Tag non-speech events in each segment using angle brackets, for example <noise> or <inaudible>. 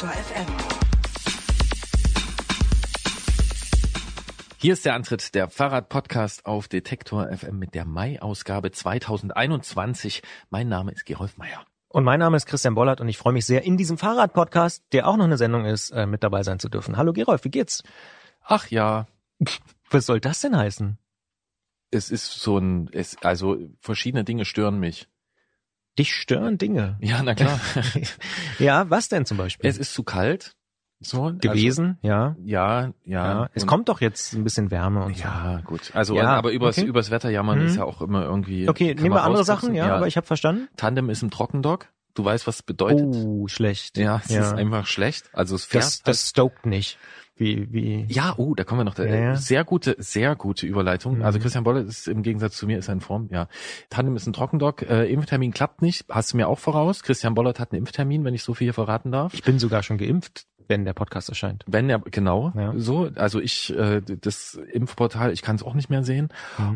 Detektor FM. Hier ist der Antritt der Fahrrad-Podcast auf Detektor FM mit der Mai-Ausgabe 2021. Mein Name ist Gerolf Meyer. Und mein Name ist Christian Bollert und ich freue mich sehr, in diesem Fahrrad-Podcast, der auch noch eine Sendung ist, äh, mit dabei sein zu dürfen. Hallo Gerolf, wie geht's? Ach ja, <laughs> Was soll das denn heißen? es ist so ein, es, also verschiedene Dinge stören mich. Dich stören Dinge. Ja, na klar. <laughs> Ja, was denn zum Beispiel? es ist zu kalt. So gewesen, ja. Also, ja, ja. ja. Es kommt doch jetzt ein bisschen Wärme und so. Ja, gut. Also, Ja, aber übers, okay. übers Wetter jammern Mhm. ist ja auch immer irgendwie. Okay, nehmen wir andere. Sachen, ja, aber ich habe verstanden. Tandem ist im Trockendock. Du weißt, was es bedeutet. Oh, schlecht. Ja, es ist einfach schlecht. Also es fährt. das, das stoked nicht. Wie, wie. ja, oh, da kommen wir noch. Ja, ja. Sehr gute, sehr gute Überleitung. Mhm. Also Christian Bolle ist im Gegensatz zu mir ist er in Form. Ja, Tandem ist ein Trockendock. Äh, Impftermin klappt nicht. Hast du mir auch voraus? Christian Bollert hat einen Impftermin, wenn ich so viel hier verraten darf. Ich bin sogar schon geimpft, wenn der Podcast erscheint. Wenn er genau Ja. so, also ich äh, das Impfportal, ich kann es auch nicht mehr sehen.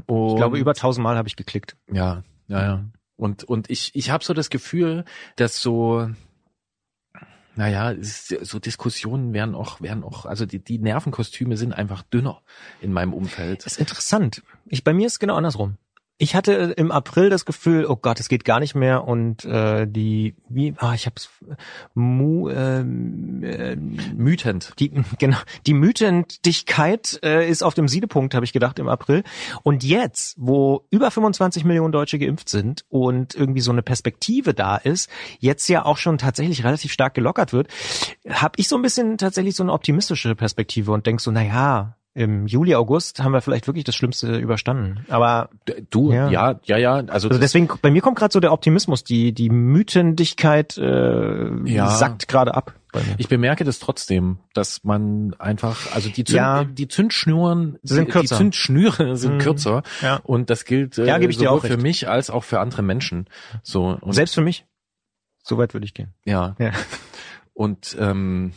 Und Ich glaube, über tausendmal habe ich geklickt. Ja, ja, ja. Und, und ich, ich habe so das Gefühl, dass so, naja, ist, so Diskussionen werden auch, werden auch, also die, die Nervenkostüme sind einfach dünner in meinem Umfeld. Das ist interessant. Ich, bei mir ist es genau andersrum. Ich hatte im April das Gefühl, oh Gott, es geht gar nicht mehr und äh, die, wie, ah, ich hab's, mu, ähm, äh, Mütend. die, <laughs> genau, die Mütendigkeit äh, ist auf dem Siedepunkt, habe ich gedacht, im April. Und jetzt, wo über 25 Millionen Deutsche geimpft sind und irgendwie so eine Perspektive da ist, jetzt ja auch schon tatsächlich relativ stark gelockert wird, habe ich so ein bisschen tatsächlich so eine optimistische Perspektive und denk so, na ja, im Juli, August haben wir vielleicht wirklich das Schlimmste überstanden. Aber Du, Ja. ja, ja, ja, also, also deswegen, bei mir kommt gerade so der Optimismus, die, die Mütendigkeit äh, Ja. sackt gerade ab. Ich bemerke das trotzdem, dass man einfach, also die, Zünd, Ja. die Zündschnuren Sind kürzer. Die Zündschnüre <laughs> sind Mhm. kürzer. Ja. Und das gilt äh, Ja, gebe ich dir sowohl auch für recht. mich als auch für andere Menschen. So und Selbst für mich. So weit würde ich gehen. Ja. Ja. Und ähm,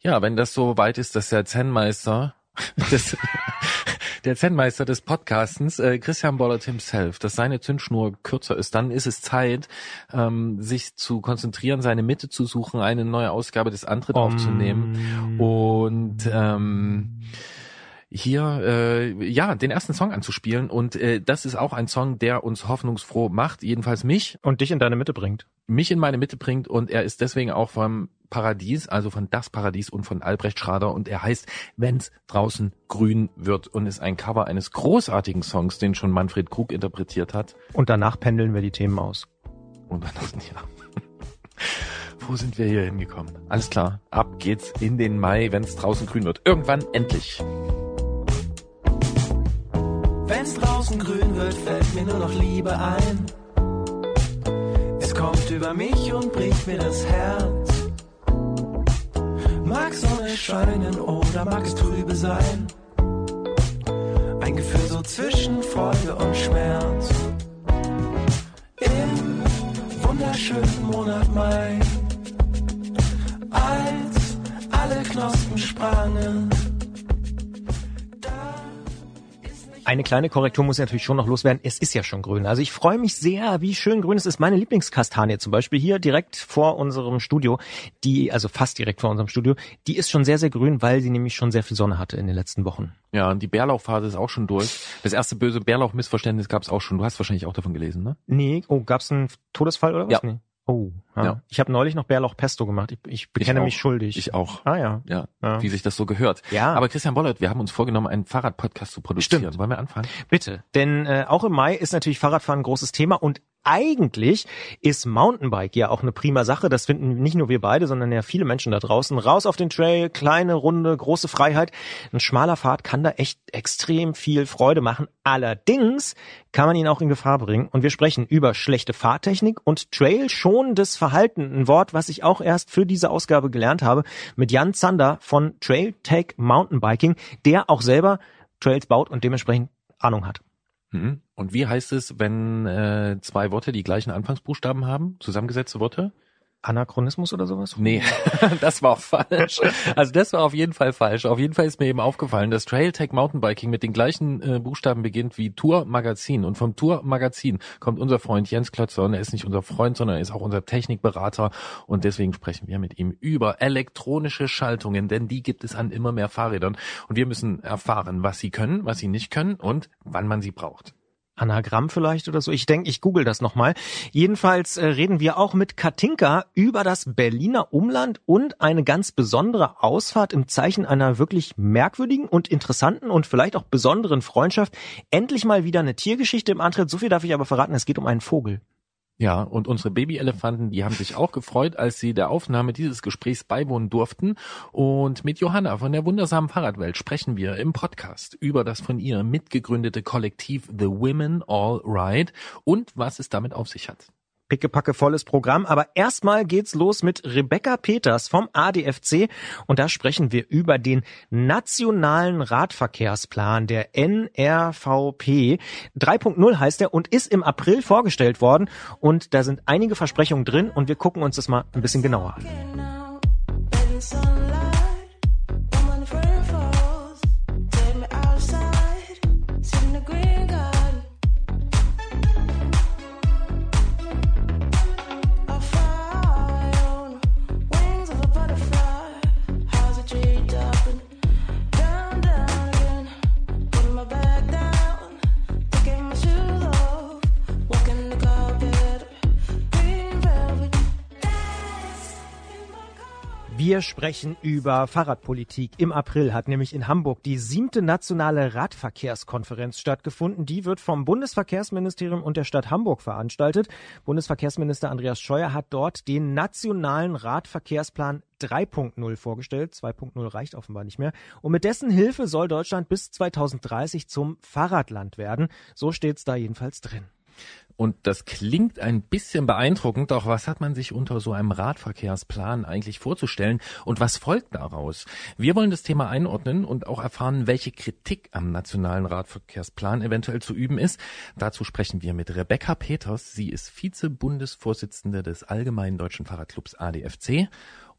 ja, wenn das so weit ist, dass der Zen-Meister des, der Zen-Meister des Podcastens, äh, Christian Bollert himself, dass seine Zündschnur kürzer ist, dann ist es Zeit, ähm, sich zu konzentrieren, seine Mitte zu suchen, eine neue Ausgabe des Antritt aufzunehmen. Und ähm, hier äh, ja den ersten Song anzuspielen. Und äh, das ist auch ein Song, der uns hoffnungsfroh macht, jedenfalls mich. Und dich in deine Mitte bringt. mich in meine Mitte bringt. Und er ist deswegen auch vom Paradies, also von Das Paradies und von Albrecht Schrader und er heißt Wenn's draußen grün wird und ist ein Cover eines großartigen Songs, den schon Manfred Krug interpretiert hat. Und danach pendeln wir die Themen aus. Und dann <laughs> ja. Wo sind wir hier hingekommen? Alles klar, ab geht's in den Mai, wenn's draußen grün wird. Irgendwann endlich. Wenn's draußen grün wird, fällt mir nur noch Liebe ein. Es kommt über mich und bricht mir das Herz. Mag Sonne scheinen oder mag es trübe sein. Ein Gefühl so zwischen Freude und Schmerz. Im wunderschönen Monat Mai. Eine kleine Korrektur muss ich natürlich schon noch loswerden. Es ist ja schon grün. Also ich freue mich sehr, wie schön grün es ist. Meine Lieblingskastanie zum Beispiel hier direkt vor unserem Studio, die, also fast direkt vor unserem Studio, die ist schon sehr, sehr grün, weil sie nämlich schon sehr viel Sonne hatte in den letzten Wochen. Ja, und die Bärlauchphase ist auch schon durch. Das erste böse Bärlauch-Missverständnis gab's auch schon. Du hast wahrscheinlich auch davon gelesen, ne? Nee, oh, gab's einen Todesfall oder was? Ja. Nee. Oh, ja. Ja. Ich habe neulich noch Bärlauch Pesto gemacht. Ich, ich bekenne auch. mich schuldig. Ich auch. ah ja. Ja, Ja. wie sich das so gehört. Ja. Aber Christian Bollert, wir haben uns vorgenommen, einen Fahrradpodcast zu produzieren. Stimmt. Wollen wir anfangen? Bitte, denn äh, auch im Mai ist natürlich Fahrradfahren ein großes Thema und eigentlich ist Mountainbike ja auch eine prima Sache. Das finden nicht nur wir beide, sondern ja viele Menschen da draußen. Raus auf den Trail, kleine Runde, große Freiheit. Ein schmaler Pfad kann da echt extrem viel Freude machen. Allerdings kann man ihn auch in Gefahr bringen. Und wir sprechen über schlechte Fahrtechnik und Trail schonendes Verhalten. Ein Wort, was ich auch erst für diese Ausgabe gelernt habe, mit Jan Zander von Trail Tech Mountainbiking, der auch selber Trails baut und dementsprechend Ahnung hat. Mhm. Und wie heißt es, wenn äh, zwei Worte die gleichen Anfangsbuchstaben haben? Zusammengesetzte Worte? Anachronismus oder sowas? Nee, <laughs> das war falsch. Also das war auf jeden Fall falsch. Auf jeden Fall ist mir eben aufgefallen, dass Trailtech Mountainbiking mit den gleichen äh, Buchstaben beginnt wie Tour Magazin. Und vom Tour Magazin kommt unser Freund Jens Klötzer. Und er ist nicht unser Freund, sondern er ist auch unser Technikberater. Und deswegen sprechen wir mit ihm über elektronische Schaltungen, denn die gibt es an immer mehr Fahrrädern. Und wir müssen erfahren, was sie können, was sie nicht können und wann man sie braucht. Anagramm vielleicht oder so. Ich denke, ich google das nochmal. Jedenfalls äh, reden wir auch mit Katinka über das Berliner Umland und eine ganz besondere Ausfahrt im Zeichen einer wirklich merkwürdigen und interessanten und vielleicht auch besonderen Freundschaft. Endlich mal wieder eine Tiergeschichte im Antritt. So viel darf ich aber verraten, es geht um einen Vogel. Ja, und unsere Babyelefanten, die haben sich auch gefreut, als sie der Aufnahme dieses Gesprächs beiwohnen durften. Und mit Johanna von der wundersamen Fahrradwelt sprechen wir im Podcast über das von ihr mitgegründete Kollektiv The Women All Ride und was es damit auf sich hat pickepacke volles Programm. Aber erstmal geht's los mit Rebecca Peters vom ADFC und da sprechen wir über den nationalen Radverkehrsplan der NRVP. 3.0 heißt er und ist im April vorgestellt worden und da sind einige Versprechungen drin und wir gucken uns das mal ein bisschen genauer an. Wir sprechen über Fahrradpolitik. Im April hat nämlich in Hamburg die siebte nationale Radverkehrskonferenz stattgefunden. Die wird vom Bundesverkehrsministerium und der Stadt Hamburg veranstaltet. Bundesverkehrsminister Andreas Scheuer hat dort den nationalen Radverkehrsplan 3.0 vorgestellt. 2.0 reicht offenbar nicht mehr. Und mit dessen Hilfe soll Deutschland bis 2030 zum Fahrradland werden. So steht's da jedenfalls drin. Und das klingt ein bisschen beeindruckend, doch was hat man sich unter so einem Radverkehrsplan eigentlich vorzustellen und was folgt daraus? Wir wollen das Thema einordnen und auch erfahren, welche Kritik am nationalen Radverkehrsplan eventuell zu üben ist. Dazu sprechen wir mit Rebecca Peters. Sie ist Vize-Bundesvorsitzende des Allgemeinen Deutschen Fahrradclubs ADFC.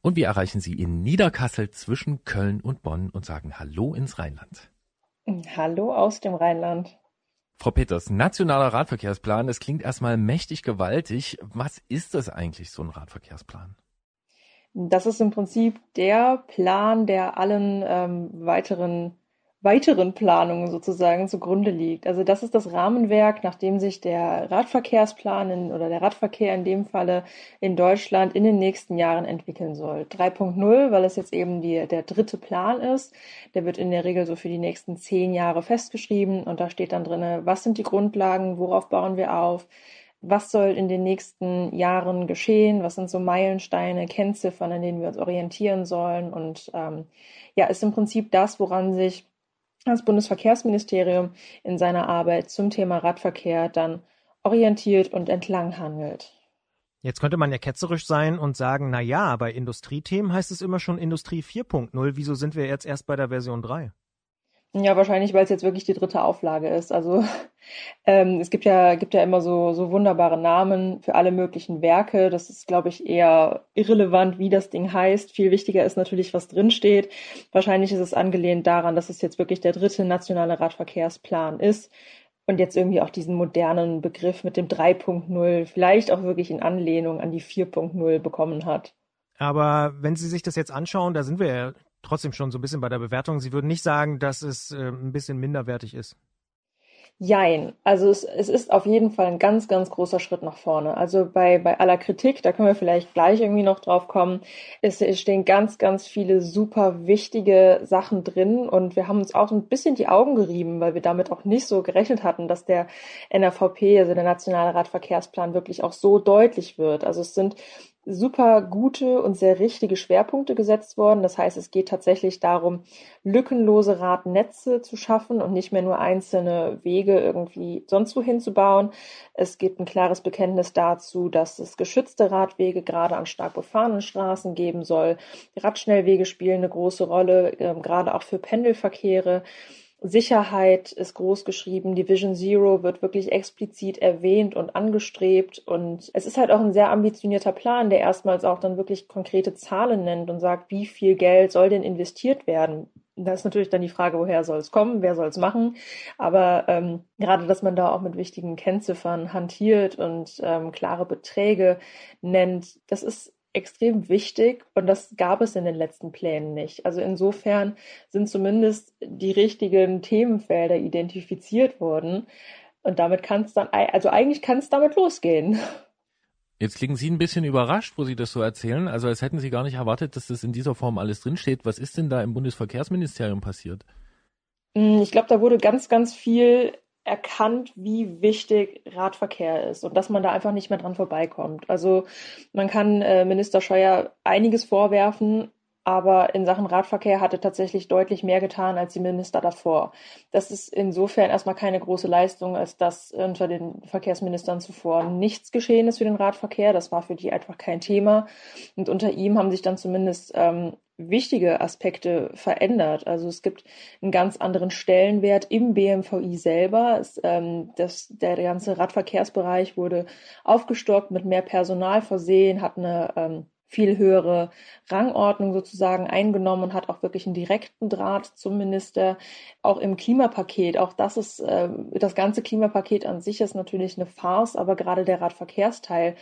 Und wir erreichen sie in Niederkassel zwischen Köln und Bonn und sagen Hallo ins Rheinland. Hallo aus dem Rheinland. Frau Peters, nationaler Radverkehrsplan, das klingt erstmal mächtig gewaltig. Was ist das eigentlich, so ein Radverkehrsplan? Das ist im Prinzip der Plan, der allen ähm, weiteren weiteren Planungen sozusagen zugrunde liegt. Also das ist das Rahmenwerk, nach dem sich der Radverkehrsplan in, oder der Radverkehr in dem Falle in Deutschland in den nächsten Jahren entwickeln soll. 3.0, weil es jetzt eben die, der dritte Plan ist. Der wird in der Regel so für die nächsten zehn Jahre festgeschrieben und da steht dann drinne, was sind die Grundlagen, worauf bauen wir auf, was soll in den nächsten Jahren geschehen, was sind so Meilensteine, Kennziffern, an denen wir uns orientieren sollen und ähm, ja, ist im Prinzip das, woran sich das Bundesverkehrsministerium in seiner Arbeit zum Thema Radverkehr dann orientiert und entlang handelt. Jetzt könnte man ja ketzerisch sein und sagen, na ja, bei Industriethemen heißt es immer schon Industrie 4.0. Wieso sind wir jetzt erst bei der Version 3? Ja, wahrscheinlich, weil es jetzt wirklich die dritte Auflage ist. Also <laughs> ähm, es gibt ja, gibt ja immer so, so wunderbare Namen für alle möglichen Werke. Das ist, glaube ich, eher irrelevant, wie das Ding heißt. Viel wichtiger ist natürlich, was drinsteht. Wahrscheinlich ist es angelehnt daran, dass es jetzt wirklich der dritte nationale Radverkehrsplan ist und jetzt irgendwie auch diesen modernen Begriff mit dem 3.0 vielleicht auch wirklich in Anlehnung an die 4.0 bekommen hat. Aber wenn Sie sich das jetzt anschauen, da sind wir ja trotzdem schon so ein bisschen bei der Bewertung. Sie würden nicht sagen, dass es äh, ein bisschen minderwertig ist. Jein. Also es, es ist auf jeden Fall ein ganz, ganz großer Schritt nach vorne. Also bei, bei aller Kritik, da können wir vielleicht gleich irgendwie noch drauf kommen, es, es stehen ganz, ganz viele super wichtige Sachen drin und wir haben uns auch ein bisschen die Augen gerieben, weil wir damit auch nicht so gerechnet hatten, dass der NRVP, also der Nationale Radverkehrsplan, wirklich auch so deutlich wird. Also es sind super gute und sehr richtige Schwerpunkte gesetzt worden. Das heißt, es geht tatsächlich darum, lückenlose Radnetze zu schaffen und nicht mehr nur einzelne Wege irgendwie sonst wohin zu bauen. Es gibt ein klares Bekenntnis dazu, dass es geschützte Radwege gerade an stark befahrenen Straßen geben soll. Radschnellwege spielen eine große Rolle, äh, gerade auch für Pendelverkehre. Sicherheit ist groß geschrieben. Die Vision Zero wird wirklich explizit erwähnt und angestrebt. Und es ist halt auch ein sehr ambitionierter Plan, der erstmals auch dann wirklich konkrete Zahlen nennt und sagt, wie viel Geld soll denn investiert werden? Da ist natürlich dann die Frage, woher soll es kommen, wer soll es machen. Aber ähm, gerade, dass man da auch mit wichtigen Kennziffern hantiert und ähm, klare Beträge nennt, das ist extrem wichtig und das gab es in den letzten Plänen nicht. Also insofern sind zumindest die richtigen Themenfelder identifiziert worden und damit kann es dann, also eigentlich kann es damit losgehen. Jetzt klingen Sie ein bisschen überrascht, wo Sie das so erzählen, also als hätten Sie gar nicht erwartet, dass das in dieser Form alles drinsteht. Was ist denn da im Bundesverkehrsministerium passiert? Hm, ich glaube, da wurde ganz, ganz viel erkannt, wie wichtig Radverkehr ist und dass man da einfach nicht mehr dran vorbeikommt. Also man kann äh, Minister Scheuer einiges vorwerfen, aber in Sachen Radverkehr hatte tatsächlich deutlich mehr getan als die Minister davor. Das ist insofern erstmal keine große Leistung, als dass unter den Verkehrsministern zuvor nichts geschehen ist für den Radverkehr. Das war für die einfach kein Thema. Und unter ihm haben sich dann zumindest ähm, wichtige Aspekte verändert. Also es gibt einen ganz anderen Stellenwert im BMVI selber. Es, ähm, das, der ganze Radverkehrsbereich wurde aufgestockt, mit mehr Personal versehen, hat eine ähm, viel höhere Rangordnung sozusagen eingenommen und hat auch wirklich einen direkten Draht zum Minister. Auch im Klimapaket, auch das ist, äh, das ganze Klimapaket an sich ist natürlich eine Farce, aber gerade der Radverkehrsteil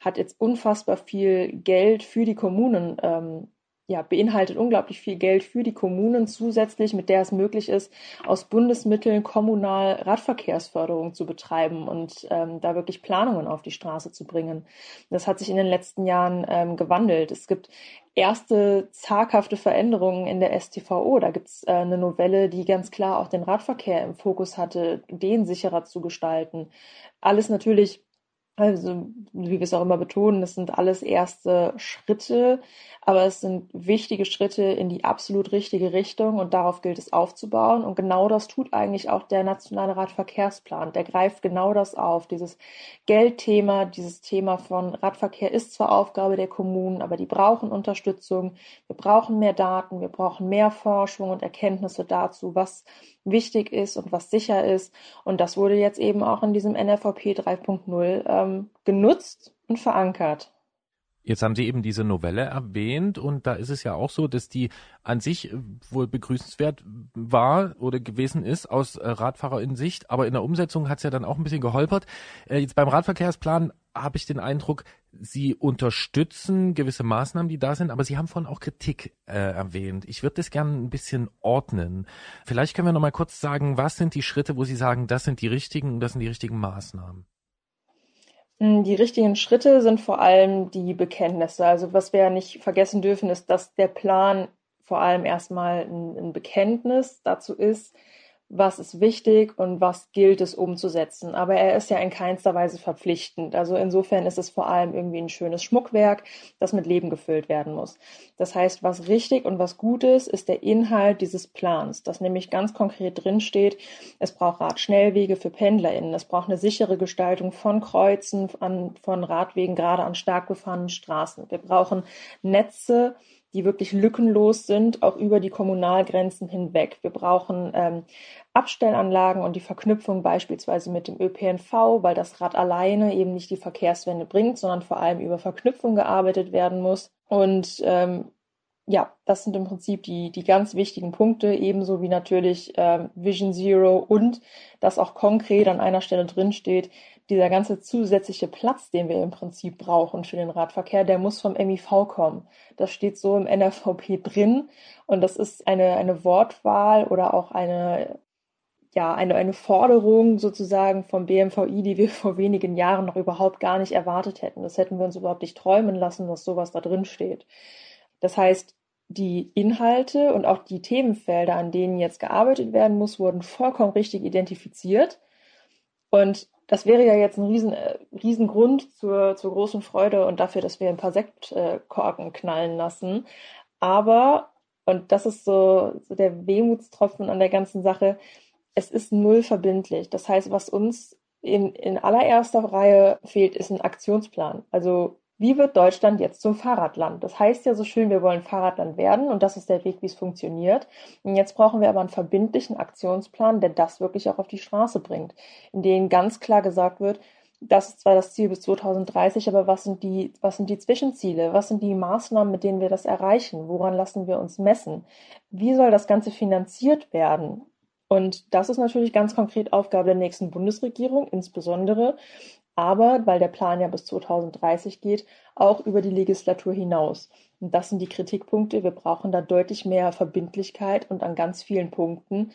hat jetzt unfassbar viel Geld für die Kommunen ähm, ja, beinhaltet unglaublich viel Geld für die Kommunen zusätzlich, mit der es möglich ist, aus Bundesmitteln kommunal Radverkehrsförderung zu betreiben und ähm, da wirklich Planungen auf die Straße zu bringen. Das hat sich in den letzten Jahren ähm, gewandelt. Es gibt erste zaghafte Veränderungen in der STVO. Da gibt es äh, eine Novelle, die ganz klar auch den Radverkehr im Fokus hatte, den sicherer zu gestalten. Alles natürlich also, wie wir es auch immer betonen, das sind alles erste Schritte, aber es sind wichtige Schritte in die absolut richtige Richtung und darauf gilt es aufzubauen. Und genau das tut eigentlich auch der Nationale Radverkehrsplan. Der greift genau das auf. Dieses Geldthema, dieses Thema von Radverkehr ist zwar Aufgabe der Kommunen, aber die brauchen Unterstützung. Wir brauchen mehr Daten, wir brauchen mehr Forschung und Erkenntnisse dazu, was wichtig ist und was sicher ist. Und das wurde jetzt eben auch in diesem NFVP 3.0 ähm, genutzt und verankert. Jetzt haben Sie eben diese Novelle erwähnt und da ist es ja auch so, dass die an sich äh, wohl begrüßenswert war oder gewesen ist aus äh, Radfahrerinnen-Sicht, aber in der Umsetzung hat es ja dann auch ein bisschen geholpert. Äh, jetzt beim Radverkehrsplan habe ich den Eindruck, Sie unterstützen gewisse Maßnahmen, die da sind, aber Sie haben vorhin auch Kritik äh, erwähnt. Ich würde das gerne ein bisschen ordnen. Vielleicht können wir noch mal kurz sagen, was sind die Schritte, wo Sie sagen, das sind die richtigen und das sind die richtigen Maßnahmen? Hm, die richtigen Schritte sind vor allem die Bekenntnisse. Also was wir nicht vergessen dürfen, ist, dass der Plan vor allem erstmal ein Bekenntnis dazu ist, was ist wichtig und was gilt es umzusetzen. Aber er ist ja in keinster Weise verpflichtend. Also insofern ist es vor allem irgendwie ein schönes Schmuckwerk, das mit Leben gefüllt werden muss. Das heißt, was richtig und was gut ist, ist der Inhalt dieses Plans, das nämlich ganz konkret drinsteht. Es braucht Radschnellwege für PendlerInnen. Es braucht eine sichere Gestaltung von Kreuzen, an, von Radwegen, gerade an stark befahrenen Straßen. Wir brauchen Netze, die wirklich lückenlos sind, auch über die Kommunalgrenzen hinweg. Wir brauchen ähm, Abstellanlagen und die Verknüpfung beispielsweise mit dem ÖPNV, weil das Rad alleine eben nicht die Verkehrswende bringt, sondern vor allem über Verknüpfung gearbeitet werden muss. Und ähm, ja, das sind im Prinzip die, die ganz wichtigen Punkte, ebenso wie natürlich ähm, Vision Zero und dass auch konkret an einer Stelle drinsteht, dieser ganze zusätzliche Platz, den wir im Prinzip brauchen für den Radverkehr, der muss vom MIV kommen. Das steht so im NRVP drin und das ist eine, eine Wortwahl oder auch eine, ja, eine, eine Forderung sozusagen vom BMVI, die wir <laughs> vor wenigen Jahren noch überhaupt gar nicht erwartet hätten. Das hätten wir uns überhaupt nicht träumen lassen, dass sowas da drin steht. Das heißt, die Inhalte und auch die Themenfelder, an denen jetzt gearbeitet werden muss, wurden vollkommen richtig identifiziert. Und das wäre ja jetzt ein riesen, äh, Riesengrund zur, zur großen Freude und dafür, dass wir ein paar Sektkorken knallen lassen. Aber, und das ist so, so der Wehmutstropfen an der ganzen Sache, es ist null verbindlich. Das heißt, was uns in, in allererster Reihe fehlt, ist ein Aktionsplan. Also wie wird Deutschland jetzt zum Fahrradland? Das heißt ja so schön, wir wollen Fahrradland werden und das ist der Weg, wie es funktioniert. Und jetzt brauchen wir aber einen verbindlichen Aktionsplan, der das wirklich auch auf die Straße bringt, in dem ganz klar gesagt wird, das ist zwar das Ziel bis 2030, aber was sind die, was sind die Zwischenziele? Was sind die Maßnahmen, mit denen wir das erreichen? Woran lassen wir uns messen? Wie soll das Ganze finanziert werden? Und das ist natürlich ganz konkret Aufgabe der nächsten Bundesregierung, insbesondere aber, weil der Plan ja bis 2030 geht, auch über die Legislatur hinaus. Und das sind die Kritikpunkte. Wir brauchen da deutlich mehr Verbindlichkeit und an ganz vielen Punkten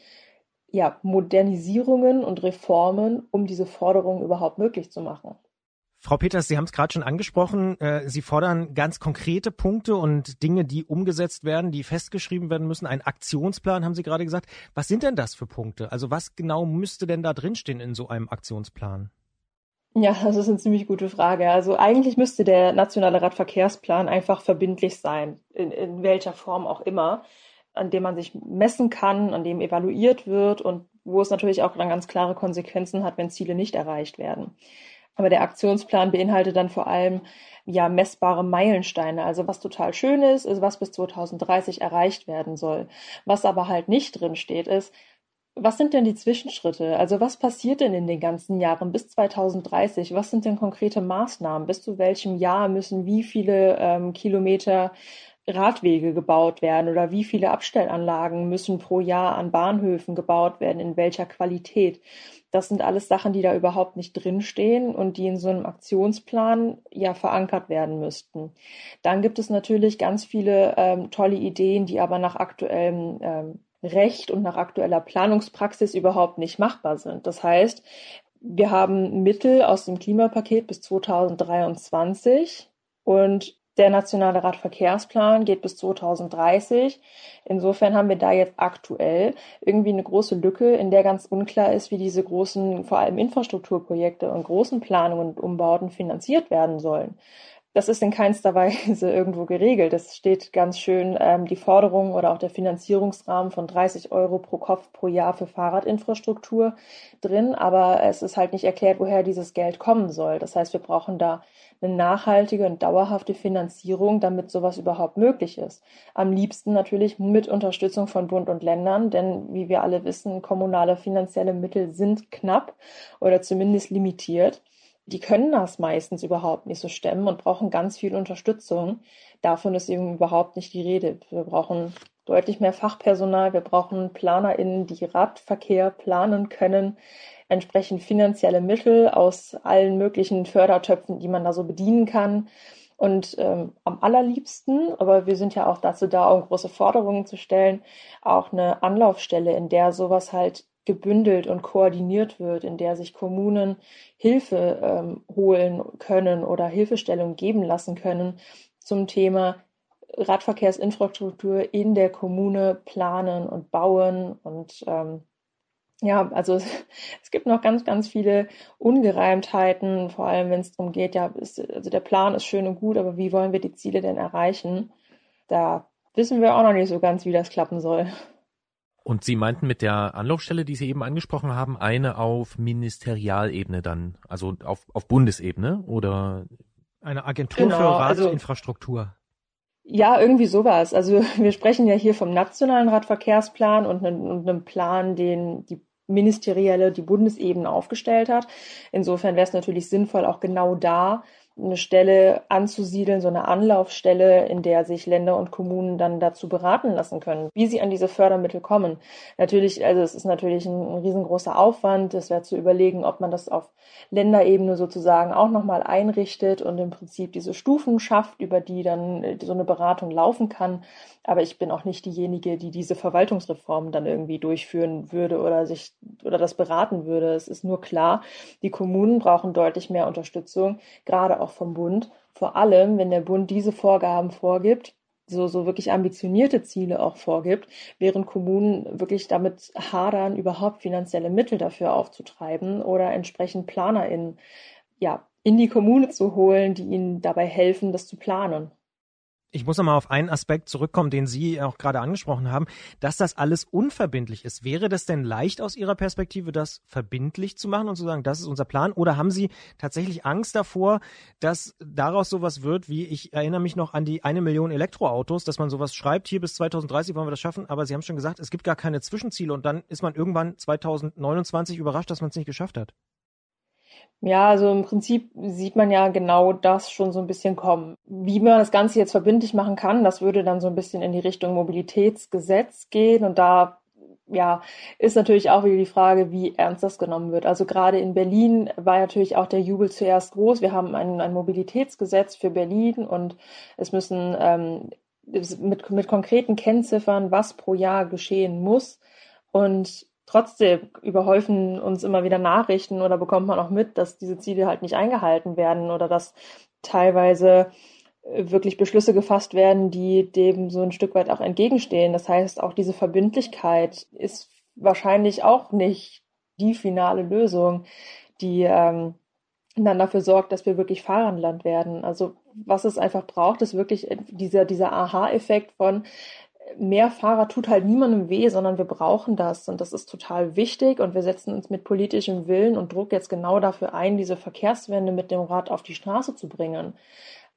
ja, Modernisierungen und Reformen, um diese Forderungen überhaupt möglich zu machen. Frau Peters, Sie haben es gerade schon angesprochen. Äh, Sie fordern ganz konkrete Punkte und Dinge, die umgesetzt werden, die festgeschrieben werden müssen. Ein Aktionsplan, haben Sie gerade gesagt. Was sind denn das für Punkte? Also was genau müsste denn da drinstehen in so einem Aktionsplan? Ja, das ist eine ziemlich gute Frage. Also eigentlich müsste der nationale Radverkehrsplan einfach verbindlich sein, in, in welcher Form auch immer, an dem man sich messen kann, an dem evaluiert wird und wo es natürlich auch dann ganz klare Konsequenzen hat, wenn Ziele nicht erreicht werden. Aber der Aktionsplan beinhaltet dann vor allem ja messbare Meilensteine. Also was total schön ist, ist, was bis 2030 erreicht werden soll. Was aber halt nicht drin steht, ist, was sind denn die Zwischenschritte? Also was passiert denn in den ganzen Jahren bis 2030? Was sind denn konkrete Maßnahmen? Bis zu welchem Jahr müssen wie viele ähm, Kilometer Radwege gebaut werden oder wie viele Abstellanlagen müssen pro Jahr an Bahnhöfen gebaut werden, in welcher Qualität. Das sind alles Sachen, die da überhaupt nicht drinstehen und die in so einem Aktionsplan ja verankert werden müssten. Dann gibt es natürlich ganz viele ähm, tolle Ideen, die aber nach aktuellem ähm, Recht und nach aktueller Planungspraxis überhaupt nicht machbar sind. Das heißt, wir haben Mittel aus dem Klimapaket bis 2023 und der nationale Radverkehrsplan geht bis 2030. Insofern haben wir da jetzt aktuell irgendwie eine große Lücke, in der ganz unklar ist, wie diese großen, vor allem Infrastrukturprojekte und großen Planungen und Umbauten finanziert werden sollen. Das ist in keinster Weise <laughs> irgendwo geregelt. Es steht ganz schön ähm, die Forderung oder auch der Finanzierungsrahmen von 30 Euro pro Kopf pro Jahr für Fahrradinfrastruktur drin, aber es ist halt nicht erklärt, woher dieses Geld kommen soll. Das heißt, wir brauchen da eine nachhaltige und dauerhafte Finanzierung, damit sowas überhaupt möglich ist. Am liebsten natürlich mit Unterstützung von Bund und Ländern, denn wie wir alle wissen, kommunale finanzielle Mittel sind knapp oder zumindest limitiert die können das meistens überhaupt nicht so stemmen und brauchen ganz viel Unterstützung. Davon ist eben überhaupt nicht die Rede. Wir brauchen deutlich mehr Fachpersonal, wir brauchen PlanerInnen, die Radverkehr planen können, entsprechend finanzielle Mittel aus allen möglichen Fördertöpfen, die man da so bedienen kann. Und ähm, am allerliebsten, aber wir sind ja auch dazu da, um große Forderungen zu stellen, auch eine Anlaufstelle, in der sowas halt gebündelt und koordiniert wird, in der sich Kommunen Hilfe ähm, holen können oder Hilfestellung geben lassen können zum Thema Radverkehrsinfrastruktur in der Kommune planen und bauen und ähm, ja, also <laughs> es gibt noch ganz, ganz viele Ungereimtheiten, vor allem wenn es darum geht, ja, ist, also der Plan ist schön und gut, aber wie wollen wir die Ziele denn erreichen? Da wissen wir auch noch nicht so ganz, wie das klappen soll. Und Sie meinten mit der Anlaufstelle, die Sie eben angesprochen haben, eine auf Ministerialebene dann, also auf, auf Bundesebene oder? Eine Agentur genau, für also Radinfrastruktur. Also, ja, irgendwie sowas. Also <laughs> wir sprechen ja hier vom nationalen Radverkehrsplan und einem, und einem Plan, den die ministerielle, die Bundesebene aufgestellt hat. Insofern wäre es natürlich sinnvoll, auch genau da eine Stelle anzusiedeln, so eine Anlaufstelle, in der sich Länder und Kommunen dann dazu beraten lassen können, wie sie an diese Fördermittel kommen. Natürlich, also es ist natürlich ein, riesengroßer Aufwand. Es wäre zu überlegen, ob man das auf Länderebene sozusagen auch nochmal einrichtet und im Prinzip diese Stufen schafft, über die dann so eine Beratung laufen kann. Aber ich bin auch nicht diejenige, die diese Verwaltungsreform dann irgendwie durchführen würde oder sich oder das beraten würde. Es ist nur klar, die Kommunen brauchen deutlich mehr Unterstützung, gerade auch vom Bund. Vor allem, wenn der Bund diese Vorgaben vorgibt, so, so wirklich ambitionierte Ziele auch vorgibt, während Kommunen wirklich damit hadern, überhaupt finanzielle Mittel dafür aufzutreiben oder entsprechend PlanerInnen, ja, in die Kommune zu holen, die ihnen dabei helfen, das zu planen. Ich muss nochmal auf einen Aspekt zurückkommen, den Sie auch gerade angesprochen haben, dass das alles unverbindlich ist. Wäre das denn leicht aus Ihrer Perspektive, das verbindlich zu machen und zu sagen, das ist unser Plan? Oder haben Sie tatsächlich Angst davor, dass daraus sowas wird, wie ich erinnere mich noch an die eine Million Elektroautos, dass man sowas schreibt, hier bis 2030 wollen wir das schaffen, aber Sie haben schon gesagt, es gibt gar keine Zwischenziele und dann ist man irgendwann 2029 überrascht, dass man es nicht geschafft hat. Ja, also im Prinzip sieht man ja genau das schon so ein bisschen kommen. Wie man das Ganze jetzt verbindlich machen kann, das würde dann so ein bisschen in die Richtung Mobilitätsgesetz gehen und da ja, ist natürlich auch wieder die Frage, wie ernst das genommen wird. Also gerade in Berlin war natürlich auch der Jubel zuerst groß. Wir haben ein, ein Mobilitätsgesetz für Berlin und es müssen ähm, mit, mit konkreten Kennziffern, was pro Jahr geschehen muss. Und trotzdem überhäufen uns immer wieder Nachrichten oder bekommt man auch mit, dass diese Ziele halt nicht eingehalten werden oder dass teilweise äh, wirklich Beschlüsse gefasst werden, die dem so ein Stück weit auch entgegenstehen. Das heißt, auch diese Verbindlichkeit ist wahrscheinlich auch nicht die finale Lösung, die ähm, dann dafür sorgt, dass wir wirklich Fahrenland werden. Also was es einfach braucht, ist wirklich dieser, dieser Aha-Effekt von, mehr Fahrer tut halt niemandem weh, sondern wir brauchen das und das ist total wichtig und wir setzen uns mit politischem Willen und Druck jetzt genau dafür ein, diese Verkehrswende mit dem Rad auf die Straße zu bringen.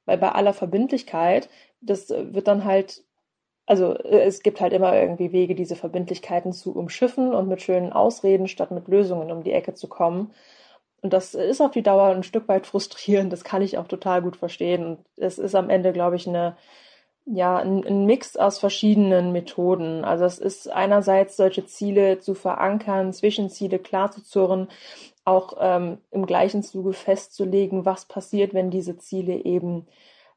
Weil bei aller Verbindlichkeit, das wird dann halt, also es gibt halt immer irgendwie Wege, diese Verbindlichkeiten zu umschiffen und mit schönen Ausreden statt mit Lösungen um die Ecke zu kommen. Und das ist auf die Dauer ein Stück weit frustrierend, das kann ich auch total gut verstehen. Und es ist am Ende, glaube ich, eine, ja, ein, ein Mix aus verschiedenen Methoden. Also es ist einerseits solche Ziele zu verankern, Zwischenziele klar zu zurren, auch ähm, im gleichen Zuge festzulegen, was passiert, wenn diese Ziele eben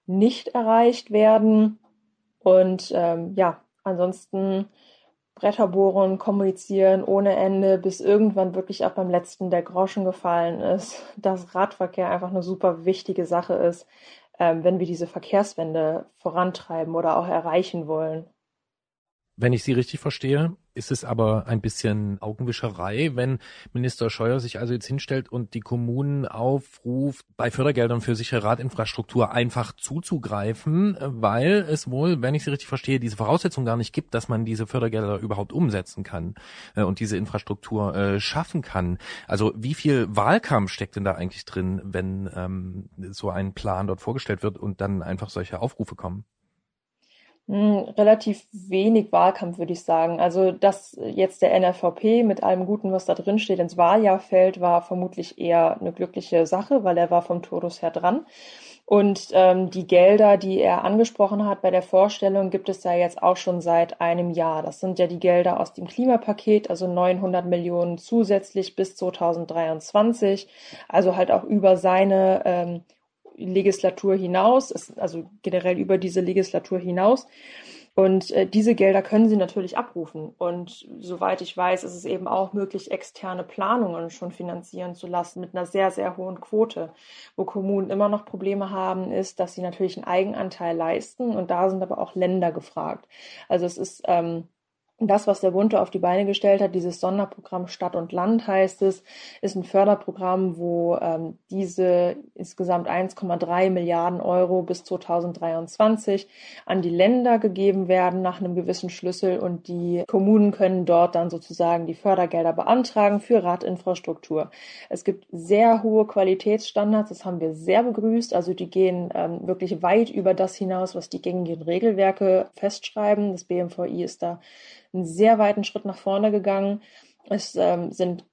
nicht erreicht werden. Und ähm, ja, ansonsten Bretter bohren, kommunizieren ohne Ende, bis irgendwann wirklich auch beim letzten der Groschen gefallen ist, <laughs> dass Radverkehr einfach eine super wichtige Sache ist, wenn wir diese Verkehrswende vorantreiben oder auch erreichen wollen. Wenn ich Sie richtig verstehe, ist es aber ein bisschen Augenwischerei, wenn Minister Scheuer sich also jetzt hinstellt und die Kommunen aufruft, bei Fördergeldern für sichere Radinfrastruktur einfach zuzugreifen, weil es wohl, wenn ich Sie richtig verstehe, diese Voraussetzung gar nicht gibt, dass man diese Fördergelder überhaupt umsetzen kann äh, und diese Infrastruktur äh, schaffen kann. Also wie viel Wahlkampf steckt denn da eigentlich drin, wenn ähm, so ein Plan dort vorgestellt wird und dann einfach solche Aufrufe kommen? Relativ wenig Wahlkampf, würde ich sagen. Also, dass jetzt der NRVP mit allem Guten, was da drin steht, ins Wahljahr fällt, war vermutlich eher eine glückliche Sache, weil er war vom Todus her dran. Und ähm, die Gelder, die er angesprochen hat bei der Vorstellung, gibt es ja jetzt auch schon seit einem Jahr. Das sind ja die Gelder aus dem Klimapaket, also 900 Millionen zusätzlich bis 2023, also halt auch über seine ähm, Legislatur hinaus, also generell über diese Legislatur hinaus. Und äh, diese Gelder können sie natürlich abrufen. Und soweit ich weiß, ist es eben auch möglich, externe Planungen schon finanzieren zu lassen mit einer sehr, sehr hohen Quote. Wo Kommunen immer noch Probleme haben, ist, dass sie natürlich einen Eigenanteil leisten. Und da sind aber auch Länder gefragt. Also es ist ähm, das, was der Bund auf die Beine gestellt hat, dieses Sonderprogramm Stadt und Land heißt es, ist ein Förderprogramm, wo ähm, diese insgesamt 1,3 Milliarden Euro bis 2023 an die Länder gegeben werden nach einem gewissen Schlüssel und die Kommunen können dort dann sozusagen die Fördergelder beantragen für Radinfrastruktur. Es gibt sehr hohe Qualitätsstandards, das haben wir sehr begrüßt, also die gehen ähm, wirklich weit über das hinaus, was die gängigen Regelwerke festschreiben. Das BMVI ist da einen sehr weiten Schritt nach vorne gegangen. Es ähm, sind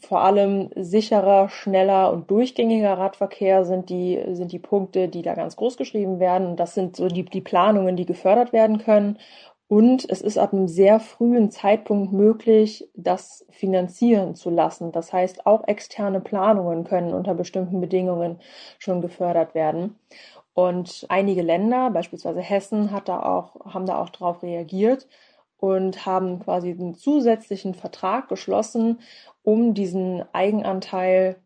vor allem sicherer, schneller und durchgängiger Radverkehr sind die, sind die Punkte, die da ganz groß geschrieben werden. das sind so die, die Planungen, die gefördert werden können. Und es ist ab einem sehr frühen Zeitpunkt möglich, das finanzieren zu lassen. Das heißt, auch externe Planungen können unter bestimmten Bedingungen schon gefördert werden. Und einige Länder, beispielsweise Hessen, hat da auch, haben da auch darauf reagiert und haben quasi einen zusätzlichen Vertrag geschlossen, um diesen Eigenanteil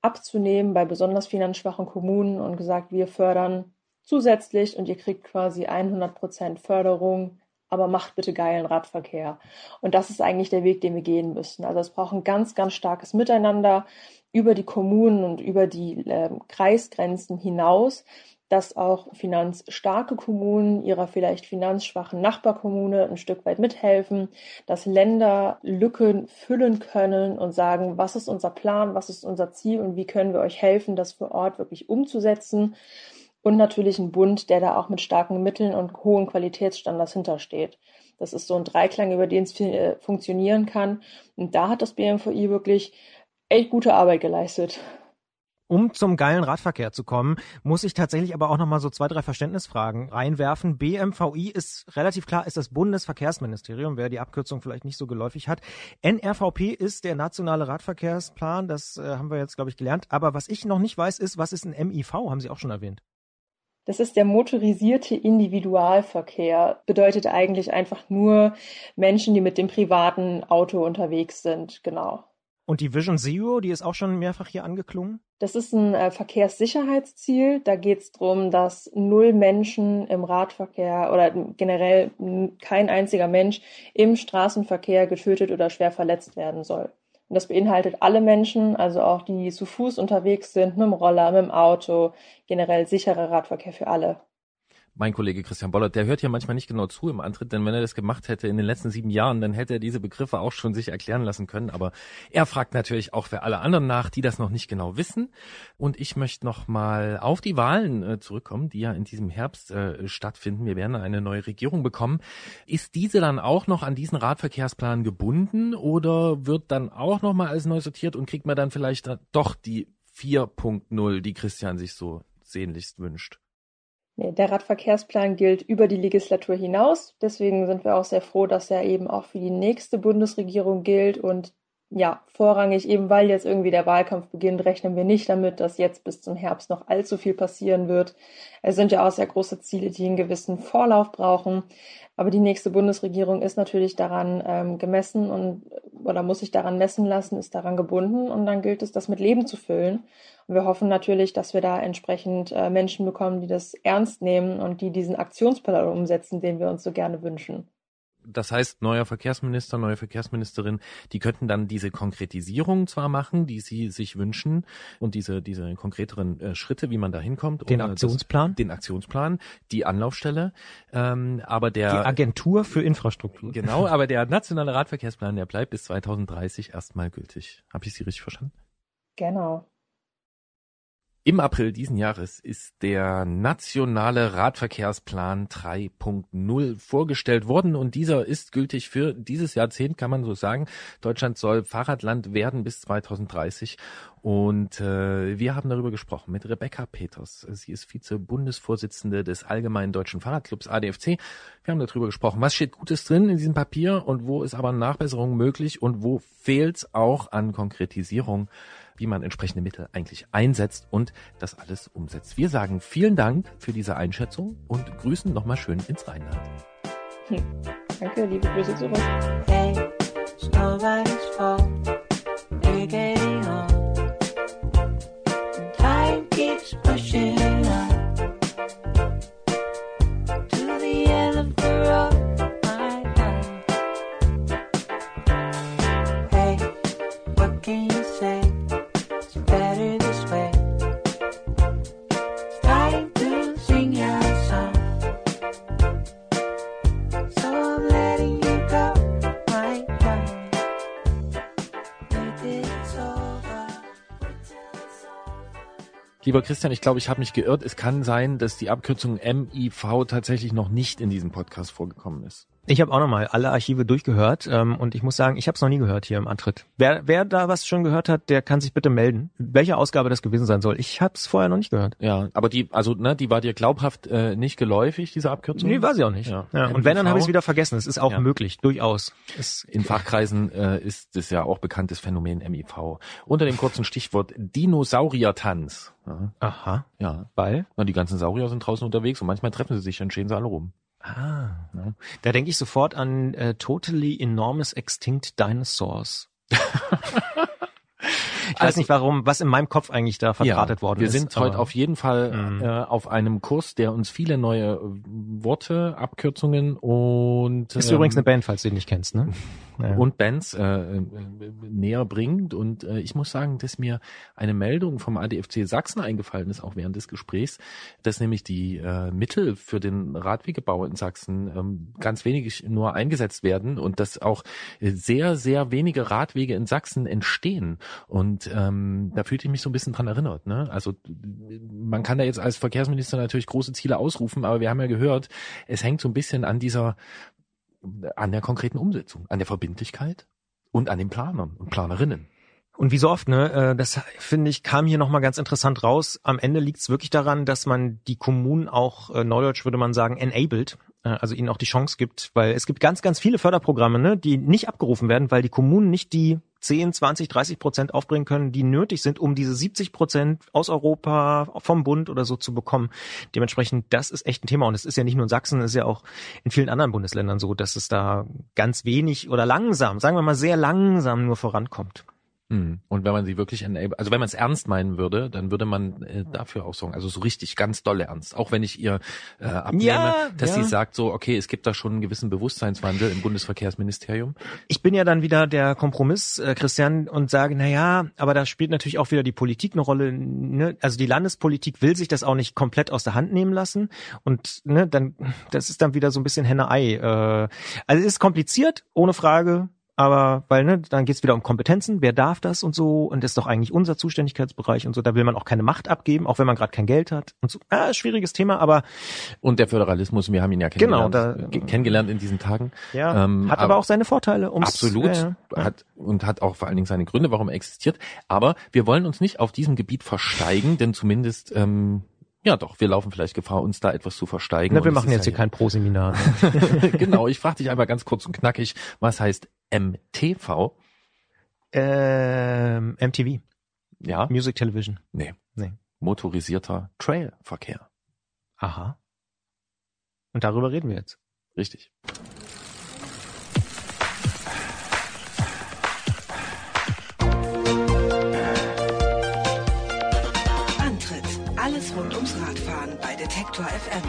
abzunehmen bei besonders finanzschwachen Kommunen und gesagt, wir fördern zusätzlich und ihr kriegt quasi 100 Prozent Förderung, aber macht bitte geilen Radverkehr. Und das ist eigentlich der Weg, den wir gehen müssen. Also es braucht ein ganz, ganz starkes Miteinander über die Kommunen und über die äh, Kreisgrenzen hinaus, dass auch finanzstarke Kommunen ihrer vielleicht finanzschwachen Nachbarkommune ein Stück weit mithelfen, dass Länder Lücken füllen können und sagen, was ist unser Plan, was ist unser Ziel und wie können wir euch helfen, das vor Ort wirklich umzusetzen. Und natürlich ein Bund, der da auch mit starken Mitteln und hohen Qualitätsstandards hintersteht. Das ist so ein Dreiklang, über den es äh, funktionieren kann. Und da hat das BMVI wirklich echt gute Arbeit geleistet. Um zum geilen Radverkehr zu kommen, muss ich tatsächlich aber auch nochmal so zwei, drei Verständnisfragen reinwerfen. BMVI ist relativ klar, ist das Bundesverkehrsministerium, wer die Abkürzung vielleicht nicht so geläufig hat. NRVP ist der nationale Radverkehrsplan, das äh, haben wir jetzt, glaube ich, gelernt. Aber was ich noch nicht weiß, ist, was ist ein MIV, haben Sie auch schon erwähnt. Das ist der motorisierte Individualverkehr. Bedeutet eigentlich einfach nur Menschen, die mit dem privaten Auto unterwegs sind, genau. Und die Vision Zero, die ist auch schon mehrfach hier angeklungen? Das ist ein äh, Verkehrssicherheitsziel. Da geht es darum, dass null Menschen im Radverkehr oder generell kein einziger Mensch im Straßenverkehr getötet oder schwer verletzt werden soll. Und das beinhaltet alle Menschen, also auch die, die zu Fuß unterwegs sind, mit dem Roller, mit dem Auto, generell sicherer Radverkehr für alle mein Kollege Christian Bollert, der hört ja manchmal nicht genau zu im Antritt, denn wenn er das gemacht hätte in den letzten sieben Jahren, dann hätte er diese Begriffe auch schon sich erklären lassen können. Aber er fragt natürlich auch für alle anderen nach, die das noch nicht genau wissen. Und ich möchte noch mal auf die Wahlen äh, zurückkommen, die ja in diesem Herbst äh, stattfinden. Wir werden eine neue Regierung bekommen. Ist diese dann auch noch an diesen Radverkehrsplan gebunden oder wird dann auch noch mal alles neu sortiert und kriegt man dann vielleicht doch die 4.0, die Christian sich so sehnlichst wünscht? Der Radverkehrsplan gilt über die Legislatur hinaus. Deswegen sind wir auch sehr froh, dass er eben auch für die nächste Bundesregierung gilt. Und ja, vorrangig eben, weil jetzt irgendwie der Wahlkampf beginnt, rechnen wir nicht damit, dass jetzt bis zum Herbst noch allzu viel passieren wird. Es sind ja auch sehr große Ziele, die einen gewissen Vorlauf brauchen. Aber die nächste Bundesregierung ist natürlich daran ähm, gemessen und oder muss sich daran messen lassen, ist daran gebunden und dann gilt es, das mit Leben zu füllen. Und wir hoffen natürlich, dass wir da entsprechend äh, Menschen bekommen, die das ernst nehmen und die diesen Aktionsplan umsetzen, den wir uns so gerne wünschen das heißt, neuer Verkehrsminister, neue Verkehrsministerin, die könnten dann diese Konkretisierung zwar machen, die sie sich wünschen und diese, diese konkreteren äh, Schritte, wie man da hinkommt. Den Aktionsplan? Das, den Aktionsplan, die Anlaufstelle, ähm, aber der... Die Agentur für Infrastruktur. Genau, <laughs> aber der nationale Radverkehrsplan, der bleibt bis 2030 erstmal gültig. Habe ich Sie richtig verstanden? Genau. Im April diesen Jahres ist der nationale Radverkehrsplan 3.0 vorgestellt worden und dieser ist gültig für dieses Jahrzehnt, kann man so sagen. Deutschland soll Fahrradland werden bis 2030 und äh, wir haben darüber gesprochen mit Rebecca Peters. Sie ist Vize-Bundesvorsitzende des Allgemeinen Deutschen Fahrradclubs ADFC. Wir haben darüber gesprochen, was steht Gutes drin in diesem Papier und wo ist aber Nachbesserung möglich und wo fehlt es auch an Konkretisierung wie man entsprechende Mittel eigentlich einsetzt und das alles umsetzt. Wir sagen vielen Dank für diese Einschätzung und grüßen nochmal schön ins Rheinland. Hm. Danke, liebe Grüße zurück. Hey, Lieber Christian, ich glaube, ich habe mich geirrt. Es kann sein, dass die Abkürzung MIV tatsächlich noch nicht in diesem Podcast vorgekommen ist. Ich habe auch nochmal alle Archive durchgehört ähm, und ich muss sagen, ich habe es noch nie gehört hier im Antritt. Wer, wer da was schon gehört hat, der kann sich bitte melden, welche Ausgabe das gewesen sein soll. Ich habe es vorher noch nicht gehört. Ja, aber die, also ne, die war dir glaubhaft äh, nicht geläufig, diese Abkürzung? Nee, war sie auch nicht. Ja. ja. Und wenn, dann habe ich es wieder vergessen. Es ist auch ja. möglich, durchaus. Es In Fachkreisen äh, ist es ja auch bekanntes Phänomen MIV. Unter dem kurzen Stichwort Dinosauriertanz. Ja. Aha. Ja. Weil? Na, die ganzen Saurier sind draußen unterwegs und manchmal treffen sie sich, dann stehen sie alle rum. Ah, ja. da denke ich sofort an äh, Totally Enormous Extinct Dinosaurs. <laughs> Ich weiß Also- nicht, warum, was in meinem Kopf eigentlich da verdrahtet worden wir ist. sind heute auf jeden Fall Mhm. äh, auf einem Kurs, der uns viele neue äh, Worte, Abkürzungen und Ist ähm, übrigens eine Band, falls du die nicht kennst, ne? <laughs> Ja. und Bands äh, äh, näher bringt. Und äh, ich muss sagen, dass mir eine Meldung vom ADFC Sachsen eingefallen ist, auch während des Gesprächs, dass nämlich die äh, Mittel für den Radwegebau in Sachsen ähm, ganz wenig nur eingesetzt werden und dass auch äh, sehr, sehr wenige Radwege in Sachsen entstehen. Und ähm, da fühlte ich mich so ein bisschen dran erinnert. Ne? Also man kann da jetzt als Verkehrsminister natürlich große Ziele ausrufen, aber wir haben ja gehört, es hängt so ein bisschen an dieser an der konkreten Umsetzung, an der Verbindlichkeit und an den Planern und Planerinnen. Und wie so oft, ne, äh, das finde ich, kam hier nochmal ganz interessant raus. Am Ende liegt es wirklich daran, dass man die Kommunen auch, äh, neudeutsch würde man sagen, enabled, äh, also ihnen auch die Chance gibt, weil es gibt ganz, ganz viele Förderprogramme, ne, die nicht abgerufen werden, weil die Kommunen nicht die 10, 20, 30 Prozent aufbringen können, die nötig sind, um diese 70 Prozent aus Europa, vom Bund oder so zu bekommen. Dementsprechend, das ist echt ein Thema. Und es ist ja nicht nur in Sachsen, es ist ja auch in vielen anderen Bundesländern so, dass es da ganz wenig oder langsam, sagen wir mal sehr langsam nur vorankommt. Hm. Und wenn man sie wirklich enable, also wenn man es ernst meinen würde, dann würde man äh, dafür auch sorgen, also so richtig ganz dolle ernst. Auch wenn ich ihr äh, abnehme, Ja, dass ja. sie sagt so, okay, es gibt da schon einen gewissen Bewusstseinswandel im Bundesverkehrsministerium. Ich bin ja dann wieder der Kompromiss, äh, Christian, und sage, na ja, aber da spielt natürlich auch wieder die Politik eine Rolle. Ne? Also die Landespolitik will sich das auch nicht komplett aus der Hand nehmen lassen. Und ne, dann, das ist dann wieder so ein bisschen Henne-Ei. Äh, also es ist kompliziert, ohne Frage. Aber weil, ne, dann geht's wieder um Kompetenzen, wer darf das und so, und das ist doch eigentlich unser Zuständigkeitsbereich und so, da will man auch keine Macht abgeben, auch wenn man gerade kein Geld hat und so. Ah, schwieriges Thema, aber Und der Föderalismus, wir haben ihn ja Genau, kennengelernt, da- ge- kennengelernt in diesen Tagen. ja, Ähm, hat aber, auch seine Vorteile. Um's, Absolut. Ja, ja. Hat, und hat auch vor allen Dingen seine Gründe, warum er existiert. Aber wir wollen uns nicht auf diesem Gebiet versteigen, denn zumindest, ähm, ja doch, wir laufen vielleicht Gefahr, uns da etwas zu versteigen. Na, wir machen jetzt ja hier kein Pro-Seminar. <laughs> genau, ich frage dich einmal ganz kurz und knackig, was heißt MTV? ähm, MTV, Ja? Music Television. Nee. Nee. Motorisierter Trailverkehr. Aha. Und darüber reden wir jetzt. Richtig. Antritt. Alles rund ums Radfahren bei Detektor FM.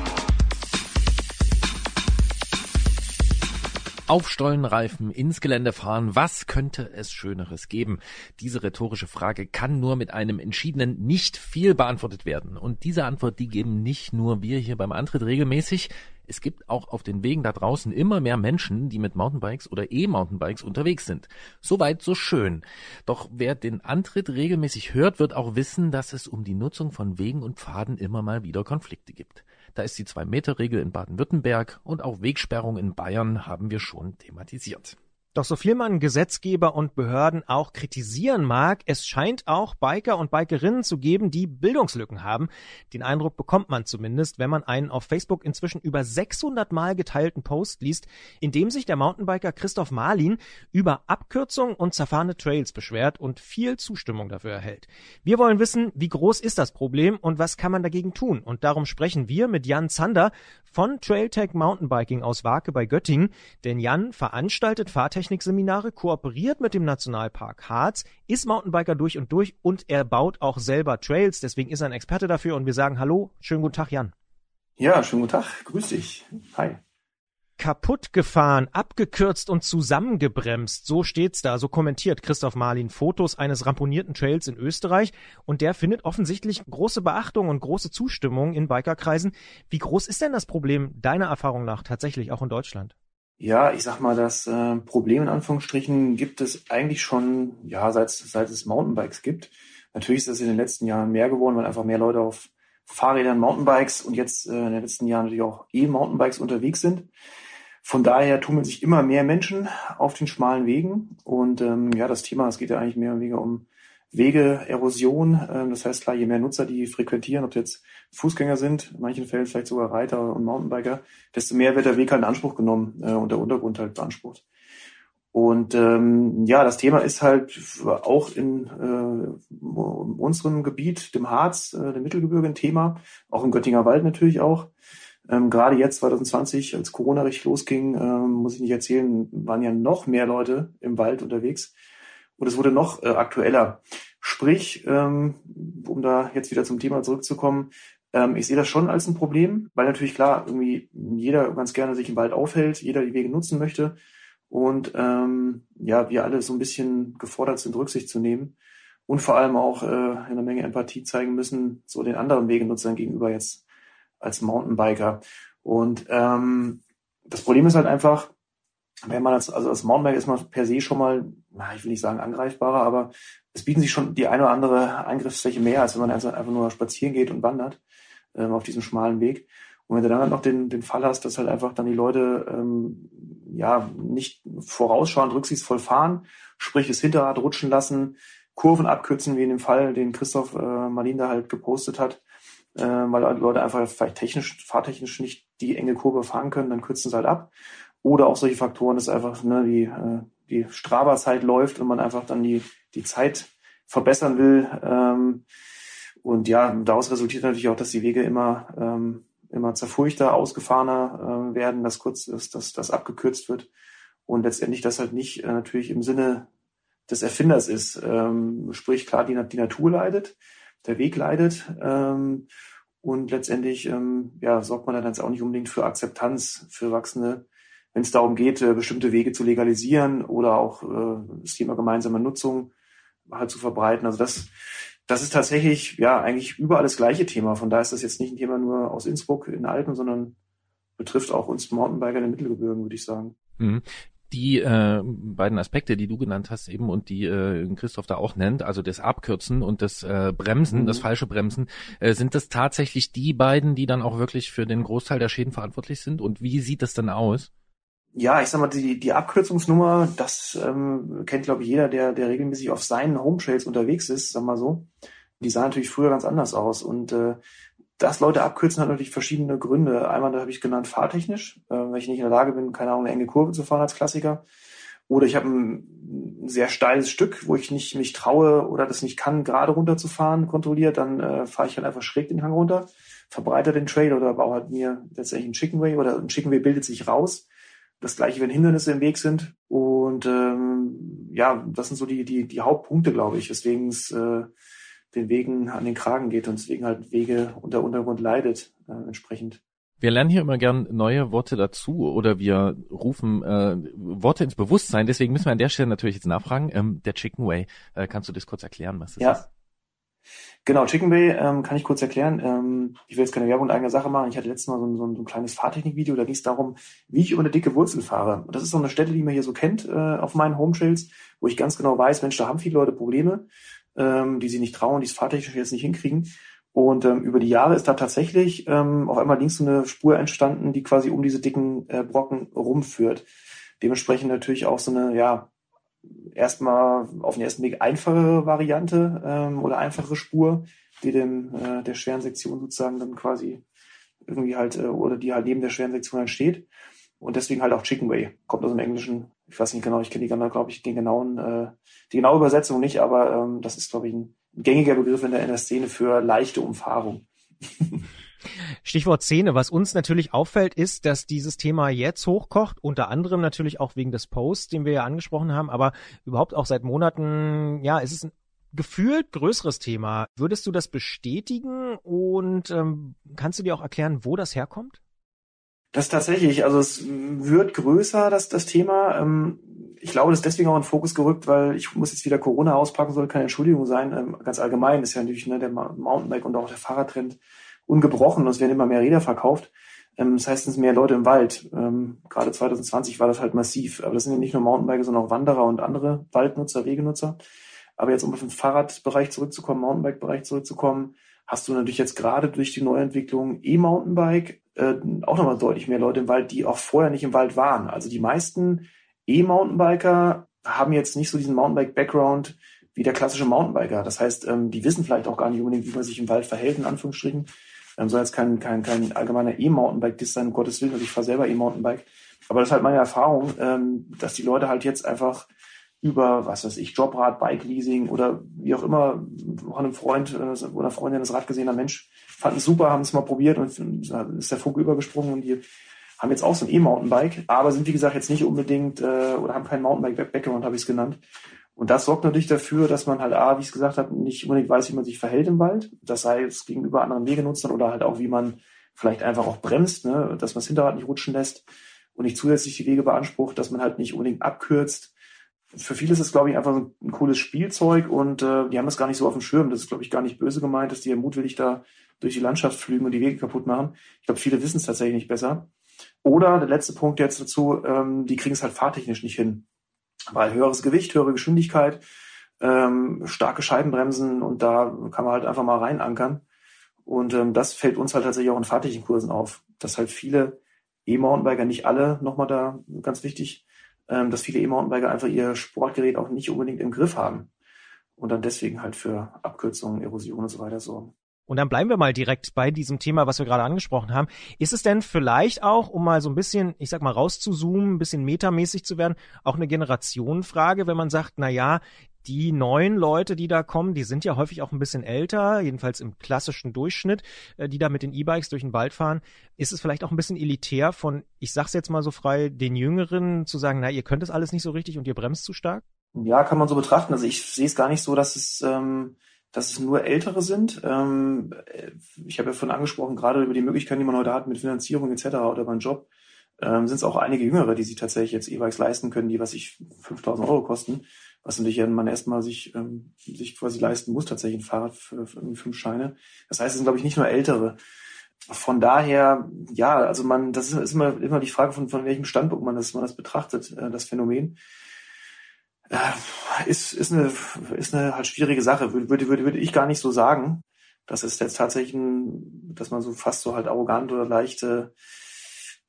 Auf Stollenreifen ins Gelände fahren, was könnte es Schöneres geben? Diese rhetorische Frage kann nur mit einem entschiedenen nicht viel beantwortet werden. Und diese Antwort, die geben nicht nur wir hier beim Antritt regelmäßig. Es gibt auch auf den Wegen da draußen immer mehr Menschen, die mit Mountainbikes oder E-Mountainbikes unterwegs sind. Soweit so schön. Doch wer den Antritt regelmäßig hört, wird auch wissen, dass es um die Nutzung von Wegen und Pfaden immer mal wieder Konflikte gibt. Da ist die Zwei-Meter-Regel in Baden-Württemberg und auch Wegsperrung in Bayern haben wir schon thematisiert. Doch so viel man Gesetzgeber und Behörden auch kritisieren mag, es scheint auch Biker und Bikerinnen zu geben, die Bildungslücken haben. Den Eindruck bekommt man zumindest, wenn man einen auf Facebook inzwischen über 600 Mal geteilten Post liest, in dem sich der Mountainbiker Christoph Marlin über Abkürzungen und zerfahrene Trails beschwert und viel Zustimmung dafür erhält. Wir wollen wissen, wie groß ist das Problem und was kann man dagegen tun? Und darum sprechen wir mit Jan Zander von Trailtech Mountainbiking aus Wake bei Göttingen, denn Jan veranstaltet Fahrtechnikseminare, kooperiert mit dem Nationalpark Harz, ist Mountainbiker durch und durch und er baut auch selber Trails, deswegen ist er ein Experte dafür und wir sagen Hallo, schönen guten Tag Jan. Ja, schönen guten Tag. Grüß dich. Hi. Kaputt gefahren, abgekürzt und zusammengebremst, so steht's da, so kommentiert Christoph Marlin Fotos eines ramponierten Trails in Österreich und der findet offensichtlich große Beachtung und große Zustimmung in Bikerkreisen. Wie groß ist denn das Problem deiner Erfahrung nach tatsächlich auch in Deutschland? Ja, ich sag mal, das äh, Problem in Anführungsstrichen gibt es eigentlich schon, ja, seit, seit es Mountainbikes gibt. Natürlich ist das in den letzten Jahren mehr geworden, weil einfach mehr Leute auf Fahrrädern, Mountainbikes und jetzt äh, in den letzten Jahren natürlich auch E-Mountainbikes unterwegs sind. Von daher tummeln sich immer mehr Menschen auf den schmalen Wegen. Und ähm, ja, das Thema, es geht ja eigentlich mehr oder weniger um Wegeerosion. Ähm, das heißt klar, je mehr Nutzer die frequentieren, ob jetzt Fußgänger sind, in manchen Fällen vielleicht sogar Reiter und Mountainbiker, desto mehr wird der Weg halt in Anspruch genommen äh, und der Untergrund halt beansprucht. Und ähm, ja, das Thema ist halt auch in äh, unserem Gebiet, dem Harz, äh, dem Mittelgebirge, ein Thema, auch im Göttinger Wald natürlich auch. Ähm, Gerade jetzt 2020, als Corona richtig losging, ähm, muss ich nicht erzählen, waren ja noch mehr Leute im Wald unterwegs. Und es wurde noch äh, aktueller. Sprich, ähm, um da jetzt wieder zum Thema zurückzukommen, ähm, ich sehe das schon als ein Problem, weil natürlich klar, irgendwie jeder ganz gerne sich im Wald aufhält, jeder die Wege nutzen möchte. Und ähm, ja, wir alle so ein bisschen gefordert sind, Rücksicht zu nehmen und vor allem auch äh, eine Menge Empathie zeigen müssen, so den anderen Wegenutzern gegenüber jetzt als Mountainbiker. Und ähm, das Problem ist halt einfach, wenn man als, also als Mountainbiker ist man per se schon mal, na, ich will nicht sagen angreifbarer, aber es bieten sich schon die eine oder andere Eingriffsfläche mehr, als wenn man einfach nur spazieren geht und wandert ähm, auf diesem schmalen Weg. Und wenn du dann halt noch den, den Fall hast, dass halt einfach dann die Leute ähm, ja nicht vorausschauend rücksichtsvoll fahren, sprich das Hinterrad rutschen lassen, Kurven abkürzen, wie in dem Fall, den Christoph äh, Marlin da halt gepostet hat, äh, weil die Leute einfach vielleicht technisch, fahrtechnisch nicht die enge Kurve fahren können, dann kürzen sie halt ab. Oder auch solche Faktoren, dass einfach ne, die, äh, die Strava-Zeit läuft und man einfach dann die, die Zeit verbessern will. Ähm, und ja, daraus resultiert natürlich auch, dass die Wege immer, ähm, immer zerfurchter, ausgefahrener äh, werden, dass kurz ist, dass das abgekürzt wird. Und letztendlich das halt nicht äh, natürlich im Sinne des Erfinders ist. Ähm, sprich, klar, die, die Natur leidet, der Weg leidet. Ähm, und letztendlich ähm, ja, sorgt man dann auch nicht unbedingt für Akzeptanz für Erwachsene, wenn es darum geht, äh, bestimmte Wege zu legalisieren oder auch äh, das Thema gemeinsame Nutzung halt zu verbreiten. Also das, das ist tatsächlich ja eigentlich überall das gleiche Thema. Von daher ist das jetzt nicht ein Thema nur aus Innsbruck in Alpen, sondern betrifft auch uns Mountainbiker in den Mittelgebirgen, würde ich sagen. Mhm die äh, beiden Aspekte, die du genannt hast eben und die äh, Christoph da auch nennt, also das Abkürzen und das äh, Bremsen, mhm. das falsche Bremsen, äh, sind das tatsächlich die beiden, die dann auch wirklich für den Großteil der Schäden verantwortlich sind? Und wie sieht das dann aus? Ja, ich sag mal, die, die Abkürzungsnummer, das ähm, kennt, glaube ich, jeder, der, der regelmäßig auf seinen Home Trails unterwegs ist, sag mal so. Die sah natürlich früher ganz anders aus. Und äh, dass Leute abkürzen, hat natürlich verschiedene Gründe. Einmal, da habe ich genannt, fahrtechnisch, äh, weil ich nicht in der Lage bin, keine Ahnung, eine enge Kurve zu fahren als Klassiker. Oder ich habe ein sehr steiles Stück, wo ich nicht mich traue oder das nicht kann, gerade runterzufahren, kontrolliert, dann äh, fahre ich halt einfach schräg den Hang runter, verbreite den Trail oder baue halt mir letztendlich einen Chicken Way oder ein Chicken Way bildet sich raus. Das gleiche, wenn Hindernisse im Weg sind. Und ähm, ja, das sind so die, die, die Hauptpunkte, glaube ich, weswegen es äh, den Wegen an den Kragen geht und deswegen halt Wege und der Untergrund leidet äh, entsprechend. Wir lernen hier immer gern neue Worte dazu oder wir rufen äh, Worte ins Bewusstsein. Deswegen müssen wir an der Stelle natürlich jetzt nachfragen. Ähm, der Chicken Way, äh, kannst du das kurz erklären, was das ja. ist? Genau, Chicken Way ähm, kann ich kurz erklären. Ähm, ich will jetzt keine Werbung in eigener Sache machen. Ich hatte letztes Mal so ein, so ein, so ein kleines Fahrtechnikvideo, da ging es darum, wie ich über eine dicke Wurzel fahre. Und das ist so eine Stelle, die man hier so kennt äh, auf meinen Home Trails, wo ich ganz genau weiß, Mensch, da haben viele Leute Probleme ähm, die sie nicht trauen, die es fahrtechnisch jetzt nicht hinkriegen. Und ähm, über die Jahre ist da tatsächlich ähm, auf einmal links so eine Spur entstanden, die quasi um diese dicken äh, Brocken rumführt. Dementsprechend natürlich auch so eine, ja, erstmal auf den ersten Weg einfache Variante ähm, oder einfache Spur, die dem äh, der schweren Sektion sozusagen dann quasi irgendwie halt äh, oder die halt neben der schweren Sektion entsteht. Und deswegen halt auch Chicken Way. Kommt aus dem Englischen ich weiß nicht genau, ich kenne die glaube ich, den genauen, äh, die genaue Übersetzung nicht, aber ähm, das ist, glaube ich, ein gängiger Begriff in der, in der Szene für leichte Umfahrung. <laughs> Stichwort Szene. Was uns natürlich auffällt, ist, dass dieses Thema jetzt hochkocht, unter anderem natürlich auch wegen des Posts, den wir ja angesprochen haben, aber überhaupt auch seit Monaten, ja, es ist ein gefühlt größeres Thema. Würdest du das bestätigen und ähm, kannst du dir auch erklären, wo das herkommt? Das tatsächlich, also es wird größer, das, das Thema. Ähm, ich glaube, das ist deswegen auch in Fokus gerückt, weil ich muss jetzt wieder Corona auspacken, soll keine Entschuldigung sein. Ähm, ganz allgemein ist ja natürlich ne, der Mountainbike und auch der Fahrradtrend ungebrochen es werden immer mehr Räder verkauft. Ähm, das heißt, es sind mehr Leute im Wald. Gerade 2020 war das halt massiv. Aber das sind ja nicht nur Mountainbiker, sondern auch Wanderer und andere Waldnutzer, Wegenutzer. Aber jetzt, um auf den Fahrradbereich zurückzukommen, Mountainbike-Bereich zurückzukommen, hast du natürlich jetzt gerade durch die Neuentwicklung E-Mountainbike äh, auch nochmal deutlich mehr Leute im Wald, die auch vorher nicht im Wald waren. Also die meisten E-Mountainbiker haben jetzt nicht so diesen Mountainbike-Background wie der klassische Mountainbiker. Das heißt, ähm, die wissen vielleicht auch gar nicht unbedingt, wie man sich im Wald verhält, in Anführungsstrichen. Ähm, soll jetzt kein, kein, kein allgemeiner E-Mountainbike-Diss sein, um Gottes Willen, also ich fahre selber E-Mountainbike. Aber das ist halt meine Erfahrung, ähm, dass die Leute halt jetzt einfach über, was weiß ich, Jobrad, Bike-Leasing oder wie auch immer, von einem Freund äh, oder Freundin das Rad gesehen, Mensch, fanden es super, haben es mal probiert und ist der Funke übergesprungen und die haben jetzt auch so ein E-Mountainbike, aber sind wie gesagt jetzt nicht unbedingt äh, oder haben kein Mountainbike-Background, habe ich es genannt. Und das sorgt natürlich dafür, dass man halt, A, wie ich es gesagt habe, nicht unbedingt weiß, wie man sich verhält im Wald. Das sei es gegenüber anderen Wegenutzern oder halt auch, wie man vielleicht einfach auch bremst, ne, dass man das Hinterrad nicht rutschen lässt und nicht zusätzlich die Wege beansprucht, dass man halt nicht unbedingt abkürzt. Für viele ist es, glaube ich, einfach ein, ein cooles Spielzeug und äh, die haben das gar nicht so auf dem Schirm. Das ist, glaube ich, gar nicht böse gemeint, dass die ja mutwillig da durch die Landschaft flügen und die Wege kaputt machen. Ich glaube, viele wissen es tatsächlich nicht besser. Oder der letzte Punkt jetzt dazu, ähm, die kriegen es halt fahrtechnisch nicht hin. Weil höheres Gewicht, höhere Geschwindigkeit, ähm, starke Scheibenbremsen und da kann man halt einfach mal reinankern. Und ähm, das fällt uns halt tatsächlich auch in fahrtlichen Kursen auf, dass halt viele E-Mountainbiker, nicht alle, nochmal da ganz wichtig, ähm, dass viele E-Mountainbiker einfach ihr Sportgerät auch nicht unbedingt im Griff haben und dann deswegen halt für Abkürzungen, Erosion und so weiter sorgen. Und dann bleiben wir mal direkt bei diesem Thema, was wir gerade angesprochen haben. Ist es denn vielleicht auch, um mal so ein bisschen, ich sag mal, rauszuzoomen, ein bisschen metamäßig zu werden, auch eine Generationenfrage, wenn man sagt, na ja, die neuen Leute, die da kommen, die sind ja häufig auch ein bisschen älter, jedenfalls im klassischen Durchschnitt, äh, die da mit den E-Bikes durch den Wald fahren. Ist es vielleicht auch ein bisschen elitär von, ich sag's jetzt mal so frei, den Jüngeren zu sagen, na, ihr könnt es alles nicht so richtig und ihr bremst zu stark? Ja, kann man so betrachten. Also ich sehe es gar nicht so, dass es ähm, dass es nur Ältere sind. Ähm, ich habe ja vorhin angesprochen, gerade über die Möglichkeiten, die man heute hat mit Finanzierung etc. oder beim Job, ähm, sind es auch einige Jüngere, die sich tatsächlich jetzt E-Bikes leisten können, die was sich 5000 Euro kosten, was natürlich man erstmal sich, ähm, sich quasi leisten muss, tatsächlich ein Fahrrad für, für fünf Scheine. Das heißt, es sind, glaube ich, nicht nur Ältere. Von daher, ja, also man, das ist immer, immer die Frage, von, von welchem Standpunkt man das, man das betrachtet, äh, das Phänomen. Äh, ist, ist eine, ist eine halt schwierige Sache. Würde, würde, würde, ich gar nicht so sagen. Das ist jetzt tatsächlich ein, dass man so fast so halt arrogant oder leichte,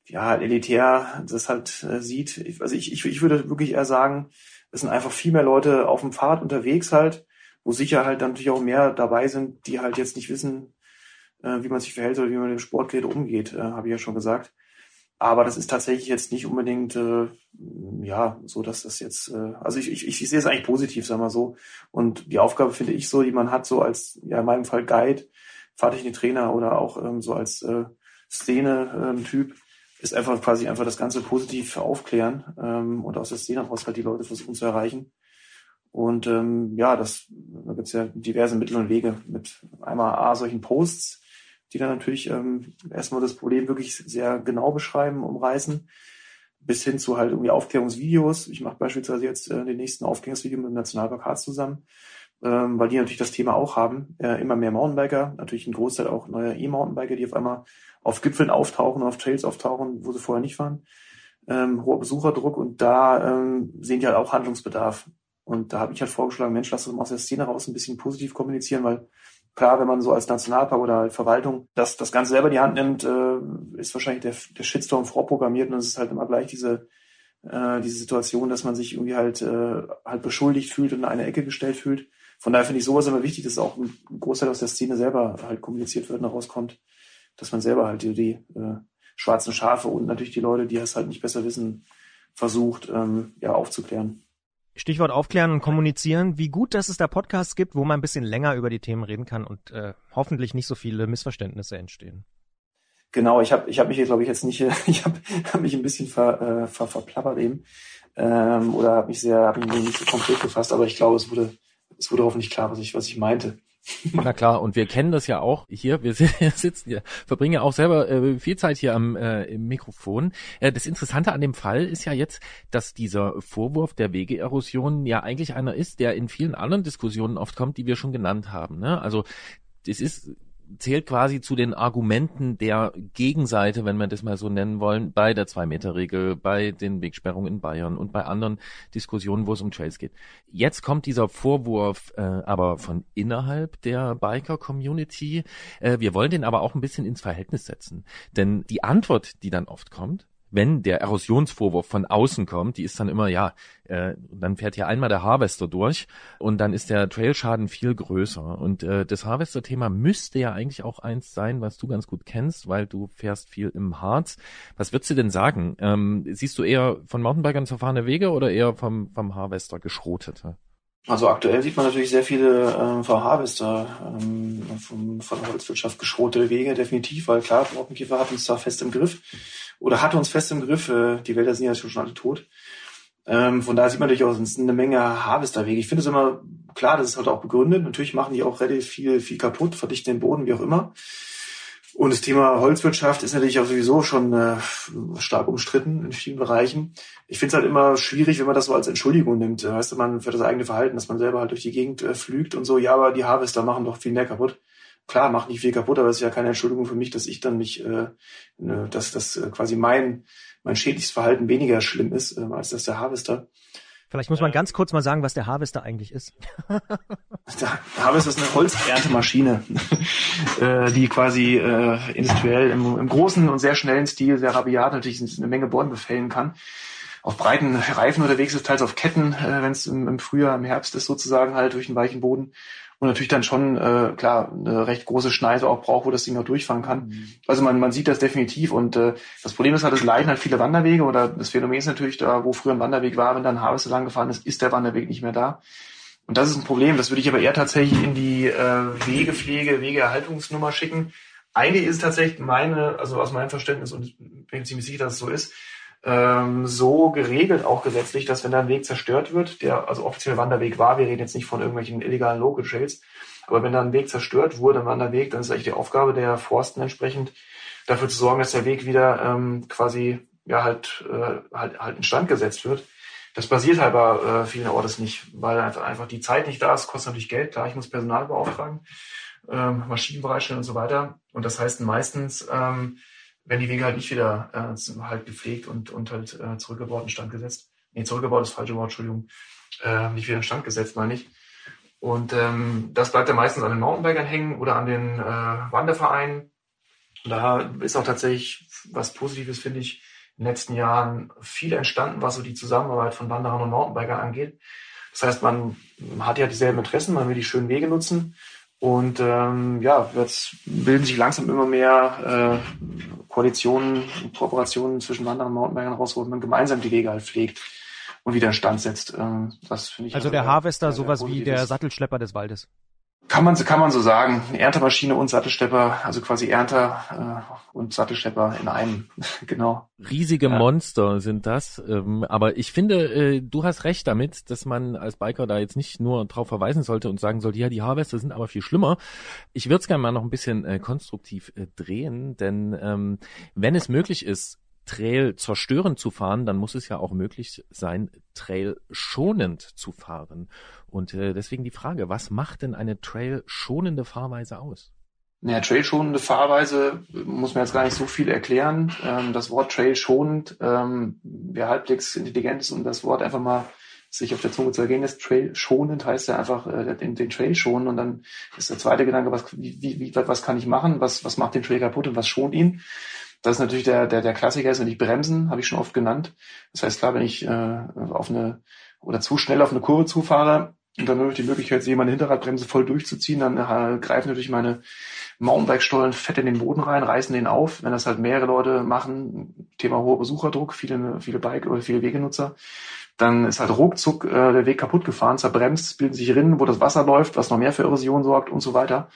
ja, halt elitär das halt äh, sieht. Also ich, ich, ich würde wirklich eher sagen, es sind einfach viel mehr Leute auf dem Pfad unterwegs halt, wo sicher halt dann natürlich auch mehr dabei sind, die halt jetzt nicht wissen, äh, wie man sich verhält oder wie man mit dem Sportgerät umgeht, äh, habe ich ja schon gesagt. Aber das ist tatsächlich jetzt nicht unbedingt, äh, ja, so dass das jetzt, äh, also ich, ich, ich sehe es eigentlich positiv, sagen wir so. Und die Aufgabe finde ich so, die man hat, so als, ja, in meinem Fall Guide, Fahrtechnik-Trainer oder auch ähm, so als äh, Szene-Typ, ähm, ist einfach quasi einfach das Ganze positiv aufklären ähm, und aus der Szene heraus halt die Leute versuchen zu erreichen. Und ähm, ja, das, da gibt's ja diverse Mittel und Wege mit einmal A, solchen Posts, die dann natürlich ähm, erstmal das Problem wirklich sehr genau beschreiben, umreißen, bis hin zu halt irgendwie Aufklärungsvideos. Ich mache beispielsweise jetzt äh, den nächsten Aufklärungsvideo mit dem Nationalpark Harz zusammen, ähm, weil die natürlich das Thema auch haben. Äh, immer mehr Mountainbiker, natürlich ein Großteil auch neuer E-Mountainbiker, die auf einmal auf Gipfeln auftauchen, auf Trails auftauchen, wo sie vorher nicht waren. Ähm, hoher Besucherdruck und da ähm, sehen die halt auch Handlungsbedarf. Und da habe ich halt vorgeschlagen, Mensch, lass uns mal aus der Szene raus ein bisschen positiv kommunizieren, weil klar, wenn man so als Nationalpark oder halt Verwaltung das, das Ganze selber in die Hand nimmt, äh, ist wahrscheinlich der, der Shitstorm vorprogrammiert und es ist halt immer gleich diese, äh, diese Situation, dass man sich irgendwie halt, äh, halt beschuldigt fühlt und in eine Ecke gestellt fühlt. Von daher finde ich sowas immer wichtig, dass auch ein Großteil aus der Szene selber halt kommuniziert wird und rauskommt, dass man selber halt die, die äh, schwarzen Schafe und natürlich die Leute, die es halt nicht besser wissen, versucht, ähm, ja, aufzuklären. Stichwort aufklären und kommunizieren. Wie gut, dass es da Podcasts gibt, wo man ein bisschen länger über die Themen reden kann und äh, hoffentlich nicht so viele Missverständnisse entstehen. Genau, ich habe ich hab mich, glaube ich, jetzt nicht, <laughs> ich habe hab mich ein bisschen ver, äh, ver, verplappert eben ähm, oder habe mich sehr, habe mich nicht so konkret gefasst, aber ich glaube, es wurde, es wurde hoffentlich klar, was ich, was ich meinte. <laughs> Na klar, und wir kennen das ja auch hier. Wir <laughs> sitzen hier, verbringen ja auch selber äh, viel Zeit hier am äh, im Mikrofon. Äh, das Interessante an dem Fall ist ja jetzt, dass dieser Vorwurf der Wegeerosion ja eigentlich einer ist, der in vielen anderen Diskussionen oft kommt, die wir schon genannt haben. Ne? Also es ist zählt quasi zu den Argumenten der Gegenseite, wenn wir das mal so nennen wollen, bei der Zwei-Meter-Regel, bei den Wegsperrungen in Bayern und bei anderen Diskussionen, wo es um Trails geht. Jetzt kommt dieser Vorwurf äh, aber von innerhalb der Biker-Community. Äh, wir wollen den aber auch ein bisschen ins Verhältnis setzen. Denn die Antwort, die dann oft kommt, wenn der Erosionsvorwurf von außen kommt, die ist dann immer, ja, äh, dann fährt hier einmal der Harvester durch und dann ist der Trailschaden viel größer. Und äh, das Harvester-Thema müsste ja eigentlich auch eins sein, was du ganz gut kennst, weil du fährst viel im Harz. Was würdest du denn sagen? Ähm, siehst du eher von Mountainbikern zerfahrene Wege oder eher vom, vom Harvester geschrotete? Also aktuell sieht man natürlich sehr viele ähm, Harvester ähm, von, von der Holzwirtschaft geschrotete Wege, definitiv, weil klar, Borkenkäfer hat uns zwar fest im Griff oder hatte uns fest im Griff, äh, die Wälder sind ja schon alle tot. Ähm, von daher sieht man ist eine Menge Harvesterwege. Ich finde es immer klar, das ist halt auch begründet. Natürlich machen die auch relativ viel, viel kaputt, verdichten den Boden, wie auch immer. Und das Thema Holzwirtschaft ist natürlich auch sowieso schon äh, stark umstritten in vielen Bereichen. Ich finde es halt immer schwierig, wenn man das so als Entschuldigung nimmt, weißt du, man für das eigene Verhalten, dass man selber halt durch die Gegend äh, flügt und so, ja, aber die Harvester machen doch viel mehr kaputt. Klar, machen nicht viel kaputt, aber es ist ja keine Entschuldigung für mich, dass ich dann nicht, äh, ne, dass das äh, quasi mein, mein schädliches Verhalten weniger schlimm ist, äh, als das der Harvester. Vielleicht muss man ganz kurz mal sagen, was der Harvester eigentlich ist. <laughs> Der Harvester ist eine Holzerntemaschine, <laughs> äh, die quasi äh, industriell im, im großen und sehr schnellen Stil, sehr rabiat natürlich eine Menge Bäume befällen kann. Auf breiten Reifen unterwegs ist, teils auf Ketten, äh, wenn es im, im Frühjahr, im Herbst ist sozusagen halt durch den weichen Boden und natürlich dann schon äh, klar eine recht große Schneise auch braucht, wo das Ding auch durchfahren kann. Mhm. Also man, man sieht das definitiv und äh, das Problem ist halt, es leiden halt viele Wanderwege oder das Phänomen ist natürlich da, wo früher ein Wanderweg war, wenn dann Harvester lang gefahren ist, ist der Wanderweg nicht mehr da. Und das ist ein Problem. Das würde ich aber eher tatsächlich in die äh, Wegepflege, Wegeerhaltungsnummer schicken. Eigentlich ist tatsächlich meine, also aus meinem Verständnis und ich bin ziemlich sicher, dass es so ist, ähm, so geregelt, auch gesetzlich, dass wenn da ein Weg zerstört wird, der also offiziell Wanderweg war, wir reden jetzt nicht von irgendwelchen illegalen Local Trails, aber wenn da ein Weg zerstört wurde, ein Wanderweg, dann ist eigentlich die Aufgabe der Forsten entsprechend dafür zu sorgen, dass der Weg wieder ähm, quasi ja halt, äh, halt halt instand gesetzt wird. Das passiert halt bei äh, vielen Ortes nicht, weil einfach, einfach die Zeit nicht da ist, kostet natürlich Geld. Klar, ich muss Personal beauftragen, ähm, Maschinen bereitstellen und so weiter. Und das heißt meistens ähm, werden die Wege halt nicht wieder äh, halt gepflegt und, und halt äh, zurückgebaut in Stand gesetzt. Nee, zurückgebaut ist falsche Wort, Entschuldigung. Äh, nicht wieder in Stand gesetzt, meine ich. Und ähm, das bleibt ja meistens an den Mountainbikern hängen oder an den äh, Wandervereinen. Und da ist auch tatsächlich was Positives, finde ich, in den letzten Jahren viel entstanden, was so die Zusammenarbeit von Wanderern und Mountainbikern angeht. Das heißt, man hat ja dieselben Interessen, man will die schönen Wege nutzen und ähm, ja, jetzt bilden sich langsam immer mehr äh, Koalitionen und Kooperationen zwischen Wanderern und Mountainbikern raus, wo man gemeinsam die Wege halt pflegt und wieder in Stand setzt. Ähm, das finde ich also, also der Harvester sowas wie der Sattelschlepper des Waldes. Kann man, kann man so sagen. Erntemaschine und Sattelstepper, also quasi Ernter äh, und Sattelstepper in einem, <laughs> genau. Riesige ja. Monster sind das. Ähm, aber ich finde, äh, du hast recht damit, dass man als Biker da jetzt nicht nur drauf verweisen sollte und sagen sollte, ja, die Harvester sind aber viel schlimmer. Ich würde es gerne mal noch ein bisschen äh, konstruktiv äh, drehen, denn ähm, wenn es möglich ist, Trail zerstörend zu fahren, dann muss es ja auch möglich sein, Trail schonend zu fahren. Und äh, deswegen die Frage, was macht denn eine Trail schonende Fahrweise aus? Naja, Trail-schonende Fahrweise muss man jetzt gar nicht so viel erklären. Ähm, das Wort Trail schonend, ähm, wer halbwegs intelligent ist und das Wort einfach mal sich auf der Zunge zu ergehen lässt, Trail schonend heißt ja einfach äh, den, den Trail schonen und dann ist der zweite Gedanke, was, wie, wie, was kann ich machen, was, was macht den Trail kaputt und was schont ihn. Das ist natürlich der, der, der Klassiker ist natürlich Bremsen, habe ich schon oft genannt. Das heißt, klar, wenn ich äh, auf eine oder zu schnell auf eine Kurve zufahre und dann habe ich die Möglichkeit sehe, meine Hinterradbremse voll durchzuziehen, dann äh, greifen natürlich meine Mountainbike-Stollen fett in den Boden rein, reißen den auf. Wenn das halt mehrere Leute machen, Thema hoher Besucherdruck, viele, viele Bike- oder viele Wegenutzer, dann ist halt ruckzuck äh, der Weg kaputt gefahren, zerbremst, bilden sich Rinnen, wo das Wasser läuft, was noch mehr für Erosion sorgt und so weiter.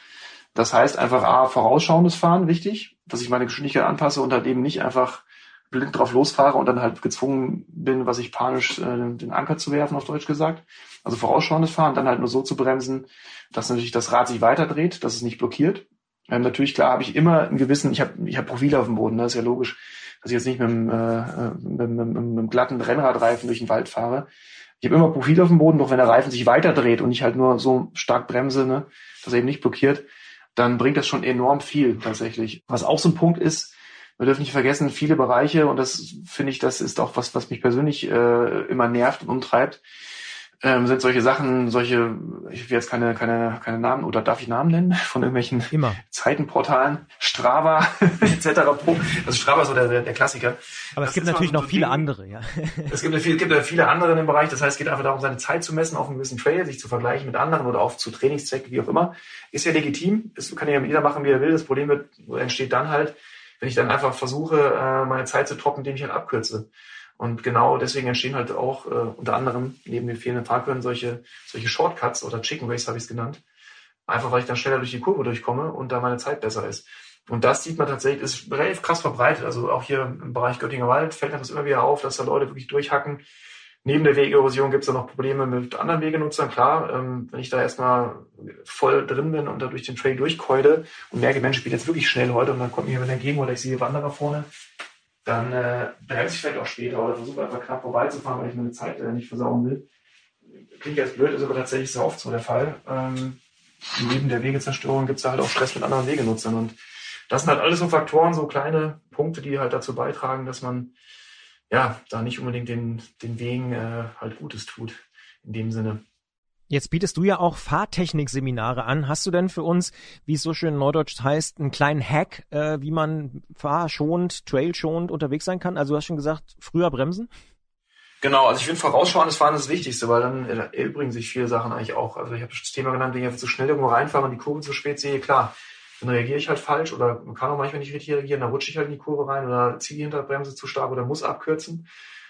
Das heißt einfach A, vorausschauendes Fahren, wichtig, dass ich meine Geschwindigkeit anpasse und halt eben nicht einfach blind drauf losfahre und dann halt gezwungen bin, was ich panisch äh, den Anker zu werfen, auf Deutsch gesagt. Also vorausschauendes Fahren, dann halt nur so zu bremsen, dass natürlich das Rad sich weiterdreht, dass es nicht blockiert. Ähm, natürlich, klar, habe ich immer einen gewissen, ich habe ich hab Profile auf dem Boden, das ist ja logisch, dass ich jetzt nicht mit einem, äh, mit, mit, mit, mit einem glatten Rennradreifen durch den Wald fahre. Ich habe immer Profile auf dem Boden, doch wenn der Reifen sich weiterdreht und ich halt nur so stark bremse, ne, dass er eben nicht blockiert, dann bringt das schon enorm viel tatsächlich. Was auch so ein Punkt ist, wir dürfen nicht vergessen, viele Bereiche, und das finde ich, das ist auch was, was mich persönlich äh, immer nervt und umtreibt, ähm, sind solche Sachen, solche, ich will jetzt keine, keine, keine Namen, oder darf ich Namen nennen? <laughs> Von irgendwelchen Immer. Zeitenportalen, Strava, <laughs> etc. Also Strava ist so der, der Klassiker. Aber das es gibt natürlich noch so viele Dinge. andere, ja. Es gibt, es gibt viele andere in dem Bereich. Das heißt, es geht einfach darum, seine Zeit zu messen auf einem gewissen Trail, sich zu vergleichen mit anderen oder auch zu Trainingszwecken, wie auch immer. Ist ja legitim. Das kann ja jeder machen, wie er will. Das Problem wird, entsteht dann halt, wenn ich dann einfach versuche, äh, meine Zeit zu trocken, indem ich halt abkürze. Und genau deswegen entstehen halt auch äh, unter anderem neben den fehlenden Fahrkörnern solche, solche Shortcuts oder Chicken Race habe ich es genannt. Einfach weil ich dann schneller durch die Kurve durchkomme und da meine Zeit besser ist. Und das sieht man tatsächlich, ist relativ krass verbreitet. Also auch hier im Bereich Göttinger Wald fällt das immer wieder auf, dass da Leute wirklich durchhacken, Neben der Wegeerosion gibt es da noch Probleme mit anderen Wegenutzern. Klar, ähm, wenn ich da erstmal voll drin bin und da durch den Trail durchkeule und merke, Mensch, ich bin jetzt wirklich schnell heute und dann kommt mir jemand entgegen oder ich sehe Wanderer vorne, dann äh, bremse ich vielleicht auch später oder versuche einfach knapp vorbeizufahren, weil ich meine Zeit äh, nicht versauen will. Klingt jetzt blöd, ist aber tatsächlich sehr oft so der Fall. Ähm, neben der Wegezerstörung gibt es halt auch Stress mit anderen Wegenutzern und das sind halt alles so Faktoren, so kleine Punkte, die halt dazu beitragen, dass man ja, da nicht unbedingt den, den Wegen äh, halt Gutes tut, in dem Sinne. Jetzt bietest du ja auch Fahrtechnik-Seminare an. Hast du denn für uns, wie es so schön neudeutsch heißt, einen kleinen Hack, äh, wie man fahrschonend, trailschonend unterwegs sein kann? Also du hast schon gesagt, früher bremsen? Genau, also ich finde vorausschauendes Fahren das Wichtigste, weil dann erübrigen sich viele Sachen eigentlich auch. Also ich habe das Thema genannt, wenn ich zu schnell irgendwo reinfahre und die Kurve zu spät sehe, klar, dann reagiere ich halt falsch oder kann auch manchmal nicht richtig reagieren, dann rutsche ich halt in die Kurve rein oder ziehe die Hinterbremse zu stark oder muss abkürzen.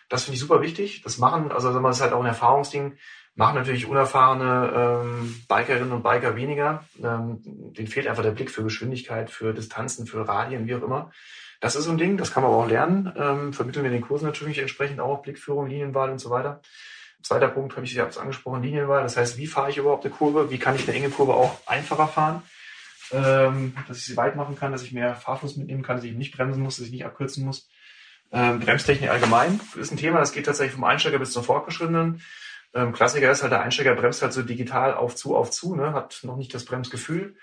Das finde ich super wichtig. Das machen, also das ist halt auch ein Erfahrungsding, machen natürlich unerfahrene ähm, Bikerinnen und Biker weniger. Ähm, denen fehlt einfach der Blick für Geschwindigkeit, für Distanzen, für Radien, wie auch immer. Das ist so ein Ding, das kann man aber auch lernen. Ähm, vermitteln wir den Kursen natürlich entsprechend auch Blickführung, Linienwahl und so weiter. Zweiter Punkt habe ich ja angesprochen, Linienwahl. Das heißt, wie fahre ich überhaupt eine Kurve? Wie kann ich eine enge Kurve auch einfacher fahren? ähm, dass ich sie weit machen kann, dass ich mehr Fahrfluss mitnehmen kann, dass ich nicht bremsen muss, dass ich nicht abkürzen muss. Ähm, Bremstechnik allgemein ist ein Thema, das geht tatsächlich vom Einsteiger bis zum Fortgeschrittenen. Ähm, Klassiker ist halt, der Einsteiger bremst halt so digital auf zu, auf zu, ne? hat noch nicht das Bremsgefühl.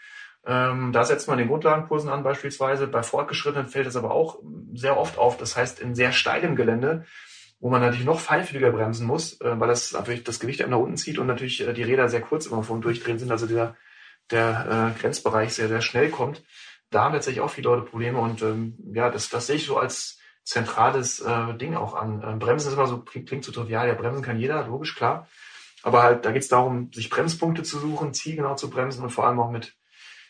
Ähm, da setzt man den Grundlagenkursen an beispielsweise. Bei Fortgeschrittenen fällt es aber auch sehr oft auf. Das heißt, in sehr steilem Gelände, wo man natürlich noch feinfühliger bremsen muss, äh, weil das natürlich das Gewicht nach unten zieht und natürlich äh, die Räder sehr kurz immer vom Durchdrehen sind. Also dieser der äh, Grenzbereich sehr, sehr schnell kommt. Da haben tatsächlich auch viele Leute Probleme und ähm, ja, das, das sehe ich so als zentrales äh, Ding auch an. Ähm, Bremsen ist immer so, klingt, klingt so trivial, ja, bremsen kann jeder, logisch, klar. Aber halt, da geht es darum, sich Bremspunkte zu suchen, zielgenau zu bremsen und vor allem auch mit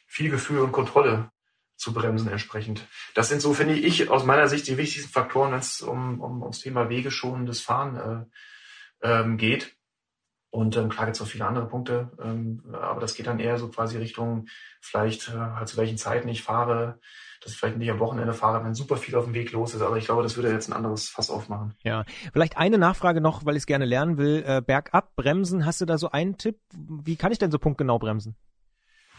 viel Gefühl und Kontrolle zu bremsen entsprechend. Das sind so, finde ich, aus meiner Sicht die wichtigsten Faktoren, wenn es um, um, ums Thema wegeschonendes Fahren äh, ähm, geht. Und ähm, klar gibt es auch viele andere Punkte, ähm, aber das geht dann eher so quasi Richtung vielleicht äh, halt zu welchen Zeiten ich fahre, dass ich vielleicht nicht am Wochenende fahre, wenn super viel auf dem Weg los ist. Aber ich glaube, das würde jetzt ein anderes Fass aufmachen. Ja, vielleicht eine Nachfrage noch, weil ich es gerne lernen will. Äh, bergab bremsen, hast du da so einen Tipp? Wie kann ich denn so punktgenau bremsen?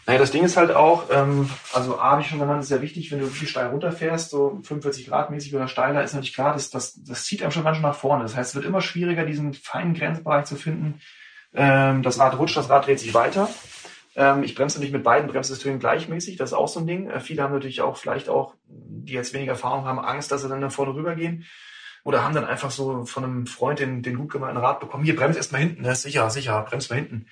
Naja, das Ding ist halt auch, ähm, also A, wie schon genannt, ist sehr wichtig, wenn du viel steil runterfährst, so 45 Grad mäßig oder steiler, ist natürlich klar, dass das, das zieht einem schon ganz schön nach vorne. Das heißt, es wird immer schwieriger, diesen feinen Grenzbereich zu finden, ähm, das Rad rutscht, das Rad dreht sich weiter. Ähm, ich bremse nicht mit beiden Bremssystemen gleichmäßig, das ist auch so ein Ding. Äh, viele haben natürlich auch vielleicht auch, die jetzt weniger Erfahrung haben, Angst, dass sie dann da vorne rübergehen. Oder haben dann einfach so von einem Freund den, den gut gemeinten Rat bekommen, hier bremst erst mal hinten, ne? sicher, sicher, bremst mal hinten.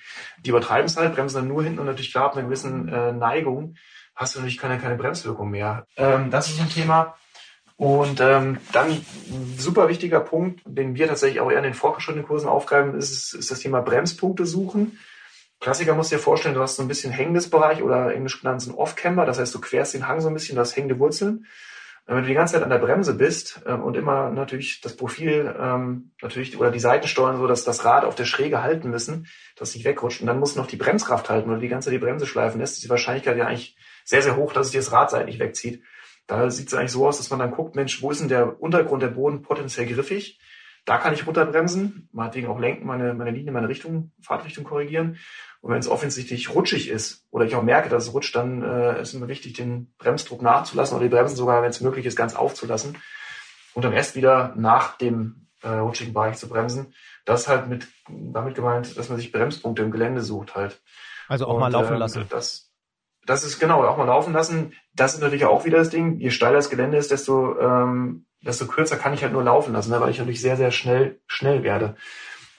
Die übertreiben es halt, bremsen dann nur hinten und natürlich klar ab einer gewissen äh, Neigung hast du natürlich keine, keine Bremswirkung mehr. Ähm, das ist ein Thema. Und ähm, dann super wichtiger Punkt, den wir tatsächlich auch eher in den fortgeschrittenen Kursen aufgreifen, ist, ist das Thema Bremspunkte suchen. Klassiker musst du dir vorstellen, du hast so ein bisschen hängendes Bereich oder englisch genannt so ein Off-Camber, das heißt, du querst den Hang so ein bisschen, du hast hängende Wurzeln. Wenn du die ganze Zeit an der Bremse bist ähm, und immer natürlich das Profil ähm, natürlich oder die Seiten steuern, so dass das Rad auf der Schräge halten müssen, dass es nicht wegrutscht und dann musst du noch die Bremskraft halten oder die ganze Zeit die Bremse schleifen lässt, ist die Wahrscheinlichkeit ja eigentlich sehr, sehr hoch, dass es dir das Rad seitlich wegzieht. Da sieht es eigentlich so aus, dass man dann guckt, Mensch, wo ist denn der Untergrund, der Boden potenziell griffig? Da kann ich runterbremsen, meinetwegen auch lenken, meine, meine Linie, meine Richtung, Fahrtrichtung korrigieren. Und wenn es offensichtlich rutschig ist oder ich auch merke, dass es rutscht, dann äh, ist es mir wichtig, den Bremsdruck nachzulassen oder die Bremsen sogar, wenn es möglich ist, ganz aufzulassen und dann erst wieder nach dem äh, rutschigen Bereich zu bremsen. Das halt mit damit gemeint, dass man sich Bremspunkte im Gelände sucht halt. Also auch und, mal laufen ähm, lassen. Das, das ist genau, auch mal laufen lassen. Das ist natürlich auch wieder das Ding. Je steiler das Gelände ist, desto, ähm, desto kürzer kann ich halt nur laufen lassen, ne, weil ich natürlich sehr, sehr schnell, schnell werde.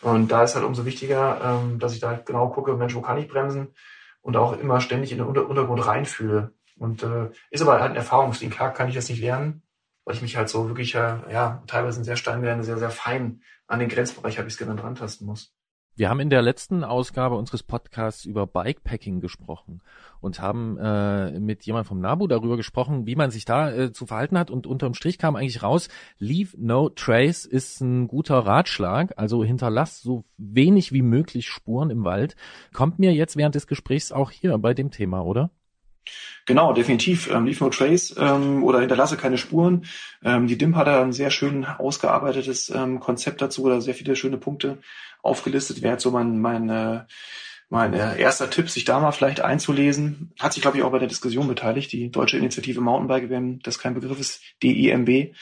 Und da ist halt umso wichtiger, ähm, dass ich da halt genau gucke, Mensch, wo kann ich bremsen? Und auch immer ständig in den Unter Untergrund reinfühle. Und äh, ist aber halt ein Erfahrungsding. Klar kann ich das nicht lernen, weil ich mich halt so wirklich, äh, ja, teilweise sehr steilen Gelände sehr, sehr fein an den Grenzbereich, habe ich es genannt, rantasten muss. Wir haben in der letzten Ausgabe unseres Podcasts über Bikepacking gesprochen und haben äh, mit jemand vom NABU darüber gesprochen, wie man sich da äh, zu verhalten hat. Und unterm Strich kam eigentlich raus, Leave No Trace ist ein guter Ratschlag. Also hinterlass so wenig wie möglich Spuren im Wald. Kommt mir jetzt während des Gesprächs auch hier bei dem Thema, oder? Genau, definitiv. Ähm, Leave No Trace ähm, oder hinterlasse keine Spuren. Ähm, die DIMP hat da ein sehr schön ausgearbeitetes ähm, Konzept dazu oder sehr viele schöne Punkte aufgelistet. Wäre jetzt so mein, mein, äh, mein äh, erster Tipp, sich da mal vielleicht einzulesen. Hat sich, glaube ich, auch bei der Diskussion beteiligt. Die Deutsche Initiative Mountainbike, wenn das kein Begriff ist, DIMB.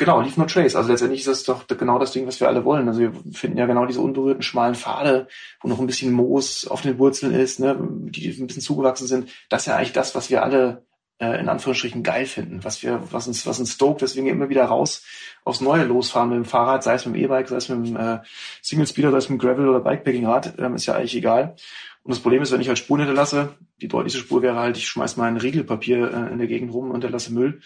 Genau, Leave No Trace. Also letztendlich ist das doch genau das Ding, was wir alle wollen. Also wir finden ja genau diese unberührten schmalen Pfade, wo noch ein bisschen Moos auf den Wurzeln ist, ne, die ein bisschen zugewachsen sind. Das ist ja eigentlich das, was wir alle äh, in Anführungsstrichen geil finden, was wir, was uns, was uns stoked, deswegen immer wieder raus aufs Neue losfahren mit dem Fahrrad, sei es mit dem E-Bike, sei es mit dem äh, Single Speeder, sei es mit dem Gravel oder Bikepacking-Rad, ähm, ist ja eigentlich egal. Und das Problem ist, wenn ich halt Spuren hinterlasse, die deutlichste Spur wäre halt, ich schmeiß mein Riegelpapier äh, in der Gegend rum und hinterlasse Müll.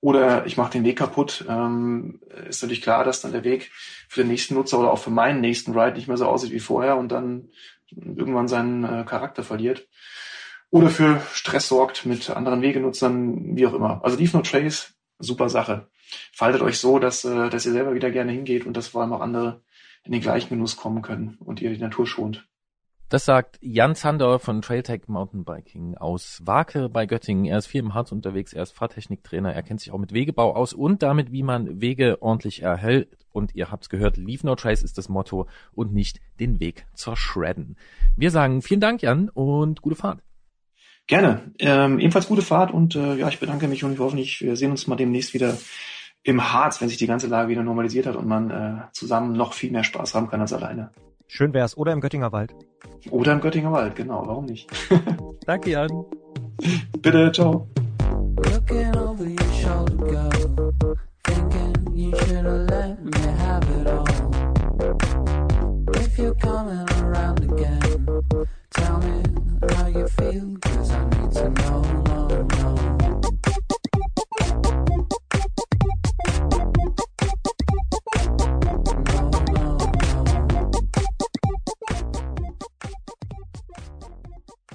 Oder ich mache den Weg kaputt. Ähm, ist natürlich klar, dass dann der Weg für den nächsten Nutzer oder auch für meinen nächsten Ride nicht mehr so aussieht wie vorher und dann irgendwann seinen äh, Charakter verliert. Oder für Stress sorgt mit anderen Wegenutzern, wie auch immer. Also Leave No Trace, super Sache. Faltet euch so, dass, äh, dass ihr selber wieder gerne hingeht und dass vor allem auch andere in den gleichen Genuss kommen können und ihr die Natur schont. Das sagt Jan Zander von Trailtech Mountainbiking aus Wake bei Göttingen. Er ist viel im Harz unterwegs, er ist Fahrtechniktrainer, er kennt sich auch mit Wegebau aus und damit, wie man Wege ordentlich erhält. Und ihr habt's gehört, Leave No Trace ist das Motto und nicht den Weg zerschredden. Wir sagen vielen Dank, Jan, und gute Fahrt. Gerne. Ähm, ebenfalls gute Fahrt und äh, ja, ich bedanke mich und ich hoffe, wir sehen uns mal demnächst wieder im Harz, wenn sich die ganze Lage wieder normalisiert hat und man äh, zusammen noch viel mehr Spaß haben kann als alleine. Schön wär's. Oder im Göttinger Wald. Oder im Göttinger Wald, genau. Warum nicht? <laughs> Danke, Jan. Bitte, ciao. Looking over your shoulder, girl. Thinking you should have let me have it all. If you're coming around again, tell me how you feel, cause I need to know,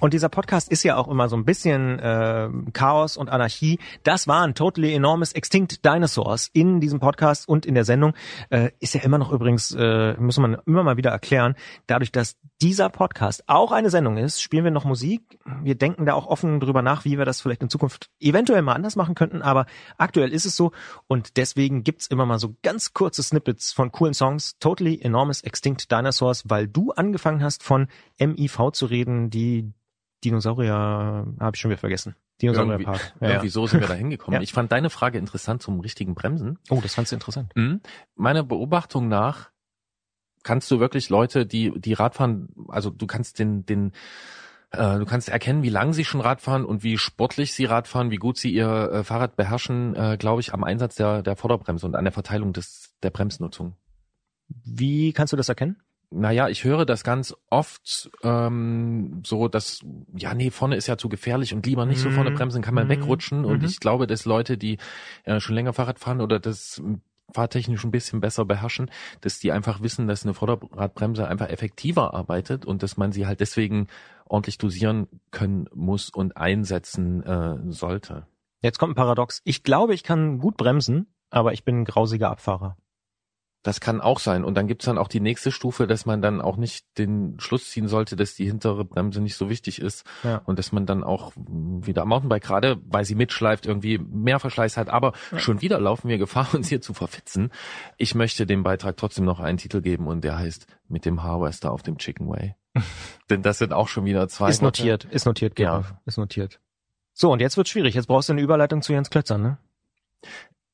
Und dieser Podcast ist ja auch immer so ein bisschen äh, Chaos und Anarchie. Das waren Totally Enormous Extinct Dinosaurs in diesem Podcast und in der Sendung. Äh, ist ja immer noch übrigens, äh, muss man immer mal wieder erklären, dadurch, dass dieser Podcast auch eine Sendung ist, spielen wir noch Musik. Wir denken da auch offen drüber nach, wie wir das vielleicht in Zukunft eventuell mal anders machen könnten, aber aktuell ist es so und deswegen gibt's immer mal so ganz kurze Snippets von coolen Songs. Totally Enormous Extinct Dinosaurs, weil du angefangen hast von MIV zu reden, die Dinosaurier habe ich schon wieder vergessen. Irgendwie, Dinosaurierpark. <laughs> Ja, irgendwie ja. so sind wir da <laughs> hingekommen. Ja. Ich fand deine Frage interessant zum richtigen Bremsen. Oh, das fandst du interessant. Mhm. Meiner Beobachtung nach kannst du wirklich Leute, die die Radfahren, also du kannst den den äh, du kannst erkennen, wie lang sie schon Radfahren und wie sportlich sie Radfahren, wie gut sie ihr äh, Fahrrad beherrschen, äh, glaube ich, am Einsatz der der Vorderbremse und an der Verteilung des der Bremsnutzung. Wie kannst du das erkennen? Naja, ich höre das ganz oft ähm, so, dass, ja, nee, vorne ist ja zu gefährlich und lieber nicht so vorne Mhm. bremsen, kann man Mhm. wegrutschen. Und Mhm. ich glaube, dass Leute, die äh, schon länger Fahrrad fahren oder das fahrtechnisch ein bisschen besser beherrschen, dass die einfach wissen, dass eine Vorderradbremse einfach effektiver arbeitet und dass man sie halt deswegen ordentlich dosieren können muss und einsetzen äh, sollte. Jetzt kommt ein Paradox. Ich glaube, ich kann gut bremsen, aber ich bin ein grausiger Abfahrer. Das kann auch sein. Und dann gibt's dann auch die nächste Stufe, dass man dann auch nicht den Schluss ziehen sollte, dass die hintere Bremse nicht so wichtig ist Ja. und dass man dann auch wieder am Mountainbike, gerade weil sie mitschleift, irgendwie mehr Verschleiß hat. Aber schon wieder laufen wir Gefahr, <laughs> uns hier zu verfitzen. Ich möchte dem Beitrag trotzdem noch einen Titel geben und der heißt Mit dem Harvester auf dem Chicken Way. <laughs> Denn das sind auch schon wieder zwei Ist Worte. notiert, ist notiert, Ja. Gerolf. Ist notiert. So, und jetzt wird's schwierig. Jetzt brauchst du eine Überleitung zu Jens Klötzer, ne?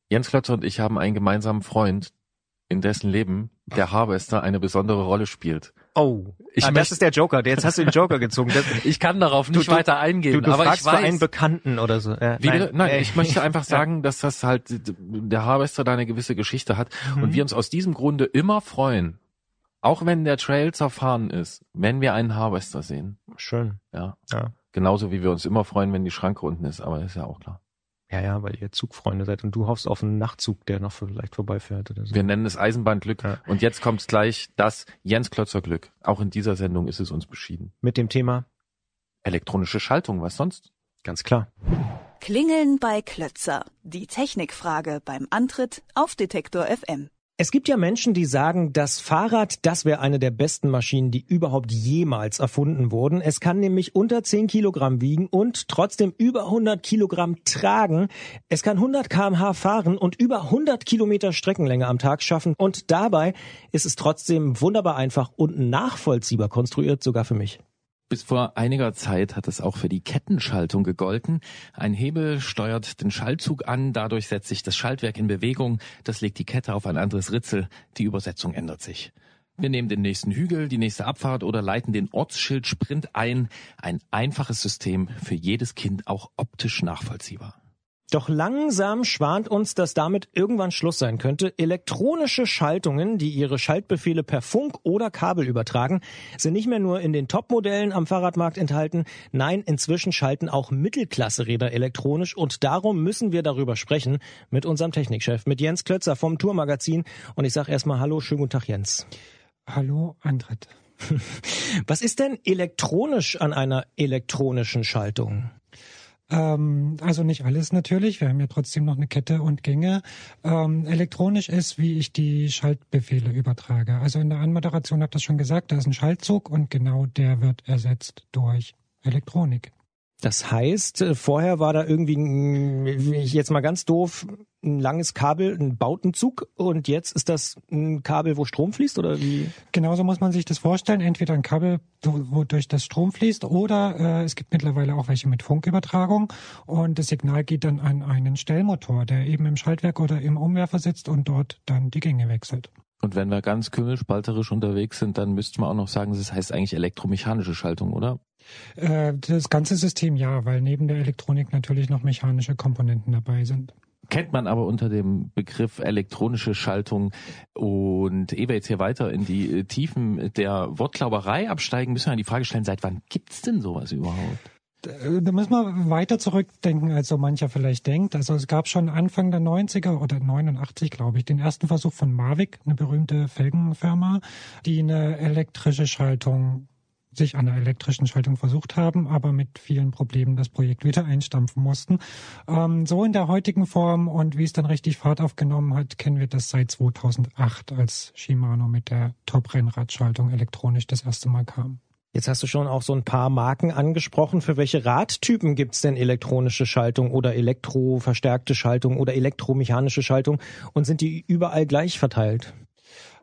Jens Klötzer und ich haben einen gemeinsamen Freund, in dessen Leben der Harvester eine besondere Rolle spielt. Oh, Ich ah, das ist der Joker. Jetzt hast du den Joker gezogen. Das, <laughs> Ich kann darauf nicht du- weiter eingehen, du du aber fragst ich weiß, für einen Bekannten oder so. Ja, Wie bitte? Nein, äh, ich möchte <laughs> einfach sagen, dass das halt der Harvester da eine gewisse Geschichte hat Mhm. und wir uns aus diesem Grunde immer freuen, auch wenn der Trail zerfahren ist, wenn wir einen Harvester sehen. Schön. Ja. Ja. Genauso wie wir uns immer freuen, wenn die Schranke unten ist, aber ist ja auch klar. Ja, ja, weil ihr Zugfreunde seid und du hoffst auf einen Nachtzug, der noch vielleicht vorbeifährt oder so. Wir nennen es Eisenbahnglück Ja. und jetzt kommt gleich das Jens Klötzer Glück. Auch in dieser Sendung ist es uns beschieden. Mit dem Thema, Elektronische Schaltung, was sonst? ganz klar. Klingeln bei Klötzer. Die Technikfrage beim Antritt auf Detektor FM. Es gibt ja Menschen, die sagen, das Fahrrad, das wäre eine der besten Maschinen, die überhaupt jemals erfunden wurden. Es kann nämlich unter 10 Kilogramm wiegen und trotzdem über 100 Kilogramm tragen. Es kann 100 kmh fahren und über 100 Kilometer Streckenlänge am Tag schaffen. Und dabei ist es trotzdem wunderbar einfach und nachvollziehbar konstruiert, sogar für mich. Bis vor einiger Zeit hat es auch für die Kettenschaltung gegolten. Ein Hebel steuert den Schaltzug an, dadurch setzt sich das Schaltwerk in Bewegung, das legt die Kette auf ein anderes Ritzel, die Übersetzung ändert sich. Wir nehmen den nächsten Hügel, die nächste Abfahrt oder leiten den Ortsschild-Sprint ein. Ein einfaches System, für jedes Kind auch optisch nachvollziehbar. Doch langsam schwant uns, dass damit irgendwann Schluss sein könnte. Elektronische Schaltungen, die ihre Schaltbefehle per Funk oder Kabel übertragen, sind nicht mehr nur in den Topmodellen am Fahrradmarkt enthalten. Nein, inzwischen schalten auch Mittelklasse-Räder elektronisch und darum müssen wir darüber sprechen mit unserem Technikchef, mit Jens Klötzer vom Tourmagazin. Und ich sage erstmal Hallo, schönen guten Tag, Jens. Hallo, Antritt. <laughs> Was ist denn elektronisch an einer elektronischen Schaltung? Ähm, also nicht alles natürlich. Wir haben ja trotzdem noch eine Kette und Gänge. Ähm, elektronisch ist, wie ich die Schaltbefehle übertrage. Also in der Anmoderation habt ihr das schon gesagt, da ist ein Schaltzug und genau der wird ersetzt durch Elektronik. Das heißt, äh, vorher war da irgendwie, jetzt mal ganz doof, ein langes Kabel, ein Bautenzug und jetzt ist das ein Kabel, wo Strom fließt oder wie? Genauso muss man sich das vorstellen. Entweder ein Kabel, wo durch das Strom fließt oder äh, es gibt mittlerweile auch welche mit Funkübertragung und das Signal geht dann an einen Stellmotor, der eben im Schaltwerk oder im Umwerfer sitzt und dort dann die Gänge wechselt. Und wenn wir ganz kümmelspalterisch unterwegs sind, dann müsste man auch noch sagen, das heißt eigentlich elektromechanische Schaltung, oder? Äh, das ganze System ja, weil neben der Elektronik natürlich noch mechanische Komponenten dabei sind kennt man aber unter dem Begriff elektronische Schaltung. Und ehe wir jetzt hier weiter in die äh, Tiefen der Wortklauberei absteigen, müssen wir die Frage stellen, seit wann gibt's denn sowas überhaupt? Da müssen wir weiter zurückdenken, als so mancher vielleicht denkt. Also es gab schon Anfang der 90er oder 89, glaube ich, den ersten Versuch von Mavic, eine berühmte Felgenfirma, die eine elektrische Schaltung sich an der elektrischen Schaltung versucht haben, aber mit vielen Problemen das Projekt wieder einstampfen mussten. Ähm, so in der heutigen Form und wie es dann richtig Fahrt aufgenommen hat, kennen wir das seit 2008, als Shimano mit der Top-Rennradschaltung elektronisch das erste Mal kam. Jetzt hast du schon auch so ein paar Marken angesprochen. Für welche Radtypen gibt's denn elektronische Schaltung oder elektroverstärkte Schaltung oder elektromechanische Schaltung und sind die überall gleich verteilt?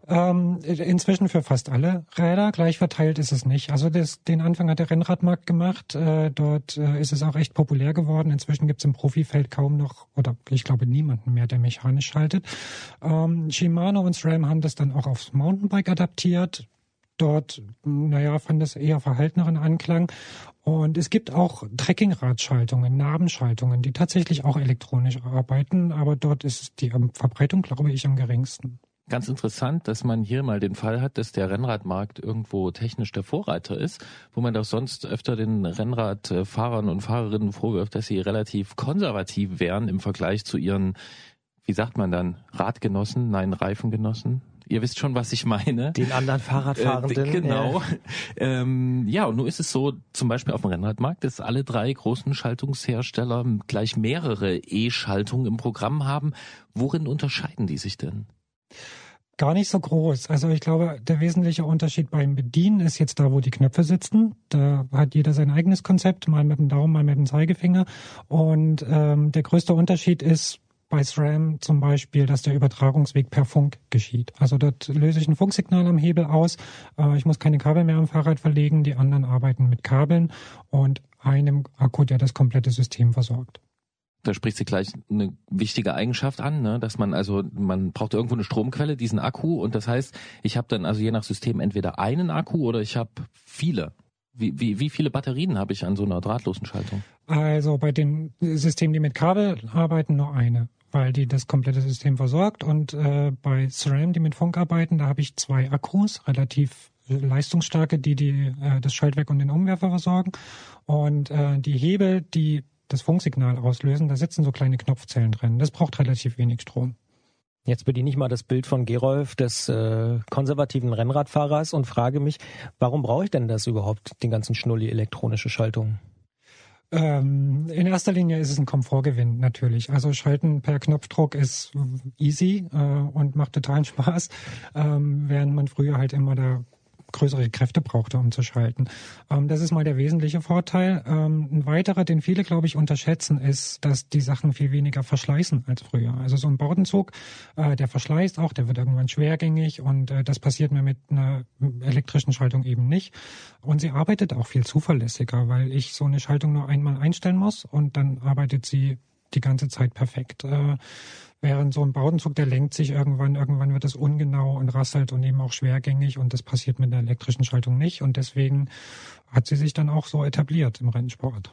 Ähm, inzwischen für fast alle Räder. Gleich verteilt ist es nicht. Also das, den Anfang hat der Rennradmarkt gemacht. Äh, dort äh, ist es auch echt populär geworden. Inzwischen gibt es im Profifeld kaum noch, oder ich glaube niemanden mehr, der mechanisch schaltet. Ähm, Shimano und SRAM haben das dann auch aufs Mountainbike adaptiert. Dort, naja, fand es eher verhalteneren Anklang. Und es gibt auch Trekkingradschaltungen, Nabenschaltungen, die tatsächlich auch elektronisch arbeiten, aber dort ist die Verbreitung, glaube ich, am geringsten. Ganz interessant, dass man hier mal den Fall hat, dass der Rennradmarkt irgendwo technisch der Vorreiter ist, wo man doch sonst öfter den Rennradfahrern und Fahrerinnen vorwirft, dass sie relativ konservativ wären im Vergleich zu ihren, wie sagt man dann, Radgenossen, nein, Reifengenossen. Ihr wisst schon, was ich meine. Den anderen Fahrradfahrenden. Äh, genau. Ja. Ähm, ja, und nun ist es so, zum Beispiel auf dem Rennradmarkt, dass alle drei großen Schaltungshersteller gleich mehrere E-Schaltungen im Programm haben. Worin unterscheiden die sich denn? Gar nicht so groß. Also ich glaube, der wesentliche Unterschied beim Bedienen ist jetzt da, wo die Knöpfe sitzen. Da hat jeder sein eigenes Konzept, mal mit dem Daumen, mal mit dem Zeigefinger. Und ähm, der größte Unterschied ist bei SRAM zum Beispiel, dass der Übertragungsweg per Funk geschieht. Also dort löse ich ein Funksignal am Hebel aus. Äh, ich muss keine Kabel mehr am Fahrrad verlegen. Die anderen arbeiten mit Kabeln und einem Akku, der das komplette System versorgt da spricht sie gleich eine wichtige Eigenschaft an, ne? dass man also, man braucht irgendwo eine Stromquelle, diesen Akku und das heißt, ich habe dann also je nach System entweder einen Akku oder ich habe viele. Wie, wie, wie viele Batterien habe ich an so einer drahtlosen Schaltung? Also bei den Systemen, die mit Kabel arbeiten, nur eine, weil die das komplette System versorgt. Und äh, bei SRAM, die mit Funk arbeiten, da habe ich zwei Akkus, relativ leistungsstarke, die, die äh, das Schaltwerk und den Umwerfer versorgen. Und äh, die Hebel, die das Funksignal auslösen, da sitzen so kleine Knopfzellen drin. Das braucht relativ wenig Strom. Jetzt bediene ich mal das Bild von Gerolf, des äh, konservativen Rennradfahrers, und frage mich, warum brauche ich denn das überhaupt, den ganzen Schnulli elektronische Schaltung? Ähm, in erster Linie ist es ein Komfortgewinn natürlich. Also Schalten per Knopfdruck ist easy äh, und macht totalen <laughs> Spaß, ähm, während man früher halt immer da größere Kräfte brauchte, um zu schalten. Ähm, das ist mal der wesentliche Vorteil. Ähm, ein weiterer, den viele, glaube ich, unterschätzen, ist, dass die Sachen viel weniger verschleißen als früher. Also so ein Bordenzug, äh, der verschleißt auch, der wird irgendwann schwergängig und äh, das passiert mir mit einer elektrischen Schaltung eben nicht. Und sie arbeitet auch viel zuverlässiger, weil ich so eine Schaltung nur einmal einstellen muss und dann arbeitet sie die ganze Zeit perfekt. Äh, Während so ein Baudenzug, der lenkt sich irgendwann, irgendwann wird es ungenau und rasselt und eben auch schwergängig und das passiert mit der elektrischen Schaltung nicht und deswegen hat sie sich dann auch so etabliert im Rennsport.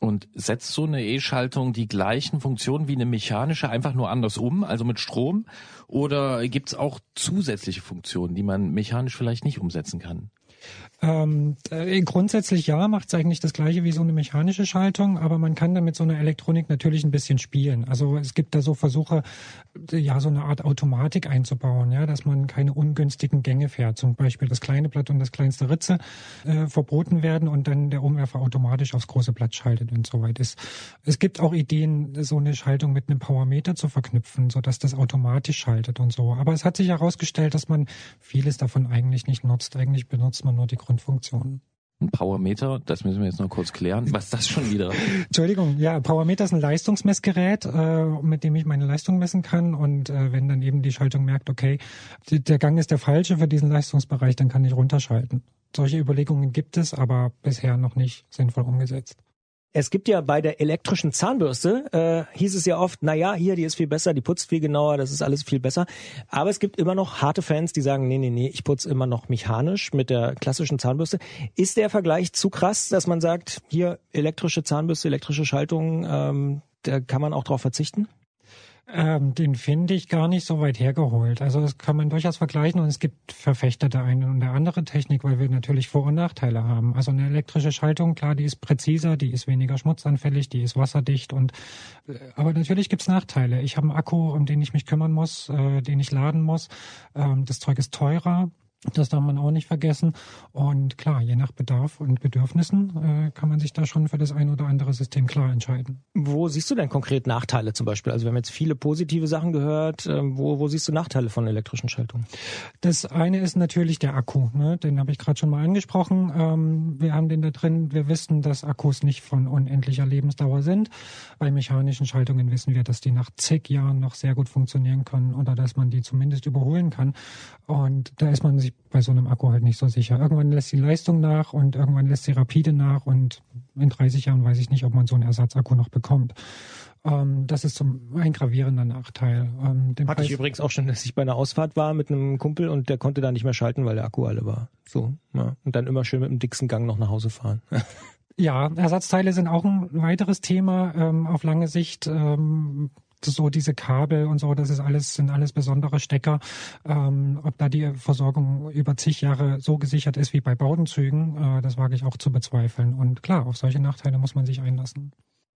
Und setzt so eine E-Schaltung die gleichen Funktionen wie eine mechanische einfach nur anders um, also mit Strom? Oder gibt's auch zusätzliche Funktionen, die man mechanisch vielleicht nicht umsetzen kann? Ähm, äh, grundsätzlich ja, macht es eigentlich das gleiche wie so eine mechanische Schaltung, aber man kann dann mit so einer Elektronik natürlich ein bisschen spielen. Also es gibt da so Versuche, ja, so eine Art Automatik einzubauen, ja, dass man keine ungünstigen Gänge fährt. Zum Beispiel das kleine Blatt und das kleinste Ritze äh, verboten werden und dann der Umwerfer automatisch aufs große Blatt schaltet, wenn es soweit ist. Es gibt auch Ideen, so eine Schaltung mit einem Powermeter zu verknüpfen, sodass das automatisch schaltet und so. Aber es hat sich herausgestellt, dass man vieles davon eigentlich nicht nutzt. Eigentlich benutzt man nur die Grundfunktionen. Ein Powermeter, das müssen wir jetzt noch kurz klären. Was ist das schon wieder? <laughs> Entschuldigung, ja, Powermeter ist ein Leistungsmessgerät, äh, mit dem ich meine Leistung messen kann. Und äh, wenn dann eben die Schaltung merkt, okay, der Gang ist der falsche für diesen Leistungsbereich, dann kann ich runterschalten. Solche Überlegungen gibt es, aber bisher noch nicht sinnvoll umgesetzt. Es gibt ja bei der elektrischen Zahnbürste, äh, hieß es ja oft, na ja, hier, die ist viel besser, die putzt viel genauer, das ist alles viel besser. Aber es gibt immer noch harte Fans, die sagen, nee, nee, nee, ich putze immer noch mechanisch mit der klassischen Zahnbürste. Ist der Vergleich zu krass, dass man sagt, hier elektrische Zahnbürste, elektrische Schaltung, ähm, da kann man auch drauf verzichten? Ähm, den finde ich gar nicht so weit hergeholt. Also das kann man durchaus vergleichen und es gibt Verfechter der eine und der andere Technik, weil wir natürlich Vor- und Nachteile haben. Also eine elektrische Schaltung, klar, die ist präziser, die ist weniger schmutzanfällig, die ist wasserdicht und äh, aber natürlich gibt's Nachteile. Ich habe einen Akku, um den ich mich kümmern muss, äh, den ich laden muss. Ähm, das Zeug ist teurer. Das darf man auch nicht vergessen. Und klar, je nach Bedarf und Bedürfnissen äh, kann man sich da schon für das ein oder andere System klar entscheiden. Wo siehst du denn konkret Nachteile zum Beispiel? Also wir haben jetzt viele positive Sachen gehört. Äh, wo, wo siehst du Nachteile von elektrischen Schaltungen? Das eine ist natürlich der Akku. Ne? Den habe ich gerade schon mal angesprochen. Ähm, wir haben den da drin. Wir wissen, dass Akkus nicht von unendlicher Lebensdauer sind. Bei mechanischen Schaltungen wissen wir, dass die nach zig Jahren noch sehr gut funktionieren können oder dass man die zumindest überholen kann. Und da ist man sich bei so einem Akku halt nicht so sicher. Irgendwann lässt die Leistung nach und irgendwann lässt sie rapide nach und in 30 Jahren weiß ich nicht, ob man so einen Ersatzakku noch bekommt. Ähm, das ist zum, ein gravierender Nachteil. Ähm, Hatte Preis ich übrigens auch schon, dass ich bei einer Ausfahrt war mit einem Kumpel und der konnte da nicht mehr schalten, weil der Akku alle war. So, ja. Und dann immer schön mit dem dicksten Gang noch nach Hause fahren. <laughs> ja, Ersatzteile sind auch ein weiteres Thema ähm, auf lange Sicht. Ähm, so diese Kabel und so, das ist alles, sind alles besondere Stecker. Ähm, ob da die Versorgung über zig Jahre so gesichert ist wie bei Baudenzügen, äh, das wage ich auch zu bezweifeln. Und klar, auf solche Nachteile muss man sich einlassen.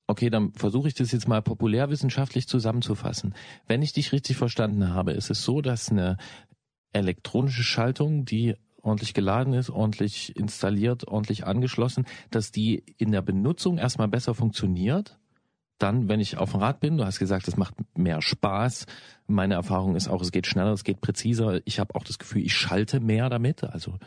Okay, dann versuche ich das jetzt mal populärwissenschaftlich zusammenzufassen. Wenn ich dich richtig verstanden habe, ist es so, dass eine elektronische Schaltung, die ordentlich geladen ist, ordentlich installiert, ordentlich angeschlossen, dass die in der Benutzung erstmal besser funktioniert dann, wenn ich auf dem Rad bin, du hast gesagt, es macht mehr Spaß. Meine Erfahrung ist auch, es geht schneller, es geht präziser. Ich habe auch das Gefühl, ich schalte mehr damit. Also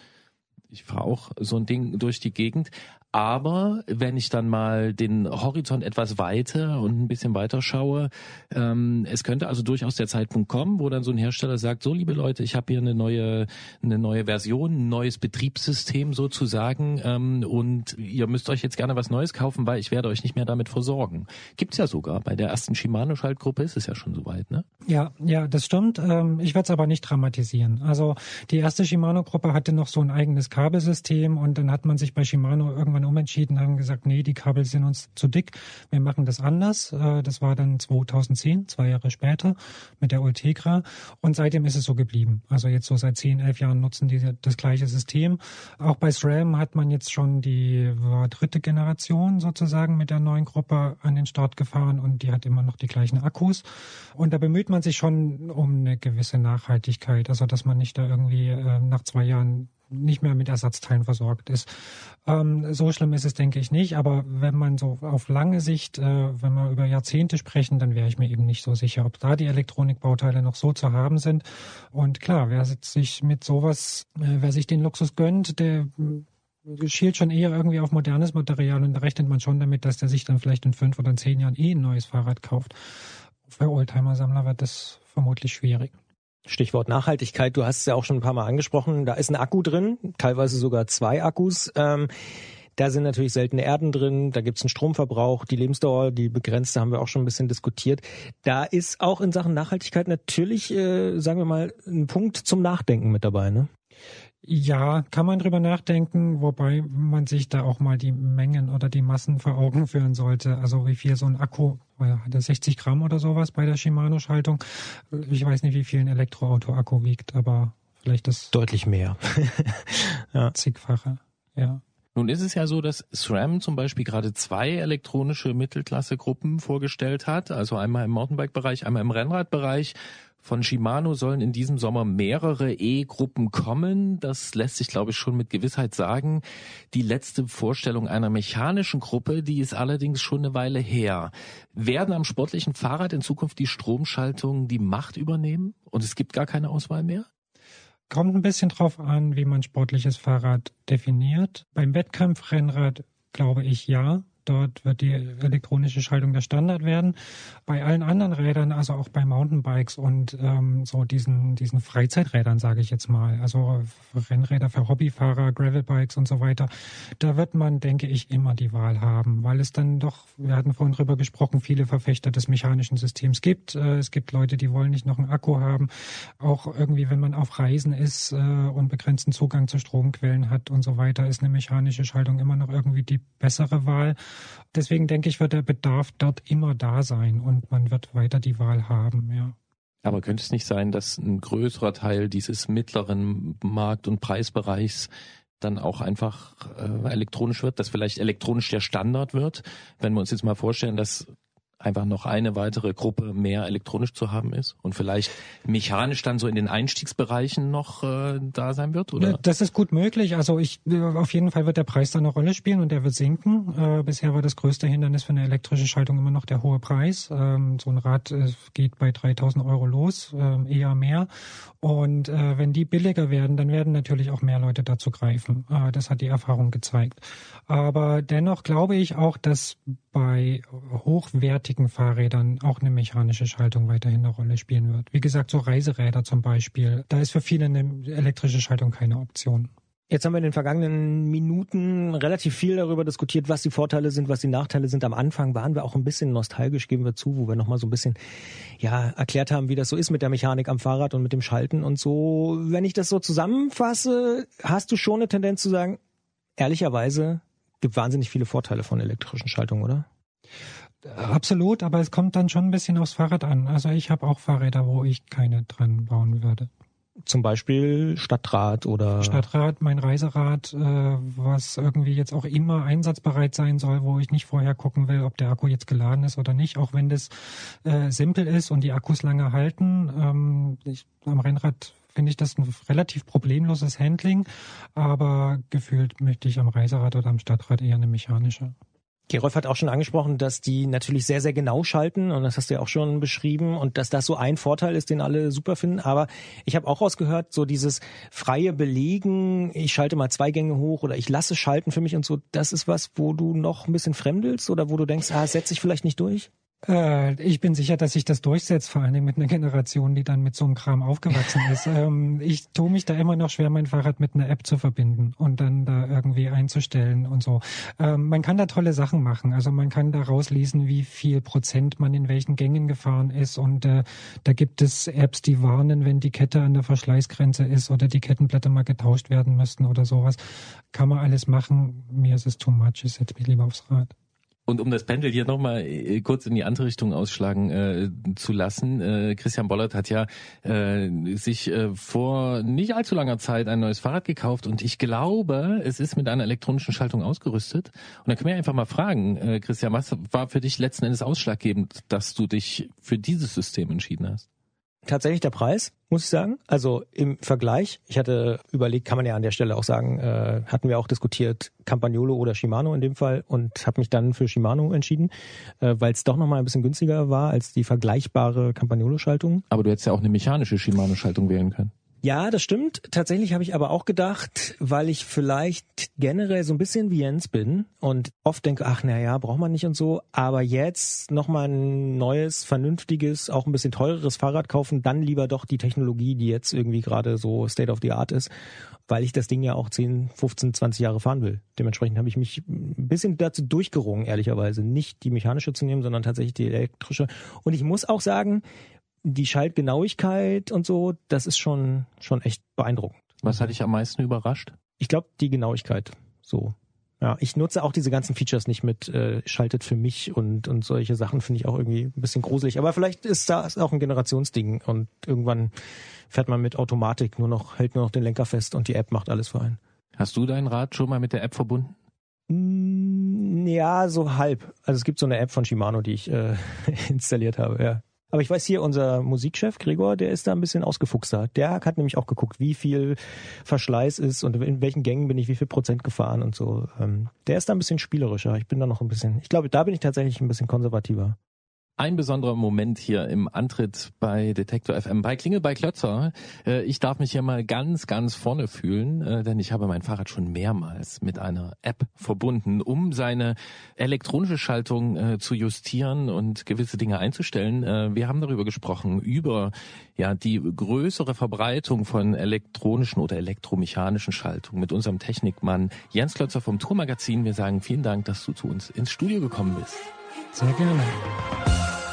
ich fahre auch so ein Ding durch die Gegend. Aber wenn ich dann mal den Horizont etwas weiter und ein bisschen weiter schaue, ähm, es könnte also durchaus der Zeitpunkt kommen, wo dann so ein Hersteller sagt, so liebe Leute, ich habe hier eine neue, eine neue Version, ein neues Betriebssystem sozusagen ähm, und ihr müsst euch jetzt gerne was Neues kaufen, weil ich werde euch nicht mehr damit versorgen. Gibt's ja sogar. Bei der ersten Shimano-Schaltgruppe ist es ja schon soweit, ne? Ja, ja, das stimmt. Ähm, ich werde es aber nicht dramatisieren. Also die erste Shimano-Gruppe hatte noch so ein eigenes Kabelsystem und dann hat man sich bei Shimano irgendwann umentschieden, haben gesagt, nee, die Kabel sind uns zu dick, wir machen das anders. Äh, das war dann 2010, zwei Jahre später mit der Ultegra und seitdem ist es so geblieben. Also jetzt so seit zehn, elf Jahren nutzen die das gleiche System. Auch bei SRAM hat man jetzt schon die dritte Generation sozusagen mit der neuen Gruppe an den Start gefahren und die hat immer noch die gleichen Akkus. Und da bemüht man man sich schon um eine gewisse Nachhaltigkeit, also dass man nicht da irgendwie äh, nach zwei Jahren nicht mehr mit Ersatzteilen versorgt ist. Ähm, so schlimm ist es, denke ich, nicht. Aber wenn man so auf lange Sicht, äh, wenn wir über Jahrzehnte sprechen, dann wäre ich mir eben nicht so sicher, ob da die Elektronikbauteile noch so zu haben sind. Und klar, wer sich mit sowas, äh, wer sich den Luxus gönnt, der äh, schielt schon eher irgendwie auf modernes Material und da rechnet man schon damit, dass der sich dann vielleicht in fünf oder zehn Jahren eh ein neues Fahrrad kauft. Für Oldtimer-Sammler wird das vermutlich schwierig. Stichwort Nachhaltigkeit, du hast es ja auch schon ein paar Mal angesprochen, da ist ein Akku drin, teilweise sogar zwei Akkus. Ähm, da sind natürlich seltene Erden drin, da gibt es einen Stromverbrauch, die Lebensdauer, die begrenzte haben wir auch schon ein bisschen diskutiert. Da ist auch in Sachen Nachhaltigkeit natürlich, äh, sagen wir mal, ein Punkt zum Nachdenken mit dabei, ne? Ja, kann man drüber nachdenken, wobei man sich da auch mal die Mengen oder die Massen vor Augen führen sollte. Also wie viel so ein Akku, hat er 60 Gramm oder sowas bei der Shimano-Schaltung? Ich weiß nicht, wie viel ein Elektroauto-Akku wiegt, aber vielleicht das deutlich mehr. <laughs> ja. Zigfache, ja. Nun ist es ja so, dass SRAM zum Beispiel gerade zwei elektronische Mittelklasse-Gruppen vorgestellt hat, also einmal im Mountainbike-Bereich, einmal im Rennradbereich. Von Shimano sollen in diesem Sommer mehrere E-Gruppen kommen. Das lässt sich, glaube ich, schon mit Gewissheit sagen. Die letzte Vorstellung einer mechanischen Gruppe, die ist allerdings schon eine Weile her. Werden am sportlichen Fahrrad in Zukunft die Stromschaltungen die Macht übernehmen und es gibt gar keine Auswahl mehr? Kommt ein bisschen drauf an, wie man sportliches Fahrrad definiert. Beim Wettkampfrennrad glaube ich ja. Dort wird die elektronische Schaltung der Standard werden. Bei allen anderen Rädern, also auch bei Mountainbikes und ähm, so diesen, diesen Freizeiträdern, sage ich jetzt mal, also Rennräder für Hobbyfahrer, Gravelbikes und so weiter, da wird man, denke ich, immer die Wahl haben, weil es dann doch, wir hatten vorhin drüber gesprochen, viele Verfechter des mechanischen Systems gibt. Äh, es gibt Leute, die wollen nicht noch einen Akku haben. Auch irgendwie, wenn man auf Reisen ist äh, und begrenzten Zugang zu Stromquellen hat und so weiter, ist eine mechanische Schaltung immer noch irgendwie die bessere Wahl. Deswegen denke ich, wird der Bedarf dort immer da sein und man wird weiter die Wahl haben, ja. Aber könnte es nicht sein, dass ein größerer Teil dieses mittleren Markt- und Preisbereichs dann auch einfach äh, elektronisch wird, dass vielleicht elektronisch der Standard wird? Wenn wir uns jetzt mal vorstellen, dass einfach noch eine weitere Gruppe mehr elektronisch zu haben ist und vielleicht mechanisch dann so in den Einstiegsbereichen noch äh, da sein wird, oder? Das ist gut möglich. Also ich auf jeden Fall wird der Preis da eine Rolle spielen und der wird sinken. Äh, bisher war das größte Hindernis für eine elektrische Schaltung immer noch der hohe Preis. Ähm, so ein Rad äh, geht bei 3000 Euro los, äh, eher mehr. Und äh, wenn die billiger werden, dann werden natürlich auch mehr Leute dazu greifen. Äh, das hat die Erfahrung gezeigt. Aber dennoch glaube ich auch, dass bei hochwertigen Fahrrädern auch eine mechanische Schaltung weiterhin eine Rolle spielen wird. Wie gesagt, so Reiseräder zum Beispiel, da ist für viele eine elektrische Schaltung keine Option. Jetzt haben wir in den vergangenen Minuten relativ viel darüber diskutiert, was die Vorteile sind, was die Nachteile sind. Am Anfang waren wir auch ein bisschen nostalgisch, geben wir zu, wo wir nochmal so ein bisschen, ja, erklärt haben, wie das so ist mit der Mechanik am Fahrrad und mit dem Schalten und so. Wenn ich das so zusammenfasse, hast du schon eine Tendenz zu sagen, ehrlicherweise gibt wahnsinnig viele Vorteile von elektrischen Schaltungen, oder? Absolut, aber es kommt dann schon ein bisschen aufs Fahrrad an. Also ich habe auch Fahrräder, wo ich keine dran bauen würde zum Beispiel Stadtrat oder Stadtrat, mein Reiserad, äh, was irgendwie jetzt auch immer einsatzbereit sein soll, wo ich nicht vorher gucken will, ob der Akku jetzt geladen ist oder nicht, auch wenn das äh, simpel ist und die Akkus lange halten. Ähm, ich, am Rennrad finde ich das ein relativ problemloses Handling, aber gefühlt möchte ich am Reiserad oder am Stadtrad eher eine mechanische. Gerolf hat auch schon angesprochen, dass die natürlich sehr, sehr genau schalten und das hast du ja auch schon beschrieben und dass das so ein Vorteil ist, den alle super finden. Aber ich habe auch rausgehört, so dieses freie Belegen, ich schalte mal zwei Gänge hoch oder ich lasse schalten für mich und so, das ist was, wo du noch ein bisschen fremdelst oder wo du denkst, ah, setze ich vielleicht nicht durch? Äh, ich bin sicher, dass sich das durchsetzt, vor allen Dingen mit einer Generation, die dann mit so einem Kram aufgewachsen ist. <laughs> ähm, ich tue mich da immer noch schwer, mein Fahrrad mit einer App zu verbinden und dann da irgendwie einzustellen und so. Ähm, man kann da tolle Sachen machen. Also man kann da rauslesen, wie viel Prozent man in welchen Gängen gefahren ist und äh, da gibt es Apps, die warnen, wenn die Kette an der Verschleißgrenze ist oder die Kettenblätter mal getauscht werden müssten oder sowas. Kann man alles machen. Mir ist es too much. Ich setze mich lieber aufs Rad. Und um das Pendel hier nochmal äh, kurz in die andere Richtung ausschlagen äh, zu lassen, äh, Christian Bollert hat ja äh, sich äh, vor nicht allzu langer Zeit ein neues Fahrrad gekauft und ich glaube, es ist mit einer elektronischen Schaltung ausgerüstet. Und da können wir einfach mal fragen, äh, Christian, was war für dich letzten Endes ausschlaggebend, dass du dich für dieses System entschieden hast? Tatsächlich der Preis, muss ich sagen. Also im Vergleich, ich hatte überlegt, kann man ja an der Stelle auch sagen, äh, hatten wir auch diskutiert, Campagnolo oder Shimano in dem Fall und habe mich dann für Shimano entschieden, äh, weil es doch nochmal ein bisschen günstiger war als die vergleichbare Campagnolo-Schaltung. Aber du hättest ja auch eine mechanische Shimano-Schaltung wählen können. Ja, das stimmt. Tatsächlich habe ich aber auch gedacht, weil ich vielleicht generell so ein bisschen wie Jens bin und oft denke, ach na ja, braucht man nicht und so, aber jetzt nochmal ein neues, vernünftiges, auch ein bisschen teureres Fahrrad kaufen, dann lieber doch die Technologie, die jetzt irgendwie gerade so State of the Art ist, weil ich das Ding ja auch 10, 15, 20 Jahre fahren will. Dementsprechend habe ich mich ein bisschen dazu durchgerungen, ehrlicherweise, nicht die mechanische zu nehmen, sondern tatsächlich die elektrische. Und ich muss auch sagen, die Schaltgenauigkeit und so, das ist schon, schon echt beeindruckend. Was hat dich am meisten überrascht? Ich glaube, die Genauigkeit. So. Ja, ich nutze auch diese ganzen Features nicht mit, äh, schaltet für mich und, und solche Sachen finde ich auch irgendwie ein bisschen gruselig. Aber vielleicht ist das auch ein Generationsding und irgendwann fährt man mit Automatik nur noch, hält nur noch den Lenker fest und die App macht alles für einen. Hast du dein Rad schon mal mit der App verbunden? Mm, Ja, so halb. Also es gibt so eine App von Shimano, die ich äh, <laughs> installiert habe, ja. Aber ich weiß hier, unser Musikchef Gregor, der ist da ein bisschen ausgefuchster. Der hat nämlich auch geguckt, wie viel Verschleiß ist und in welchen Gängen bin ich wie viel Prozent gefahren und so. Ähm, der ist da ein bisschen spielerischer. Ich bin da noch ein bisschen, ich glaube, da bin ich tatsächlich ein bisschen konservativer. Ein besonderer Moment hier im Antritt bei Detektor FM bei Klingel bei Klötzer. Äh, Ich darf mich hier mal ganz, ganz vorne fühlen, äh, denn ich habe mein Fahrrad schon mehrmals mit einer App verbunden, um seine elektronische Schaltung äh, zu justieren und gewisse Dinge einzustellen. Wir haben darüber gesprochen, über ja die größere Verbreitung von elektronischen oder elektromechanischen Schaltungen mit unserem Technikmann Jens Klötzer vom Tourmagazin. Wir sagen vielen Dank, dass du zu uns ins Studio gekommen bist. Sehr gerne. If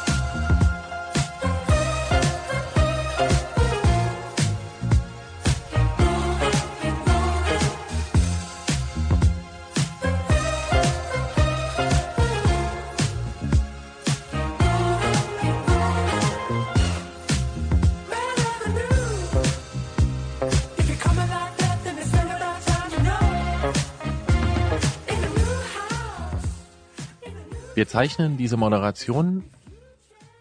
Wir zeichnen diese Moderation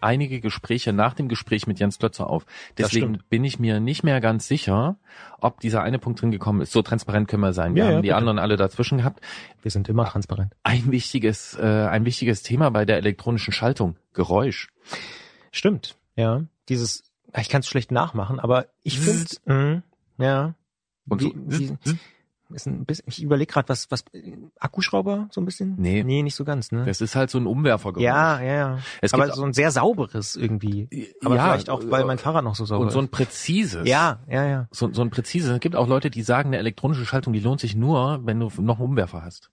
einige Gespräche nach dem Gespräch mit Jens Klötzer auf. Deswegen bin ich mir nicht mehr ganz sicher, ob dieser eine Punkt drin gekommen ist. So transparent können wir sein. Wir Ja, ja, haben die bitte. anderen alle dazwischen gehabt. Wir sind immer transparent. Ein wichtiges, äh, ein wichtiges Thema bei der elektronischen Schaltung. Geräusch. Stimmt, ja. Dieses, ich kann es schlecht nachmachen, aber ich finde, ja. Und so, Wie- wie- ist ein bisschen, ich überlege gerade, was, was, Akkuschrauber so ein bisschen? Nee. Nee, nicht so ganz, ne? das ist halt so ein Umwerfergeräusch. Ja, ja, ja. Es aber so ein sehr sauberes irgendwie. Aber ja, vielleicht auch, weil mein Fahrrad noch so sauber und so ein ist. präzises. Ja, ja, ja. So, so ein präzises. Es gibt auch Leute, die sagen, eine elektronische Schaltung, die lohnt sich nur, wenn du noch einen Umwerfer hast.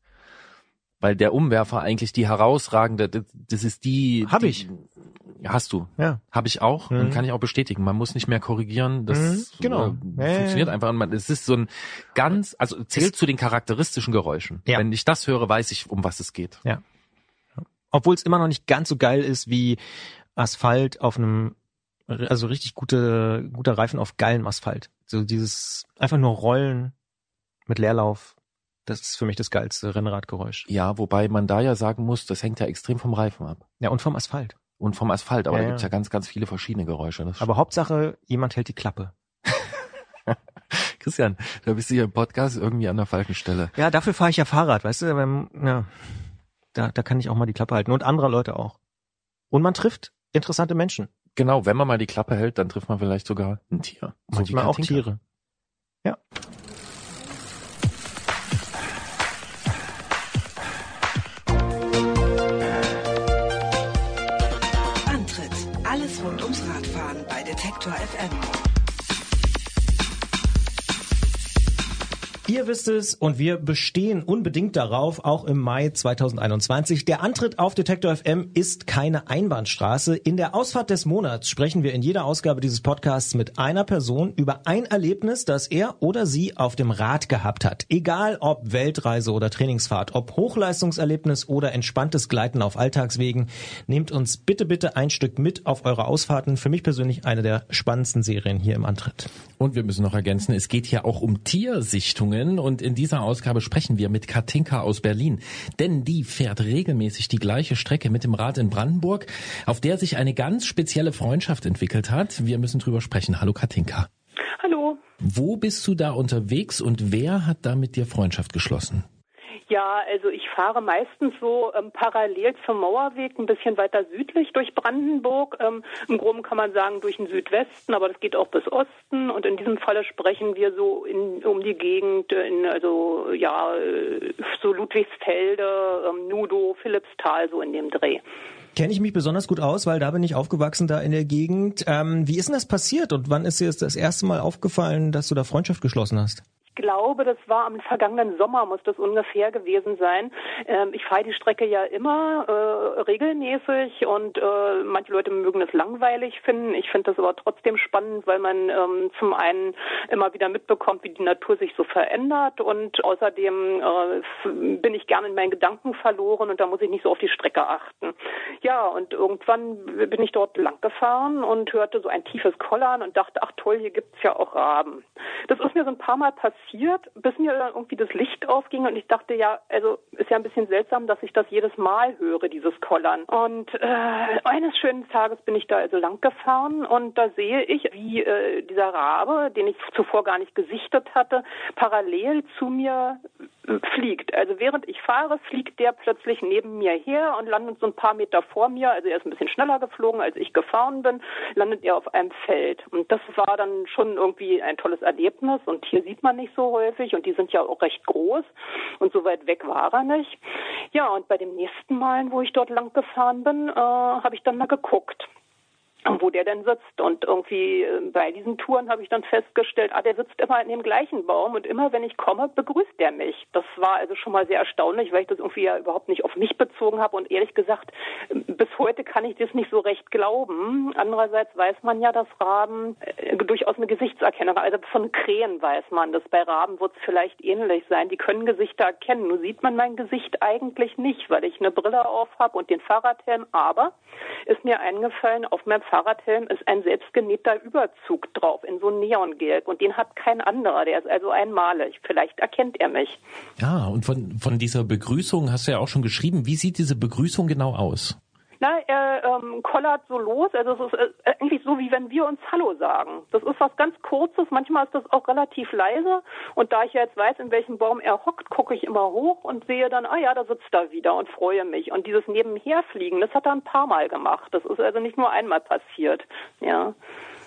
Weil der Umwerfer eigentlich die herausragende, das, ist die. Hab die, ich. Hast du. Ja. Habe ich auch Mhm. und kann ich auch bestätigen. Man muss nicht mehr korrigieren. Das Mhm, genau. äh, Ja, ja, funktioniert ja. einfach. Und man, es ist so ein ganz, also zählt zu den charakteristischen Geräuschen. Ja. Wenn ich das höre, weiß ich, um was es geht. Obwohl es immer noch nicht ganz so geil ist wie Asphalt auf einem, also richtig gute, guter Reifen auf geilem Asphalt. So dieses einfach nur Rollen mit Leerlauf. Das ist für mich das geilste Rennradgeräusch. Ja, wobei man da ja sagen muss, das hängt ja extrem vom Reifen ab. Ja, und vom Asphalt. Und vom Asphalt, aber Ja, da gibt's ja ganz, ganz viele verschiedene Geräusche. Das Aber Hauptsache, jemand hält die Klappe. <laughs> Christian, da bist du hier im Podcast irgendwie an der falschen Stelle. Ja, dafür fahre ich ja Fahrrad, weißt du? Wenn, ja, da, da kann ich auch mal die Klappe halten. Und andere Leute auch. Und man trifft interessante Menschen. Genau, wenn man mal die Klappe hält, dann trifft man vielleicht sogar ein Tier. So Manchmal wie auch. Tiere. Ja. Detektor FM. Ihr wisst es und wir bestehen unbedingt darauf, auch im Mai 2021. Der Antritt auf Detektor FM ist keine Einbahnstraße. In der Ausfahrt des Monats sprechen wir in jeder Ausgabe dieses Podcasts mit einer Person über ein Erlebnis, das er oder sie auf dem Rad gehabt hat. Egal ob Weltreise oder Trainingsfahrt, ob Hochleistungserlebnis oder entspanntes Gleiten auf Alltagswegen, nehmt uns bitte, bitte ein Stück mit auf eure Ausfahrten. Für mich persönlich eine der spannendsten Serien hier im Antritt. Und wir müssen noch ergänzen, es geht hier auch um Tiersichtungen. Begegnungen und in dieser Ausgabe sprechen wir mit Katinka aus Berlin, denn die fährt regelmäßig die gleiche Strecke mit dem Rad in Brandenburg, auf der sich eine ganz spezielle Freundschaft entwickelt hat. Wir müssen drüber sprechen. Hallo Katinka. Hallo. Wo bist du da unterwegs und wer hat da mit dir Freundschaft geschlossen? Ja, also ich fahre meistens so ähm, parallel zum Mauerweg, ein bisschen weiter südlich durch Brandenburg. Ähm, Im Groben kann man sagen durch den Südwesten, aber das geht auch bis Osten. Und in diesem Falle sprechen wir so in, um die Gegend, in, also ja, äh, so Ludwigsfelde, ähm, Nudo, Philippsthal, so in dem Dreh kenne ich mich besonders gut aus, weil da bin ich aufgewachsen, da in der Gegend. Ähm, wie ist denn das passiert und wann ist dir das erste Mal aufgefallen, dass du da Freundschaft geschlossen hast? Glaube, das war am vergangenen Sommer, muss das ungefähr gewesen sein. Ähm, ich fahre die Strecke ja immer äh, regelmäßig und äh, manche Leute mögen es langweilig finden. Ich finde das aber trotzdem spannend, weil man ähm, zum einen immer wieder mitbekommt, wie die Natur sich so verändert und außerdem äh, bin ich gerne in meinen Gedanken verloren und da muss ich nicht so auf die Strecke achten. Ja, und irgendwann bin ich dort lang gefahren und hörte so ein tiefes Kollern und dachte, ach toll, hier gibt's ja auch Raben. Das ist mir so ein paar Mal passiert passiert, bis mir dann irgendwie das Licht aufging und ich dachte ja, also ist ja ein bisschen seltsam, dass ich das jedes Mal höre, dieses Kollern. Und äh, eines schönen Tages bin ich da also lang gefahren und da sehe ich, wie äh, dieser Rabe, den ich zuvor gar nicht gesichtet hatte, parallel zu mir fliegt. Also während ich fahre, fliegt der plötzlich neben mir her und landet so ein paar Meter vor mir. Also er ist ein bisschen schneller geflogen, als ich gefahren bin, landet er auf einem Feld. Und das war dann schon irgendwie ein tolles Erlebnis. Und hier sieht man nicht so häufig und die sind ja auch recht groß und so weit weg war er nicht. Ja, und bei dem nächsten Mal, wo ich dort lang gefahren bin, äh, habe ich dann mal geguckt wo der denn sitzt. Und irgendwie äh, bei diesen Touren habe ich dann festgestellt, ah, der sitzt immer in dem gleichen Baum und immer wenn ich komme, begrüßt er mich. Das war also schon mal sehr erstaunlich, weil ich das irgendwie ja überhaupt nicht auf mich bezogen habe und ehrlich gesagt, bis heute kann ich das nicht so recht glauben. Andererseits weiß man ja, dass Raben äh, durchaus eine Gesichtserkennung, also von Krähen weiß man das. Bei Raben wird es vielleicht ähnlich sein. Die können Gesichter erkennen. Nur sieht man mein Gesicht eigentlich nicht, weil ich eine Brille auf habe und den Fahrradhelm. Aber ist mir eingefallen, auf meinem Fahrradhelm ist ein selbstgenähter Überzug drauf in so Neongelb und den hat kein anderer. Der ist also einmalig. Vielleicht erkennt er mich. Ja, und von, von dieser Begrüßung hast du ja auch schon geschrieben. Wie sieht diese Begrüßung genau aus? Na, er ähm, kollert so los. Also es ist äh, eigentlich so, wie wenn wir uns Hallo sagen. Das ist was ganz Kurzes. Manchmal ist das auch relativ leise. Und da ich ja jetzt weiß, in welchem Baum er hockt, gucke ich immer hoch und sehe dann, ah ja, da sitzt er wieder und freue mich. Und dieses Nebenherfliegen, das hat er ein paar Mal gemacht. Das ist also nicht nur einmal passiert. Ja.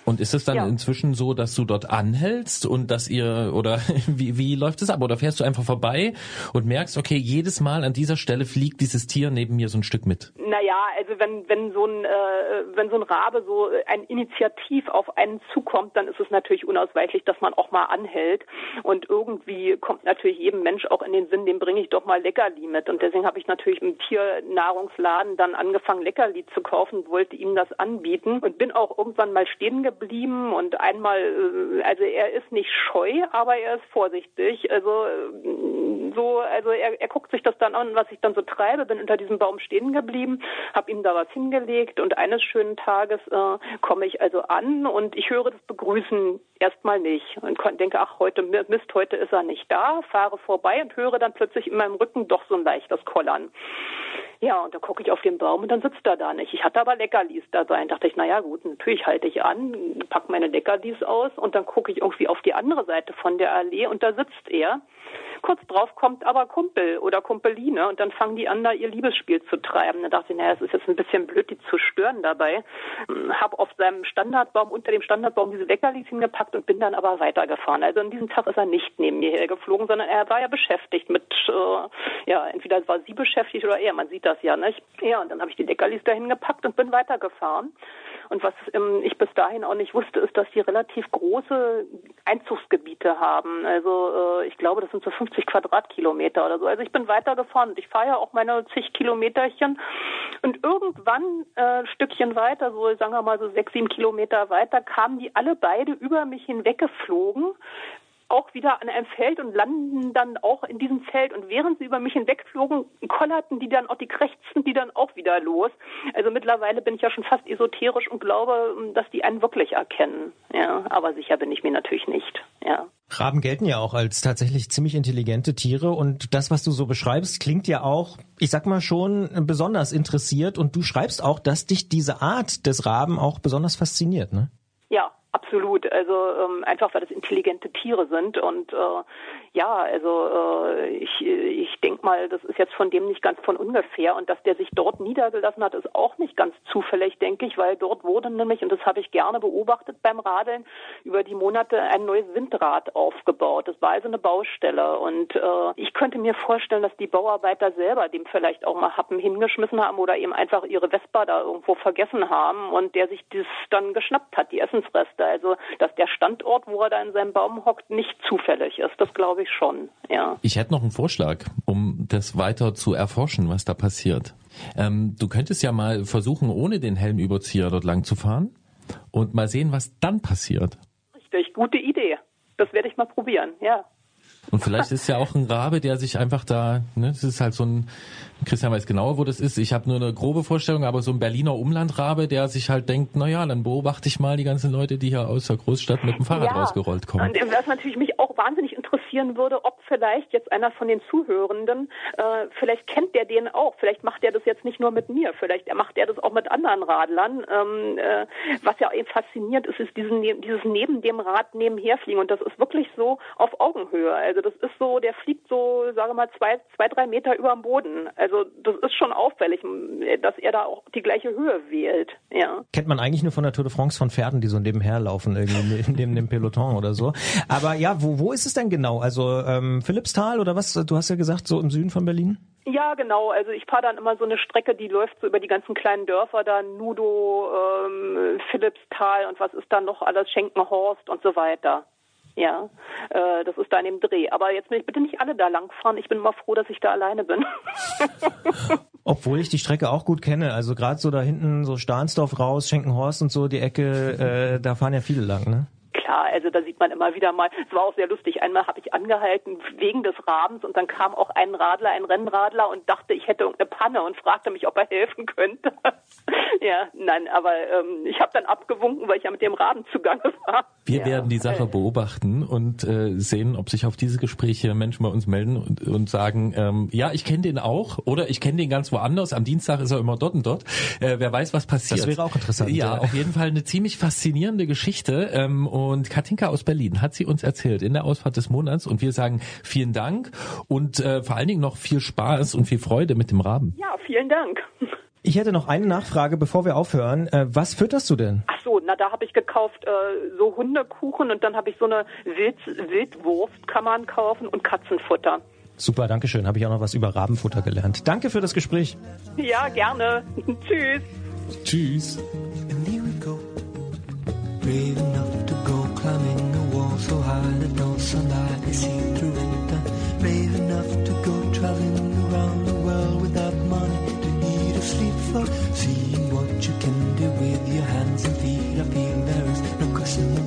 Und ist es dann ja. inzwischen so, dass du dort anhältst und dass ihr oder <laughs> wie, wie läuft es ab? Oder fährst du einfach vorbei und merkst, okay, jedes Mal an dieser Stelle fliegt dieses Tier neben mir so ein Stück mit? Naja, also wenn, wenn so ein, äh, wenn so ein Rabe so ein Initiativ auf einen zukommt, dann ist es natürlich unausweichlich, dass man auch mal anhält. Und irgendwie kommt natürlich jedem Mensch auch in den Sinn, dem bringe ich doch mal Leckerli mit. Und deswegen habe ich natürlich im Tiernahrungsladen dann angefangen, Leckerli zu kaufen, wollte ihm das anbieten und bin auch irgendwann mal stehen geblieben geblieben und einmal, äh, also er ist nicht scheu, aber er ist vorsichtig. Also äh, so, also er, er guckt sich das dann an, was ich dann so treibe, bin unter diesem Baum stehen geblieben, habe ihm da was hingelegt und eines schönen Tages äh, komme ich also an und ich höre das Begrüßen erstmal nicht und denke, ach, heute Mist, heute ist er nicht da, fahre vorbei und höre dann plötzlich in meinem Rücken doch so ein leichtes Kollern. Ja, und da gucke ich auf den Baum und dann sitzt er da nicht. Ich hatte aber Leckerlis dabei und dachte ich, naja gut, natürlich halte ich an, pack meine Leckerlis aus und dann gucke ich irgendwie auf die andere Seite von der Allee und da sitzt er. Kurz drauf kommt aber Kumpel oder Kumpeline und dann fangen die an, da ihr Liebesspiel zu treiben. Da dachte ich, naja, es ist jetzt ein bisschen blöd, die zu stören dabei. Hab auf seinem Standardbaum, unter dem Standardbaum diese Leckerlis hingepackt und bin dann aber weitergefahren. Also an diesem Tag ist er nicht neben mir hergeflogen, sondern er war ja beschäftigt mit, äh, ja, entweder war sie beschäftigt oder er, man sieht das ja nicht. Ja, und dann habe ich die Leckerlis dahin gepackt und bin weitergefahren. Und was ähm, ich bis dahin auch nicht wusste, ist, dass die relativ große Einzugsgebiete haben. Also äh, ich glaube, das sind so 50 Quadratkilometer oder so. Also ich bin weitergefahren und ich fahre ja auch meine zig Kilometerchen. Und irgendwann äh, ein Stückchen weiter, so sagen wir mal so sechs, sieben Kilometer weiter, kamen die alle beide über mich hinweggeflogen auch wieder an einem Feld und landen dann auch in diesem Feld. Und während sie über mich hinwegflogen, kollerten die dann auch, die krächzten die dann auch wieder los. Also mittlerweile bin ich ja schon fast esoterisch und glaube, dass die einen wirklich erkennen. Ja, aber sicher bin ich mir natürlich nicht. Ja. Raben gelten ja auch als tatsächlich ziemlich intelligente Tiere und das, was du so beschreibst, klingt ja auch, ich sag mal schon, besonders interessiert und du schreibst auch, dass dich diese Art des Raben auch besonders fasziniert, ne? Ja, absolut. Also ähm, einfach, weil das intelligente Tiere sind und äh, ja, also äh, ich, ich denke mal, das ist jetzt von dem nicht ganz von ungefähr und dass der sich dort niedergelassen hat, ist auch nicht ganz zufällig, denke ich, weil dort wurde nämlich, und das habe ich gerne beobachtet beim Radeln, über die Monate ein neues Windrad aufgebaut. Das war also eine Baustelle und äh, ich könnte mir vorstellen, dass die Bauarbeiter selber dem vielleicht auch mal Happen hingeschmissen haben oder eben einfach ihre Vespa da irgendwo vergessen haben und der sich das dann geschnappt hat, die Essensreste. Also, dass der Standort, wo er da in seinem Baum hockt, nicht zufällig ist, das glaube ich schon, ja. Ich hätte noch einen Vorschlag, um das weiter zu erforschen, was da passiert. Ähm, du könntest ja mal versuchen, ohne den Helmüberzieher dort lang zu fahren und mal sehen, was dann passiert. Richtig, gute Idee. Das werde ich mal probieren, ja. Und vielleicht ist ja auch ein Rabe, der sich einfach da, ne, das ist halt so ein, Christian weiß genauer, wo das ist. Ich habe nur eine grobe Vorstellung, aber so ein Berliner Umlandrabe, der sich halt denkt, na ja, dann beobachte ich mal die ganzen Leute, die hier aus der Großstadt mit dem Fahrrad ja. rausgerollt kommen. Und was natürlich mich auch wahnsinnig interessieren würde, ob vielleicht jetzt einer von den Zuhörenden, äh, vielleicht kennt der den auch, vielleicht macht er das jetzt nicht nur mit mir, vielleicht macht er das auch mit anderen Radlern. Ähm, äh, was ja eben fasziniert ist, ist diesen, dieses neben dem Rad nebenher fliegen und das ist wirklich so auf Augenhöhe. Also das ist so, der fliegt so, sage mal, zwei, zwei, drei Meter über dem Boden. Also das ist schon auffällig, dass er da auch die gleiche Höhe wählt. Ja. Kennt man eigentlich nur von der Tour de France von Pferden, die so nebenher laufen, irgendwie <laughs> neben dem Peloton oder so. Aber ja, wo, wo ist es denn genau? Also ähm, Philippsthal oder was? Du hast ja gesagt, so im Süden von Berlin? Ja, genau. Also ich fahre dann immer so eine Strecke, die läuft so über die ganzen kleinen Dörfer, da Nudo, ähm, Philippsthal und was ist da noch alles, Schenkenhorst und so weiter. Ja, äh, das ist da in dem Dreh. Aber jetzt bitte nicht alle da langfahren. Ich bin mal froh, dass ich da alleine bin. <laughs> Obwohl ich die Strecke auch gut kenne. Also gerade so da hinten, so Stahnsdorf raus, Schenkenhorst und so, die Ecke, äh, da fahren ja viele lang, ne? Klar, also da sieht man immer wieder mal, es war auch sehr lustig, einmal habe ich angehalten wegen des Rabens und dann kam auch ein Radler, ein Rennradler und dachte, ich hätte irgendeine Panne und fragte mich, ob er helfen könnte. <laughs> ja, nein, aber ähm, ich habe dann abgewunken, weil ich ja mit dem Raben zugange war. Wir ja. werden die Sache beobachten und äh, sehen, ob sich auf diese Gespräche Menschen bei uns melden und, und sagen, ähm, ja, ich kenne den auch oder ich kenne den ganz woanders. Am Dienstag ist er immer dort und dort. Äh, wer weiß, was passiert. Das wäre auch interessant. Ja, ja. auf jeden Fall eine ziemlich faszinierende Geschichte. Ähm, und Katinka aus Berlin hat sie uns erzählt in der Ausfahrt des Monats und wir sagen vielen Dank und äh, vor allen Dingen noch viel Spaß und viel Freude mit dem Raben. Ja, vielen Dank. Ich hätte noch eine Nachfrage, bevor wir aufhören. Äh, was fütterst du denn? Ach so, na da habe ich gekauft äh, so Hundekuchen und dann habe ich so eine Wild Wildwurst kann man kaufen und Katzenfutter. Super, danke schön. Habe ich auch noch was über Rabenfutter gelernt. Danke für das Gespräch. Ja, gerne. <laughs> Tschüss. Tschüss. So high that no sunlight is seen through it. Brave enough to go traveling around the world without money to eat or sleep for. Seeing what you can do with your hands and feet, I feel there is no question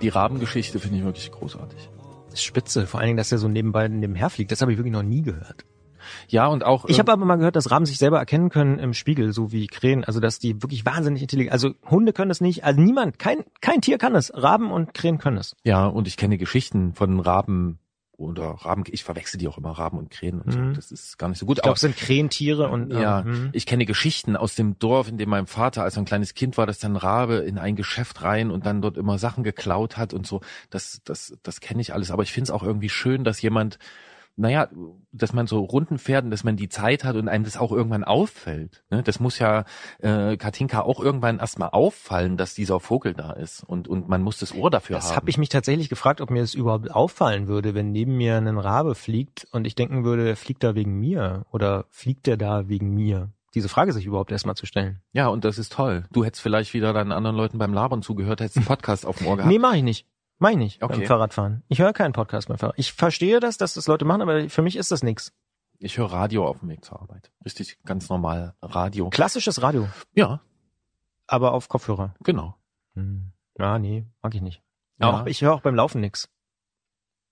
Die Rabengeschichte finde ich wirklich großartig. Das ist spitze. Vor allen Dingen, dass er so nebenbei nebenher fliegt. Das habe ich wirklich noch nie gehört. Ja, und auch. Ich äh, habe aber mal gehört, dass Raben sich selber erkennen können im Spiegel, so wie Krähen. Also dass die wirklich wahnsinnig intelligent. Also Hunde können das nicht. Also niemand, kein kein Tier kann es. Raben und Krähen können es. Ja, und ich kenne Geschichten von Raben oder Raben, ich verwechsel die auch immer, Raben und Krähen und so. Mhm. Das ist gar nicht so gut. Ich glaube, es sind Krähentiere und Ja, ähm, ich kenne Geschichten aus dem Dorf, in dem mein Vater als er ein kleines Kind war, dass dann Rabe in ein Geschäft rein und dann dort immer Sachen geklaut hat und so. Das, das, das kenne ich alles. Aber ich finde es auch irgendwie schön, dass jemand, naja, dass man so Runden fährt und dass man die Zeit hat und einem das auch irgendwann auffällt. Ne? Das muss ja äh, Katinka auch irgendwann erstmal auffallen, dass dieser Vogel da ist. Und, und man muss das Ohr dafür Das haben. habe ich mich tatsächlich gefragt, ob mir das überhaupt auffallen würde, wenn neben mir ein Rabe fliegt und ich denken würde, der fliegt da wegen mir oder fliegt der da wegen mir? Diese Frage sich überhaupt erstmal zu stellen. Ja, und das ist toll. Du hättest vielleicht wieder deinen anderen Leuten beim Labern zugehört, hättest einen Podcast auf dem Ohr gehabt. Nee, mache ich nicht. Meine ich Okay. beim Fahrradfahren. Ich höre keinen Podcast beim Fahrrad. Ich verstehe das, dass das Leute machen, aber für mich ist das nichts. Ich höre Radio auf dem Weg zur Arbeit. Richtig, ganz normal Radio. Klassisches Radio, Ja, aber auf Kopfhörer. genau. Hm. Ja, nee, mag ich nicht. Ja. Auch, ich höre auch beim Laufen nix.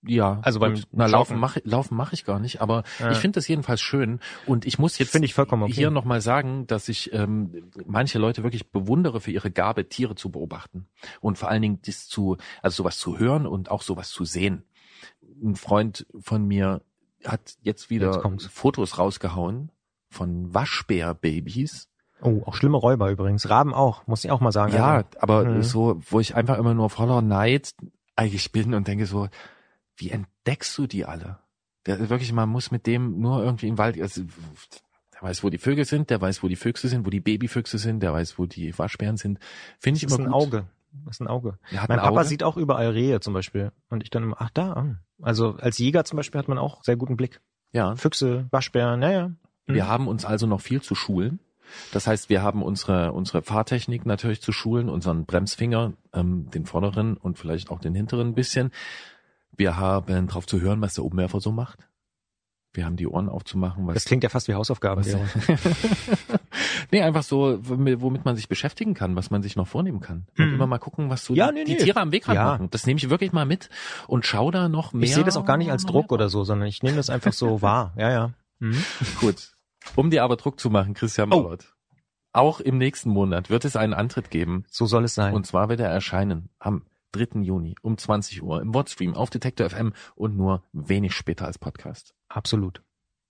Ja, Also beim gut. Na. Laufen mache Laufen mach ich gar nicht, aber Ja. ich finde das jedenfalls schön und ich muss jetzt Finde ich vollkommen okay. hier nochmal sagen, dass ich ähm, manche Leute wirklich bewundere für ihre Gabe, Tiere zu beobachten und vor allen Dingen das zu, also sowas zu hören und auch sowas zu sehen. Ein Freund von mir hat jetzt wieder Jetzt. Fotos rausgehauen von Waschbärbabys. Oh, auch schlimme Räuber übrigens. Raben auch, muss ich auch mal sagen. Ja, Also, aber Mhm. so, wo ich einfach immer nur voller Neid eigentlich bin und denke so, wie entdeckst du die alle? Der, wirklich, man muss mit dem nur irgendwie im Wald, also, der weiß, wo die Vögel sind, der weiß, wo die Füchse sind, wo die Babyfüchse sind, der weiß, wo die Waschbären sind. Finde ich das ist immer ein gut. Auge. Das ist ein Auge. Hat Mein ein Papa Auge. sieht auch überall Rehe zum Beispiel. Und ich dann immer, ach da. ah. Also als Jäger zum Beispiel hat man auch sehr guten Blick. ja. Füchse, Waschbären, naja. Wir haben uns also noch viel zu schulen. Das heißt, wir haben unsere, unsere Fahrtechnik natürlich zu schulen, unseren Bremsfinger, ähm, den vorderen und vielleicht auch den hinteren ein bisschen. Wir haben drauf zu hören, was der Umwerfer so macht. Wir haben die Ohren aufzumachen, was Das klingt ja fast wie Hausaufgaben. Gero. <laughs> nee, einfach so, womit man sich beschäftigen kann, was man sich noch vornehmen kann. Und Mhm. immer mal gucken, was so Ja, die, nee, die nee. Tiere am Wegrand Ja. machen. Das nehme ich wirklich mal mit und schau da noch mehr. Ich sehe das auch gar nicht als Druck oder so, sondern ich nehme das einfach so <laughs> wahr. Ja, ja. Mhm. Gut. Um dir aber Druck zu machen, Christian Oh. Ballard. Auch im nächsten Monat wird es einen Antritt geben. So soll es sein. Und zwar wird er erscheinen am 3. Juni um 20 Uhr im Wordstream auf Detektor FM und nur wenig später als Podcast. Absolut.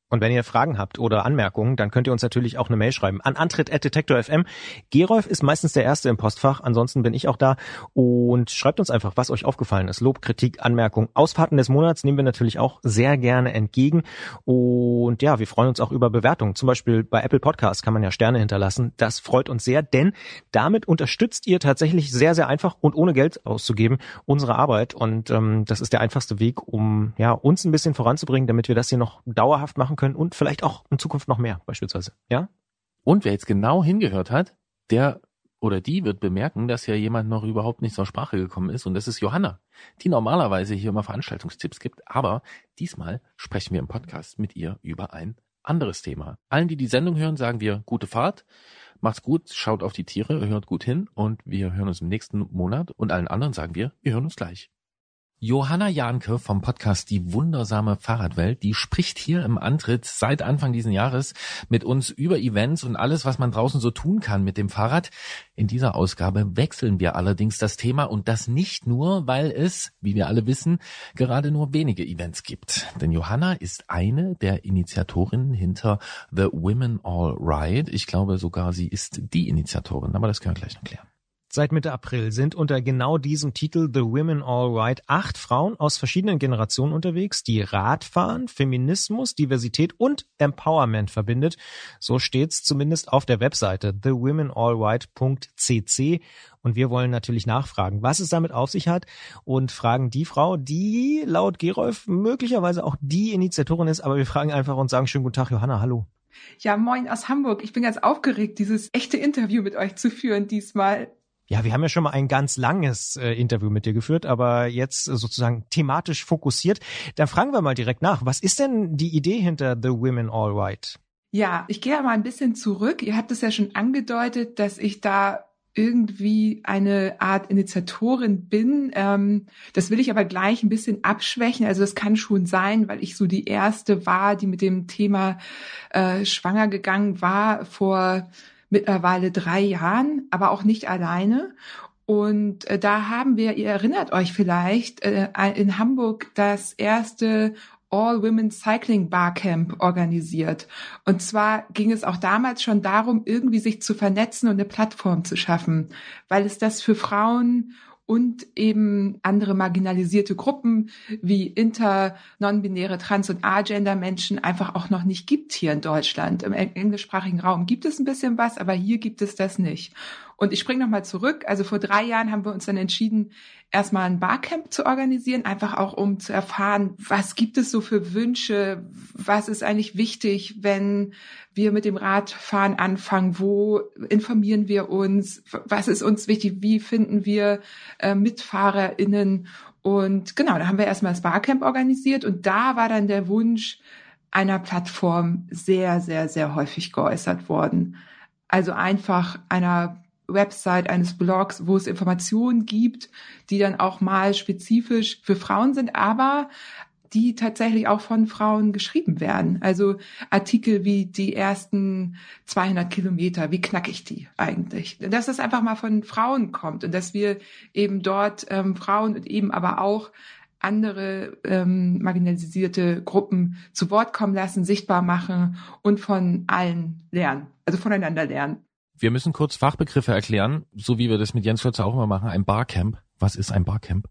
Und wenn ihr Fragen habt oder Anmerkungen, dann könnt ihr uns natürlich auch eine Mail schreiben an antritt.detektor.fm. Gerolf ist meistens der Erste im Postfach, ansonsten bin ich auch da. Und schreibt uns einfach, was euch aufgefallen ist. Lob, Kritik, Anmerkung. Ausfahrten des Monats nehmen wir natürlich auch sehr gerne entgegen. Und ja, wir freuen uns auch über Bewertungen. Zum Beispiel bei Apple Podcasts kann man ja Sterne hinterlassen. Das freut uns sehr, denn damit unterstützt ihr tatsächlich sehr, sehr einfach und ohne Geld auszugeben unsere Arbeit. Und ähm, das ist der einfachste Weg, um ja uns ein bisschen voranzubringen, damit wir das hier noch dauerhaft machen können und vielleicht auch in Zukunft noch mehr beispielsweise. Ja? Und wer jetzt genau hingehört hat, der oder die wird bemerken, dass ja jemand noch überhaupt nicht zur Sprache gekommen ist und das ist Johanna, die normalerweise hier immer Veranstaltungstipps gibt, aber diesmal sprechen wir im Podcast mit ihr über ein anderes Thema. Allen, die die Sendung hören, sagen wir gute Fahrt, macht's gut, schaut auf die Tiere, hört gut hin und wir hören uns im nächsten Monat und allen anderen sagen wir, wir hören uns gleich. Johanna Jahnke vom Podcast Die wundersame Fahrradwelt, die spricht hier im Antritt seit Anfang diesen Jahres mit uns über Events und alles, was man draußen so tun kann mit dem Fahrrad. In dieser Ausgabe wechseln wir allerdings das Thema und das nicht nur, weil es, wie wir alle wissen, gerade nur wenige Events gibt. Denn Johanna ist eine der Initiatorinnen hinter The Women All Ride. Ich glaube sogar, sie ist die Initiatorin, aber das können wir gleich noch klären. Seit Mitte April sind unter genau diesem Titel The Women All Right acht Frauen aus verschiedenen Generationen unterwegs, die Radfahren, Feminismus, Diversität und Empowerment verbindet. So steht's zumindest auf der Webseite thewomenallright.cc. Und wir wollen natürlich nachfragen, was es damit auf sich hat und fragen die Frau, die laut Gerolf möglicherweise auch die Initiatorin ist, aber wir fragen einfach und sagen schönen guten Tag, Johanna, hallo. Ja, moin aus Hamburg. Ich bin ganz aufgeregt, dieses echte Interview mit euch zu führen diesmal. Ja, wir haben ja schon mal ein ganz langes äh, Interview mit dir geführt, aber jetzt äh, sozusagen thematisch fokussiert. Da fragen wir mal direkt nach. Was ist denn die Idee hinter The Women All Right? Ja, ich gehe mal ein bisschen zurück. Ihr habt es ja schon angedeutet, dass ich da irgendwie eine Art Initiatorin bin. Ähm, das will ich aber gleich ein bisschen abschwächen. Also das kann schon sein, weil ich so die erste war, die mit dem Thema äh, schwanger gegangen war vor mittlerweile drei Jahren, aber auch nicht alleine. Und äh, da haben wir, ihr erinnert euch vielleicht, äh, in Hamburg das erste All Women Cycling Barcamp organisiert. Und zwar ging es auch damals schon darum, irgendwie sich zu vernetzen und eine Plattform zu schaffen, weil es das für Frauen und eben andere marginalisierte Gruppen wie inter, non-binäre, trans- und agender-Menschen einfach auch noch nicht gibt hier in Deutschland. Im englischsprachigen Raum gibt es ein bisschen was, aber hier gibt es das nicht. Und ich springe nochmal zurück. Also vor drei Jahren haben wir uns dann entschieden, erstmal ein Barcamp zu organisieren, einfach auch um zu erfahren, was gibt es so für Wünsche, was ist eigentlich wichtig, wenn wir mit dem Radfahren anfangen, wo informieren wir uns, was ist uns wichtig, wie finden wir äh, MitfahrerInnen Und genau, da haben wir erstmal das Barcamp organisiert und da war dann der Wunsch einer Plattform sehr, sehr, sehr häufig geäußert worden. Also einfach einer Website eines Blogs, wo es Informationen gibt, die dann auch mal spezifisch für Frauen sind, aber die tatsächlich auch von Frauen geschrieben werden. Also Artikel wie die ersten 200 Kilometer, wie knack ich die eigentlich? Dass das einfach mal von Frauen kommt und dass wir eben dort ähm, Frauen und eben aber auch andere ähm, marginalisierte Gruppen zu Wort kommen lassen, sichtbar machen und von allen lernen, also voneinander lernen. Wir müssen kurz Fachbegriffe erklären, so wie wir das mit Jens Schulze auch immer machen. Ein Barcamp. Was ist ein Barcamp?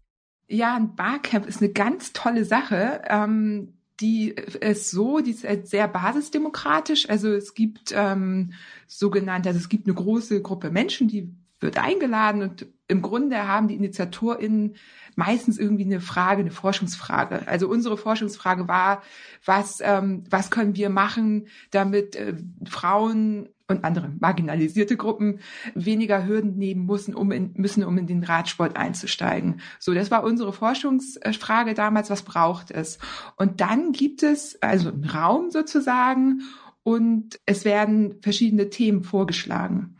Ja, ein Barcamp ist eine ganz tolle Sache. Ähm, die ist so, die ist sehr basisdemokratisch. Also es gibt ähm, sogenannte, also es gibt eine große Gruppe Menschen, die wird eingeladen und im Grunde haben die InitiatorInnen meistens irgendwie eine Frage, eine Forschungsfrage. Also unsere Forschungsfrage war, was, ähm, was können wir machen, damit äh, Frauen und andere marginalisierte Gruppen weniger Hürden nehmen müssen, um in, müssen, um in den Radsport einzusteigen. So, das war unsere Forschungsfrage damals, was braucht es? Und dann gibt es also einen Raum sozusagen und es werden verschiedene Themen vorgeschlagen.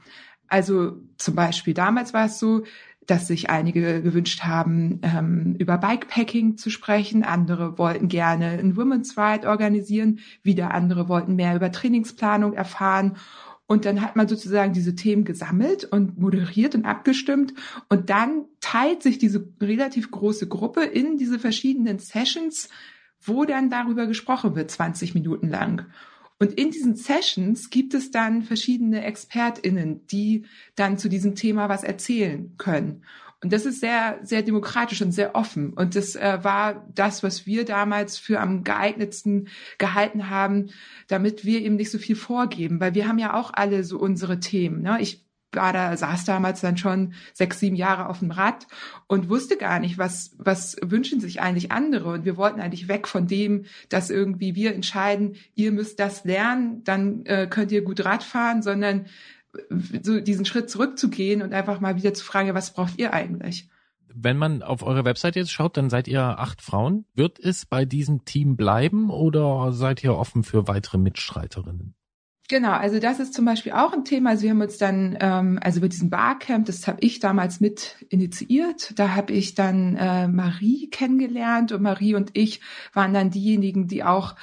Also zum Beispiel damals war es so, dass sich einige gewünscht haben, ähm, über Bikepacking zu sprechen. Andere wollten gerne ein Women's Ride organisieren. Wieder andere wollten mehr über Trainingsplanung erfahren. Und dann hat man sozusagen diese Themen gesammelt und moderiert und abgestimmt. Und dann teilt sich diese relativ große Gruppe in diese verschiedenen Sessions, wo dann darüber gesprochen wird, 20 Minuten lang. Und in diesen Sessions gibt es dann verschiedene ExpertInnen, die dann zu diesem Thema was erzählen können. Und das ist sehr, sehr demokratisch und sehr offen. Und das äh, war das, was wir damals für am geeignetsten gehalten haben, damit wir eben nicht so viel vorgeben, weil wir haben ja auch alle so unsere Themen. Ne? Ich war da, saß damals dann schon sechs, sieben Jahre auf dem Rad und wusste gar nicht, was, was wünschen sich eigentlich andere. Und wir wollten eigentlich weg von dem, dass irgendwie wir entscheiden, ihr müsst das lernen, dann äh, könnt ihr gut Rad fahren, sondern so diesen Schritt zurückzugehen und einfach mal wieder zu fragen, was braucht ihr eigentlich? Wenn man auf eure Website jetzt schaut, dann seid ihr acht Frauen. Wird es bei diesem Team bleiben oder seid ihr offen für weitere Mitstreiterinnen? Genau, also das ist zum Beispiel auch ein Thema. Also wir haben uns dann, ähm, also über diesen Barcamp, das habe ich damals mit initiiert. Da habe ich dann äh, Marie kennengelernt und Marie und ich waren dann diejenigen, die auch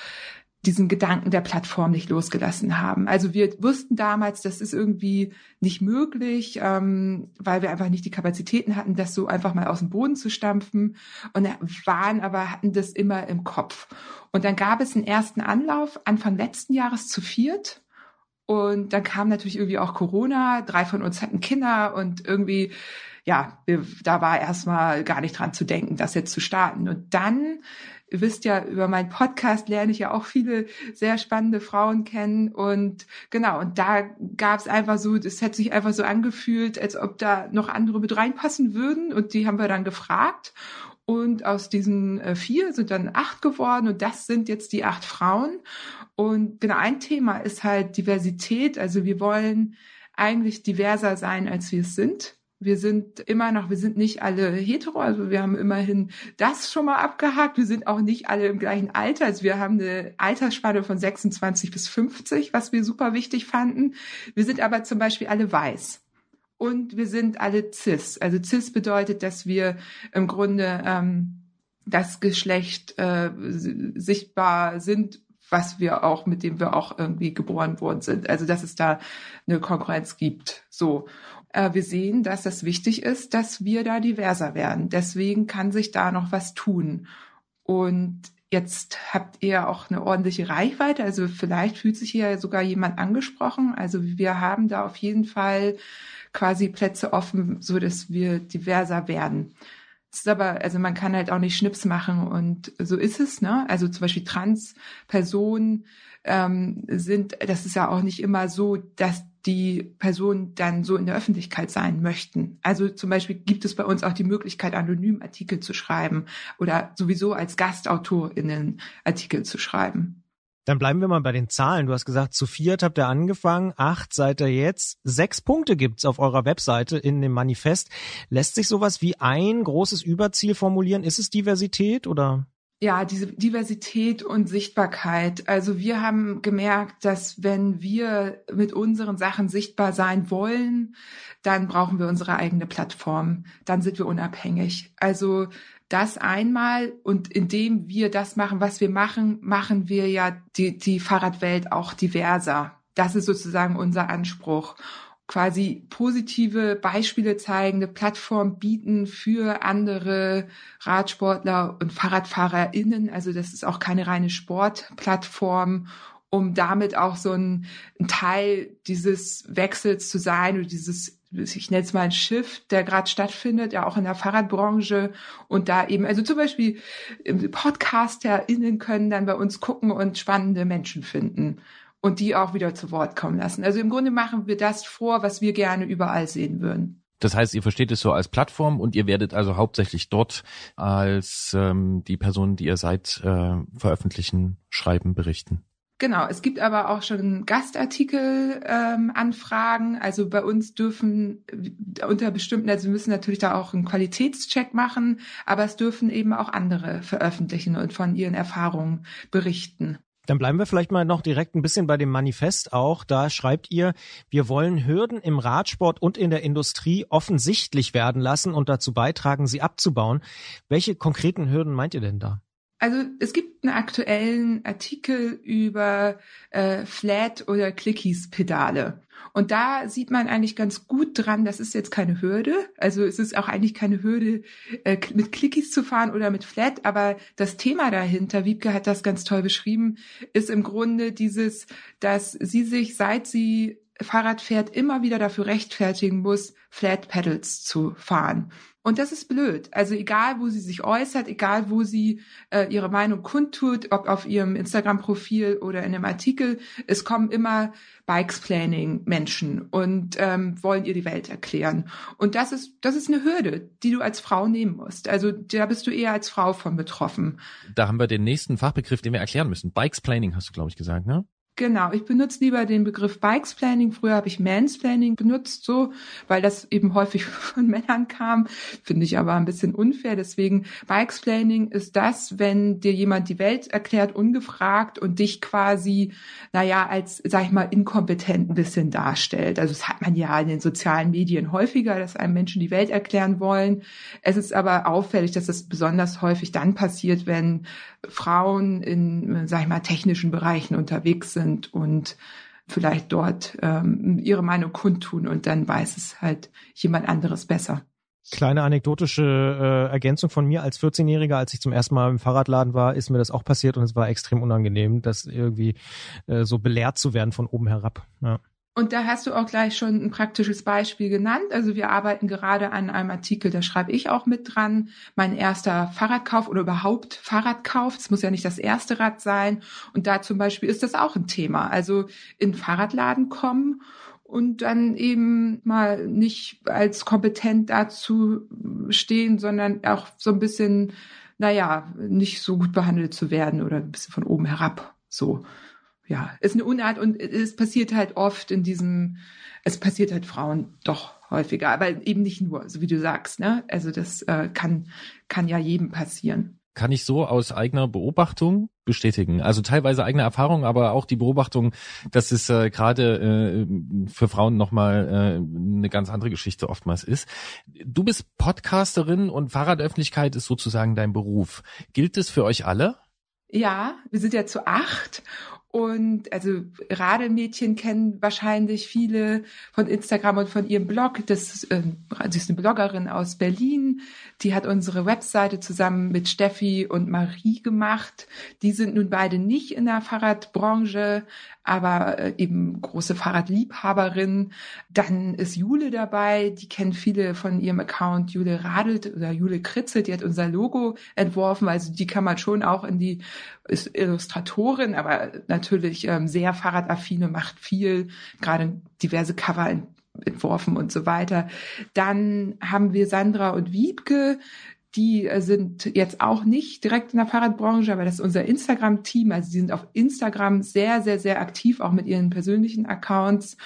diesen Gedanken der Plattform nicht losgelassen haben. Also wir wussten damals, das ist irgendwie nicht möglich, ähm, weil wir einfach nicht die Kapazitäten hatten, das so einfach mal aus dem Boden zu stampfen und waren aber hatten das immer im Kopf. Und dann gab es einen ersten Anlauf Anfang letzten Jahres zu viert. Und dann kam natürlich irgendwie auch Corona. Drei von uns hatten Kinder und irgendwie ja, wir, da war erstmal gar nicht dran zu denken, das jetzt zu starten. Und dann Ihr wisst ja, über meinen Podcast lerne ich ja auch viele sehr spannende Frauen kennen. Und genau, und da gab es einfach so, das hat sich einfach so angefühlt, als ob da noch andere mit reinpassen würden. Und die haben wir dann gefragt. Und aus diesen äh, vier sind dann acht geworden und das sind jetzt die acht Frauen. Und genau ein Thema ist halt Diversität. Also wir wollen eigentlich diverser sein, als wir es sind. Wir sind immer noch, wir sind nicht alle hetero, also wir haben immerhin das schon mal abgehakt. Wir sind auch nicht alle im gleichen Alter. Also wir haben eine Altersspanne von 26 bis 50, was wir super wichtig fanden. Wir sind aber zum Beispiel alle weiß. Und wir sind alle cis. Also cis bedeutet, dass wir im Grunde ähm, das Geschlecht äh, sichtbar sind, was wir auch, mit dem wir auch irgendwie geboren worden sind. Also dass es da eine Konkurrenz gibt. So. Äh, wir sehen, dass es wichtig ist, dass wir da diverser werden. Deswegen kann sich da noch was tun. Und jetzt habt ihr auch eine ordentliche Reichweite. Also vielleicht fühlt sich hier sogar jemand angesprochen. Also wir haben da auf jeden Fall quasi Plätze offen, so dass wir diverser werden. Es ist aber, also man kann halt auch nicht Schnips machen und so ist es, ne? Also zum Beispiel Trans-Personen ähm, sind, das ist ja auch nicht immer so, dass die Personen dann so in der Öffentlichkeit sein möchten. Also zum Beispiel gibt es bei uns auch die Möglichkeit, anonym Artikel zu schreiben oder sowieso als GastautorInnen Artikel zu schreiben. Dann bleiben wir mal bei den Zahlen. Du hast gesagt, zu viert habt ihr angefangen, acht seid ihr jetzt. Sechs Punkte gibt's auf eurer Webseite in dem Manifest. Lässt sich sowas wie ein großes Überziel formulieren? Ist es Diversität oder? Ja, diese Diversität und Sichtbarkeit. Also wir haben gemerkt, dass wenn wir mit unseren Sachen sichtbar sein wollen, dann brauchen wir unsere eigene Plattform. Dann sind wir unabhängig. Also das einmal und indem wir das machen, was wir machen, machen wir ja die, die Fahrradwelt auch diverser. Das ist sozusagen unser Anspruch. Quasi positive Beispiele zeigen, eine Plattform bieten für andere Radsportler und FahrradfahrerInnen. Also das ist auch keine reine Sportplattform um damit auch so ein, ein, Teil dieses Wechsels zu sein oder dieses ich nenne es mal ein Shift, der gerade stattfindet, ja auch in der Fahrradbranche und da eben, also zum Beispiel PodcasterInnen können dann bei uns gucken und spannende Menschen finden und die auch wieder zu Wort kommen lassen. Also im Grunde machen wir das vor, was wir gerne überall sehen würden. Das heißt, ihr versteht es so als Plattform und ihr werdet also hauptsächlich dort als ähm, die Person, die ihr seid, äh, veröffentlichen, schreiben, berichten. Genau, es gibt aber auch schon Gastartikel-Anfragen. Ähm, also bei uns dürfen unter bestimmten, also wir müssen natürlich da auch einen Qualitätscheck machen, aber es dürfen eben auch andere veröffentlichen und von ihren Erfahrungen berichten. Dann bleiben wir vielleicht mal noch direkt ein bisschen bei dem Manifest auch. Da schreibt ihr, wir wollen Hürden im Radsport und in der Industrie offensichtlich werden lassen und dazu beitragen, sie abzubauen. Welche konkreten Hürden meint ihr denn da? Also es gibt einen aktuellen Artikel über äh, Flat- oder Clickies-Pedale. Und da sieht man eigentlich ganz gut dran, das ist jetzt keine Hürde. Also es ist auch eigentlich keine Hürde, äh, mit Clickies zu fahren oder mit Flat. Aber das Thema dahinter, Wiebke hat das ganz toll beschrieben, ist im Grunde dieses, dass sie sich, seit sie Fahrrad fährt, immer wieder dafür rechtfertigen muss, Flat Pedals zu fahren. Und das ist blöd. Also egal, wo sie sich äußert, egal, wo sie äh, ihre Meinung kundtut, ob auf ihrem Instagram-Profil oder in einem Artikel, es kommen immer Bikesplaining-Menschen und ähm, wollen ihr die Welt erklären. Und das ist, das ist eine Hürde, die du als Frau nehmen musst. Also da bist du eher als Frau von betroffen. Da haben wir den nächsten Fachbegriff, den wir erklären müssen. Bikesplaining hast du, glaube ich, gesagt, ne? Genau, ich benutze lieber den Begriff Bikesplaining. Früher habe ich Mansplaining benutzt, so, weil das eben häufig <laughs> von Männern kam. Finde ich aber ein bisschen unfair. Deswegen Bikesplaining ist das, wenn dir jemand die Welt erklärt, ungefragt und dich quasi, naja, als, sag ich mal, inkompetent ein bisschen darstellt. Also das hat man ja in den sozialen Medien häufiger, dass einem Menschen die Welt erklären wollen. Es ist aber auffällig, dass das besonders häufig dann passiert, wenn Frauen in, sag ich mal, technischen Bereichen unterwegs sind und vielleicht dort ähm, ihre Meinung kundtun und dann weiß es halt jemand anderes besser. Kleine anekdotische äh, Ergänzung von mir als 14-Jähriger, als ich zum ersten Mal im Fahrradladen war, ist mir das auch passiert und es war extrem unangenehm, das irgendwie äh, so belehrt zu werden von oben herab. Ja. Und da hast du auch gleich schon ein praktisches Beispiel genannt. Also wir arbeiten gerade an einem Artikel, da schreibe ich auch mit dran. Mein erster Fahrradkauf oder überhaupt Fahrradkauf. Es muss ja nicht das erste Rad sein. Und da zum Beispiel ist das auch ein Thema. Also in Fahrradladen kommen und dann eben mal nicht als kompetent dazu stehen, sondern auch so ein bisschen, naja, nicht so gut behandelt zu werden oder ein bisschen von oben herab so ja, ist eine Unart und es passiert halt oft in diesem, es passiert halt Frauen doch häufiger, aber eben nicht nur, so wie du sagst, ne? Also das äh, kann, kann ja jedem passieren. Kann ich so aus eigener Beobachtung bestätigen. Also teilweise eigene Erfahrung, aber auch die Beobachtung, dass es äh, gerade äh, für Frauen nochmal äh, eine ganz andere Geschichte oftmals ist. Du bist Podcasterin und Fahrradöffentlichkeit ist sozusagen dein Beruf. Gilt es für euch alle? Ja, wir sind ja zu acht und also Radelmädchen kennen wahrscheinlich viele von Instagram und von ihrem Blog. Das äh, sie ist eine Bloggerin aus Berlin. Die hat unsere Webseite zusammen mit Steffi und Marie gemacht. Die sind nun beide nicht in der Fahrradbranche, aber äh, eben große Fahrradliebhaberin. Dann ist Jule dabei, die kennen viele von ihrem Account Jule Radelt oder Jule Kritze, die hat unser Logo entworfen, also die kann man schon auch in die ist Illustratorin, aber natürlich ähm, sehr fahrradaffine, macht viel, gerade diverse Cover entworfen und so weiter. Dann haben wir Sandra und Wiebke, Die äh, sind jetzt auch nicht direkt in der Fahrradbranche, aber das ist unser Instagram-Team. Also die sind auf Instagram sehr, sehr, sehr aktiv, auch mit ihren persönlichen Accounts.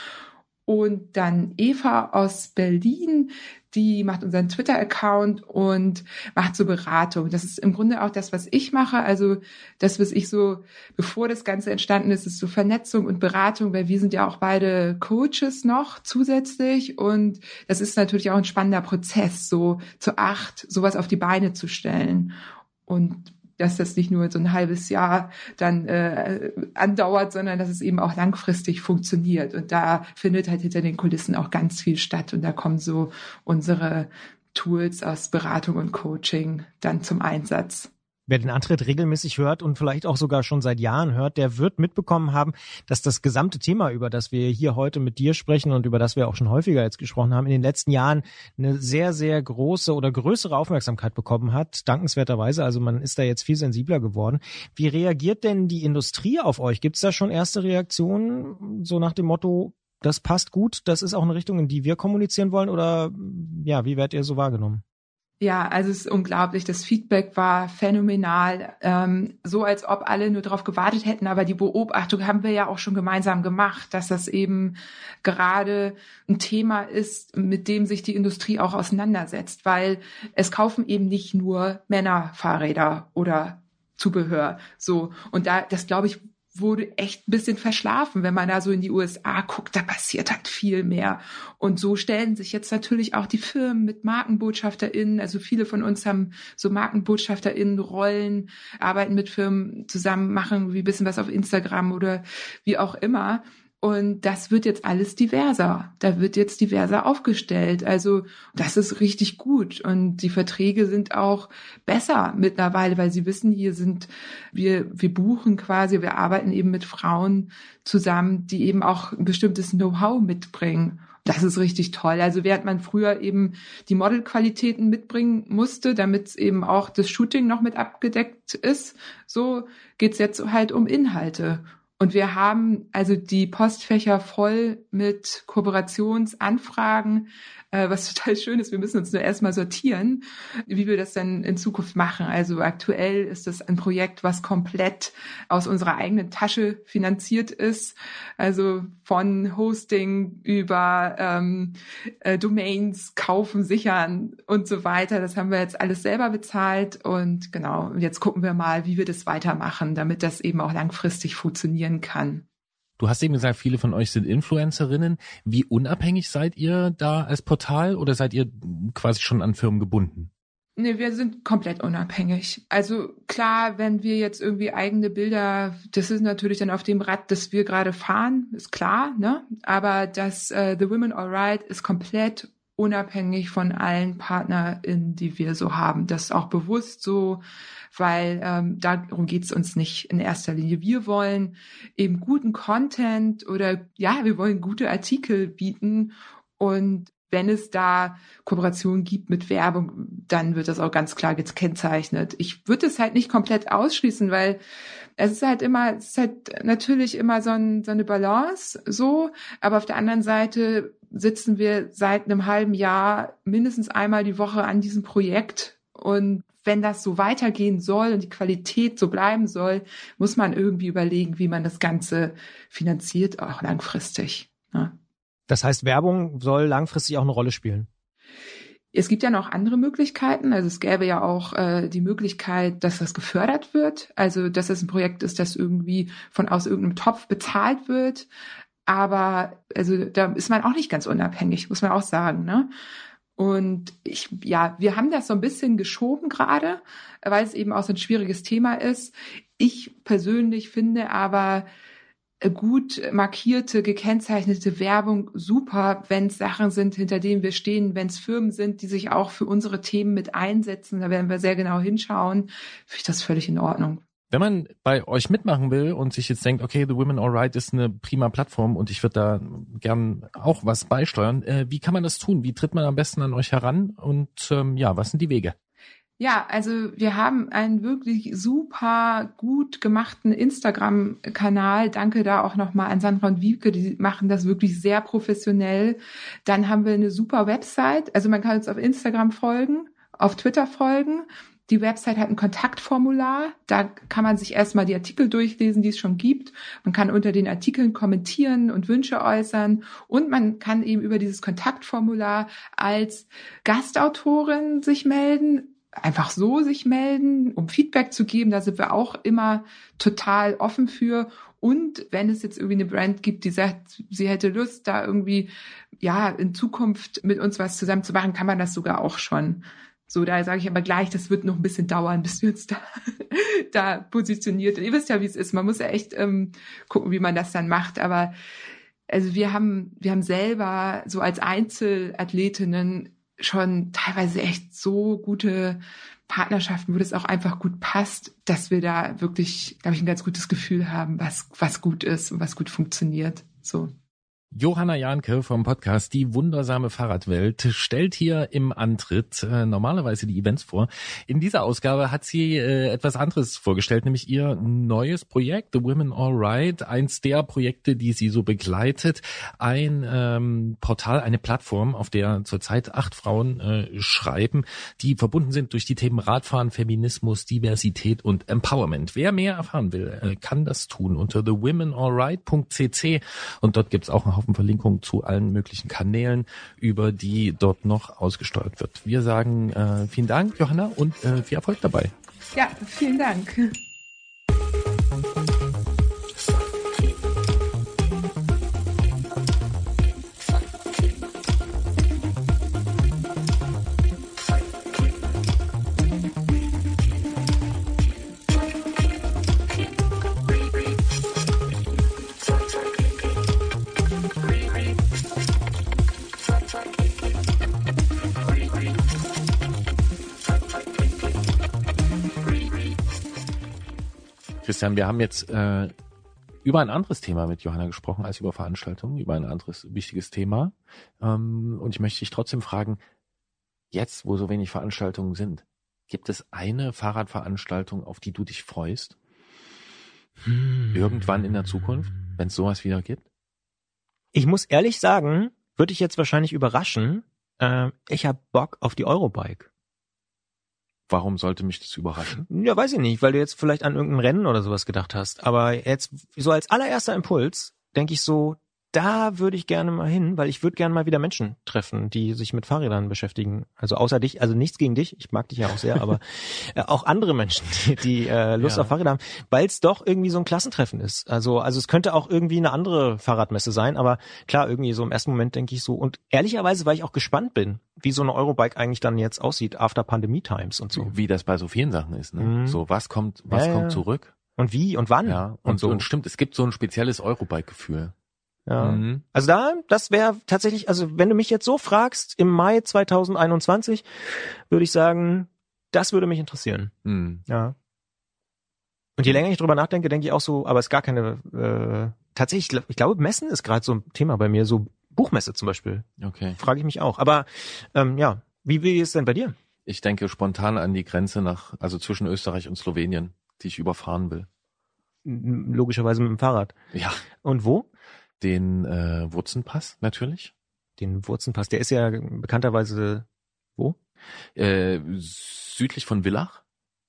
Und dann Eva aus Berlin, die macht unseren Twitter-Account und macht so Beratung. Das ist im Grunde auch das, was ich mache. Also das, was ich so, bevor das Ganze entstanden ist, ist so Vernetzung und Beratung, weil wir sind ja auch beide Coaches noch zusätzlich. Und das ist natürlich auch ein spannender Prozess, so zu acht, sowas auf die Beine zu stellen. Und dass das nicht nur so ein halbes Jahr dann äh, andauert, sondern dass es eben auch langfristig funktioniert. Und da findet halt hinter den Kulissen auch ganz viel statt. Und da kommen so unsere Tools aus Beratung und Coaching dann zum Einsatz. Wer den Antritt regelmäßig hört und vielleicht auch sogar schon seit Jahren hört, der wird mitbekommen haben, dass das gesamte Thema, über das wir hier heute mit dir sprechen und über das wir auch schon häufiger jetzt gesprochen haben, in den letzten Jahren eine sehr, sehr große oder größere Aufmerksamkeit bekommen hat, dankenswerterweise. Also man ist da jetzt viel sensibler geworden. Wie reagiert denn die Industrie auf euch? Gibt es da schon erste Reaktionen, so nach dem Motto, das passt gut, das ist auch eine Richtung, in die wir kommunizieren wollen? Oder ja, wie werdet ihr so wahrgenommen? Ja, also es ist unglaublich. Das Feedback war phänomenal. Ähm, so als ob alle nur darauf gewartet hätten. Aber die Beobachtung haben wir ja auch schon gemeinsam gemacht, dass das eben gerade ein Thema ist, mit dem sich die Industrie auch auseinandersetzt. Weil es kaufen eben nicht nur Männer Fahrräder oder Zubehör. So. Und da, das glaube ich, wurde echt ein bisschen verschlafen. Wenn man da so in die USA guckt, da passiert halt viel mehr. Und so stellen sich jetzt natürlich auch die Firmen mit MarkenbotschafterInnen. Also viele von uns haben so MarkenbotschafterInnen Rollen, arbeiten mit Firmen zusammen, machen wie bisschen was auf Instagram oder wie auch immer. Und das wird jetzt alles diverser. Da wird jetzt diverser aufgestellt. Also das ist richtig gut. Und die Verträge sind auch besser mittlerweile, weil sie wissen, hier sind wir, wir buchen quasi, wir arbeiten eben mit Frauen zusammen, die eben auch ein bestimmtes Know-how mitbringen. Das ist richtig toll. Also während man früher eben die Modelqualitäten mitbringen musste, damit eben auch das Shooting noch mit abgedeckt ist, so geht's jetzt halt um Inhalte. Und wir haben also die Postfächer voll mit Kooperationsanfragen, äh, was <laughs> total schön ist. Wir müssen uns nur erstmal sortieren, wie wir das dann in Zukunft machen. Also aktuell ist das ein Projekt, was komplett aus unserer eigenen Tasche finanziert ist. Also von Hosting über ähm, äh, Domains kaufen, sichern und so weiter. Das haben wir jetzt alles selber bezahlt. Und genau, jetzt gucken wir mal, wie wir das weitermachen, damit das eben auch langfristig funktionieren kann. Du hast eben gesagt, viele von euch sind Influencerinnen. Wie unabhängig seid ihr da als Portal oder seid ihr quasi schon an Firmen gebunden? Nee, wir sind komplett unabhängig. Also klar, wenn wir jetzt irgendwie eigene Bilder, das ist natürlich dann auf dem Rad, das wir gerade fahren, ist klar, ne? Aber das äh, The Women Alright ist komplett unabhängig von allen PartnerInnen, die wir so haben. Das ist auch bewusst so weil ähm, darum geht es uns nicht in erster Linie. Wir wollen eben guten Content oder ja, wir wollen gute Artikel bieten und wenn es da Kooperationen gibt mit Werbung, dann wird das auch ganz klar gekennzeichnet. Ich würde es halt nicht komplett ausschließen, weil es ist halt immer, es ist halt natürlich immer so, ein, so eine Balance so, aber auf der anderen Seite sitzen wir seit einem halben Jahr mindestens einmal die Woche an diesem Projekt und wenn das so weitergehen soll und die Qualität so bleiben soll, muss man irgendwie überlegen, wie man das Ganze finanziert, auch langfristig. Ne? Das heißt, Werbung soll langfristig auch eine Rolle spielen. Es gibt ja noch andere Möglichkeiten. Also es gäbe ja auch äh, die Möglichkeit, dass das gefördert wird. Also dass es ein Projekt ist, das irgendwie von aus irgendeinem Topf bezahlt wird. Aber also da ist man auch nicht ganz unabhängig, muss man auch sagen. Ne? Und ich, ja, wir haben das so ein bisschen geschoben gerade, weil es eben auch so ein schwieriges Thema ist. Ich persönlich finde aber äh, gut markierte, gekennzeichnete Werbung super, wenn es Sachen sind, hinter denen wir stehen, wenn es Firmen sind, die sich auch für unsere Themen mit einsetzen, da werden wir sehr genau hinschauen, finde ich das völlig in Ordnung. Wenn man bei euch mitmachen will und sich jetzt denkt, okay, The Women Alright ist eine prima Plattform und ich würde da gern auch was beisteuern, äh, wie kann man das tun? Wie tritt man am besten an euch heran? Und ähm, ja, was sind die Wege? Ja, also wir haben einen wirklich super gut gemachten Instagram-Kanal. Danke da auch nochmal an Sandra und Wiebke, die machen das wirklich sehr professionell. Dann haben wir eine super Website. Also man kann uns auf Instagram folgen auf Twitter folgen. Die Website hat ein Kontaktformular. Da kann man sich erstmal die Artikel durchlesen, die es schon gibt. Man kann unter den Artikeln kommentieren und Wünsche äußern. Und man kann eben über dieses Kontaktformular als Gastautorin sich melden einfach so sich melden, um Feedback zu geben. Da sind wir auch immer total offen für. Und wenn es jetzt irgendwie eine Brand gibt, die sagt, sie hätte Lust, da irgendwie, ja, in Zukunft mit uns was zusammen zu machen, kann man das sogar auch schon. So, da sage ich aber gleich, das wird noch ein bisschen dauern, bis wir uns da, <laughs> da positioniert. Ihr wisst ja, wie es ist. Man muss ja echt ähm, gucken, wie man das dann macht. Aber also wir haben, wir haben selber so als Einzelathletinnen schon teilweise echt so gute Partnerschaften, wo das auch einfach gut passt, dass wir da wirklich, glaube ich, ein ganz gutes Gefühl haben, was, was gut ist und was gut funktioniert. So. Johanna Janke vom Podcast Die wundersame Fahrradwelt stellt hier im Antritt äh, normalerweise die Events vor. In dieser Ausgabe hat sie äh, etwas anderes vorgestellt, nämlich ihr neues Projekt, The Women All Right, eins der Projekte, die sie so begleitet. Ein ähm, Portal, eine Plattform, auf der zurzeit acht Frauen äh, schreiben, die verbunden sind durch die Themen Radfahren, Feminismus, Diversität und Empowerment. Wer mehr erfahren will, äh, kann das tun unter thewomenallright.cc und dort gibt's auch ein Haufen Verlinkungen zu allen möglichen Kanälen, über die dort noch ausgesteuert wird. Wir sagen äh, vielen Dank, Johanna, und äh, viel Erfolg dabei. Ja, vielen Dank. Christian, wir haben jetzt äh, über ein anderes Thema mit Johanna gesprochen als über Veranstaltungen, über ein anderes wichtiges Thema. Ähm, und ich möchte dich trotzdem fragen, jetzt, wo so wenig Veranstaltungen sind, gibt es eine Fahrradveranstaltung, auf die du dich freust? Hm. Irgendwann in der Zukunft, wenn es sowas wieder gibt? Ich muss ehrlich sagen, würde ich jetzt wahrscheinlich überraschen, äh, ich habe Bock auf die Eurobike. Warum sollte mich das überraschen? Ja, weiß ich nicht, weil du jetzt vielleicht an irgendein Rennen oder sowas gedacht hast. Aber jetzt, so als allererster Impuls, denke ich so, da würde ich gerne mal hin, weil ich würde gerne mal wieder Menschen treffen, die sich mit Fahrrädern beschäftigen. Also außer dich, also nichts gegen dich, ich mag dich ja auch sehr, aber <laughs> äh, auch andere Menschen, die, die äh, Lust Ja. auf Fahrräder haben, weil es doch irgendwie so ein Klassentreffen ist. Also, also es könnte auch irgendwie eine andere Fahrradmesse sein, aber klar, irgendwie so im ersten Moment denke ich so. Und ehrlicherweise, weil ich auch gespannt bin, wie so eine Eurobike eigentlich dann jetzt aussieht, after Pandemie Times und so. Wie das bei so vielen Sachen ist. Ne? Mhm. So, was kommt, was Ja, kommt zurück? Und wie und wann Ja, und, und so. und stimmt, es gibt so ein spezielles Eurobike-Gefühl. Ja. Mhm. Also da, das wäre tatsächlich, also wenn du mich jetzt so fragst, im Mai 2021, würde ich sagen, das würde mich interessieren. Mhm. Ja. Und je länger ich drüber nachdenke, denke ich auch so, aber es ist gar keine, äh, tatsächlich, ich glaub- ich glaube, Messen ist gerade so ein Thema bei mir, so Buchmesse zum Beispiel, Okay. frage ich mich auch. Aber ähm, ja, wie, wie ist es denn bei dir? Ich denke spontan an die Grenze nach, also zwischen Österreich und Slowenien, die ich überfahren will. Logischerweise mit dem Fahrrad. Ja. Und wo? Den äh, Wurzenpass natürlich. Den Wurzenpass, der ist ja bekannterweise wo? Äh, südlich von Villach.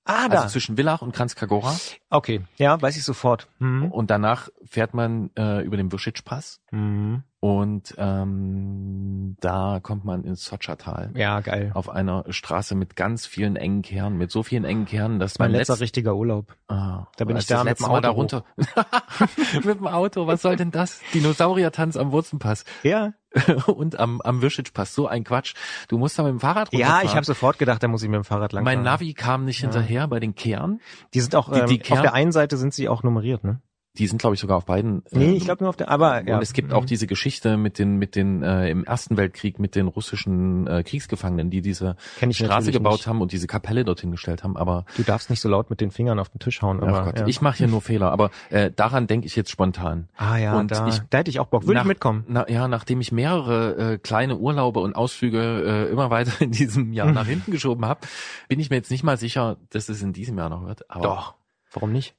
Ah, da. Also zwischen Villach und Kranjskagora. okay, ja, weiß ich sofort. Mhm. Und danach fährt man äh, über den Wuschitsch-Pass. Mhm. Und ähm, da kommt man ins Sotschertal. Ja, geil. Auf einer Straße mit ganz vielen engen Kernen, mit so vielen engen Kernen, dass Mein man letzter richtiger Urlaub. Ah, Da bin ich da mit dem Mal Auto da runter. <laughs> mit dem Auto, was soll denn das? Dinosauriertanz am Wurzenpass Ja. <laughs> und am, am Wischitschpass. So ein Quatsch. Du musst da mit dem Fahrrad Ja, runterfahren. ich habe sofort gedacht, da muss ich mit dem Fahrrad lang. Mein Navi kam nicht Ja. hinterher bei den Kehren. Die sind auch, Die- ähm, die auf Kern- der einen Seite sind sie auch nummeriert, ne? Die sind, glaube ich, sogar auf beiden. Nee, ähm, ich glaube nur auf der, aber ja. Und es gibt Mhm. auch diese Geschichte mit den, mit den äh, im Ersten Weltkrieg mit den russischen äh, Kriegsgefangenen, die diese Straße gebaut nicht. haben und diese Kapelle dorthin gestellt haben. Aber Du darfst nicht so laut mit den Fingern auf den Tisch hauen, aber Gott, ja. ich mache hier nur Fehler. Aber äh, daran denke ich jetzt spontan. Ah ja, und da, ich- da hätte ich auch Bock. Würde Nach- ich mitkommen. Na, ja, nachdem ich mehrere äh, kleine Urlaube und Ausflüge äh, immer weiter in diesem Jahr <laughs> nach hinten geschoben habe, bin ich mir jetzt nicht mal sicher, dass es in diesem Jahr noch wird. Aber Doch. Warum nicht?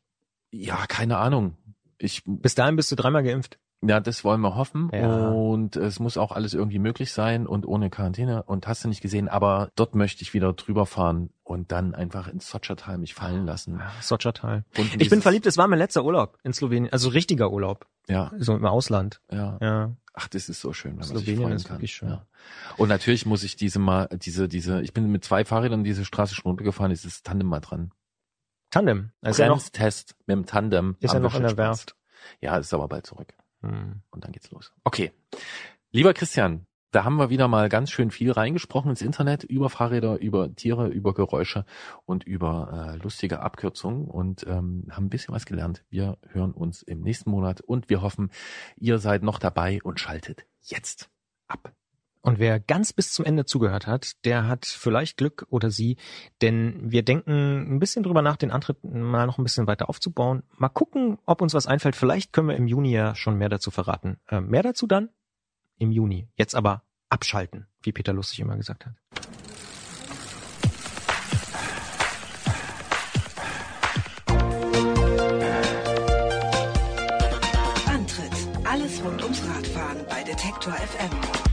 ja, keine Ahnung. Ich Bis dahin bist du dreimal geimpft. Ja, das wollen wir hoffen. Ja. Und es muss auch alles irgendwie möglich sein und ohne Quarantäne. Und hast du nicht gesehen, aber dort möchte ich wieder drüber fahren und dann einfach ins Sotschertal mich fallen lassen. Sotschertal. Und Ich bin verliebt, es war mein letzter Urlaub in Slowenien, also richtiger Urlaub, Ja, so im Ausland. ja. Ja. Ach, das ist so schön, wenn man sich Slowenien freuen ist kann. wirklich schön. Ja. Und natürlich muss ich diese mal, diese, diese, ich bin mit zwei Fahrrädern diese Straße schon runtergefahren, dieses Tandem mal dran. Tandem. Noch, Bremstest mit dem Tandem. ist ja noch in der. Werft. Ja, ist aber bald zurück. Hm. Und dann geht's los. Okay. Lieber Christian, da haben wir wieder mal ganz schön viel reingesprochen ins Internet über Fahrräder, über Tiere, über Geräusche und über äh, lustige Abkürzungen und ähm, haben ein bisschen was gelernt. Wir hören uns im nächsten Monat und wir hoffen, ihr seid noch dabei und schaltet jetzt ab. Und wer ganz bis zum Ende zugehört hat, der hat vielleicht Glück oder sie, denn wir denken ein bisschen drüber nach, den Antritt mal noch ein bisschen weiter aufzubauen. Mal gucken, ob uns was einfällt. Vielleicht können wir im Juni ja schon mehr dazu verraten. Äh, mehr dazu dann im Juni. Jetzt aber abschalten, wie Peter Lustig immer gesagt hat. Antritt. Alles rund ums Radfahren bei Detektor FM.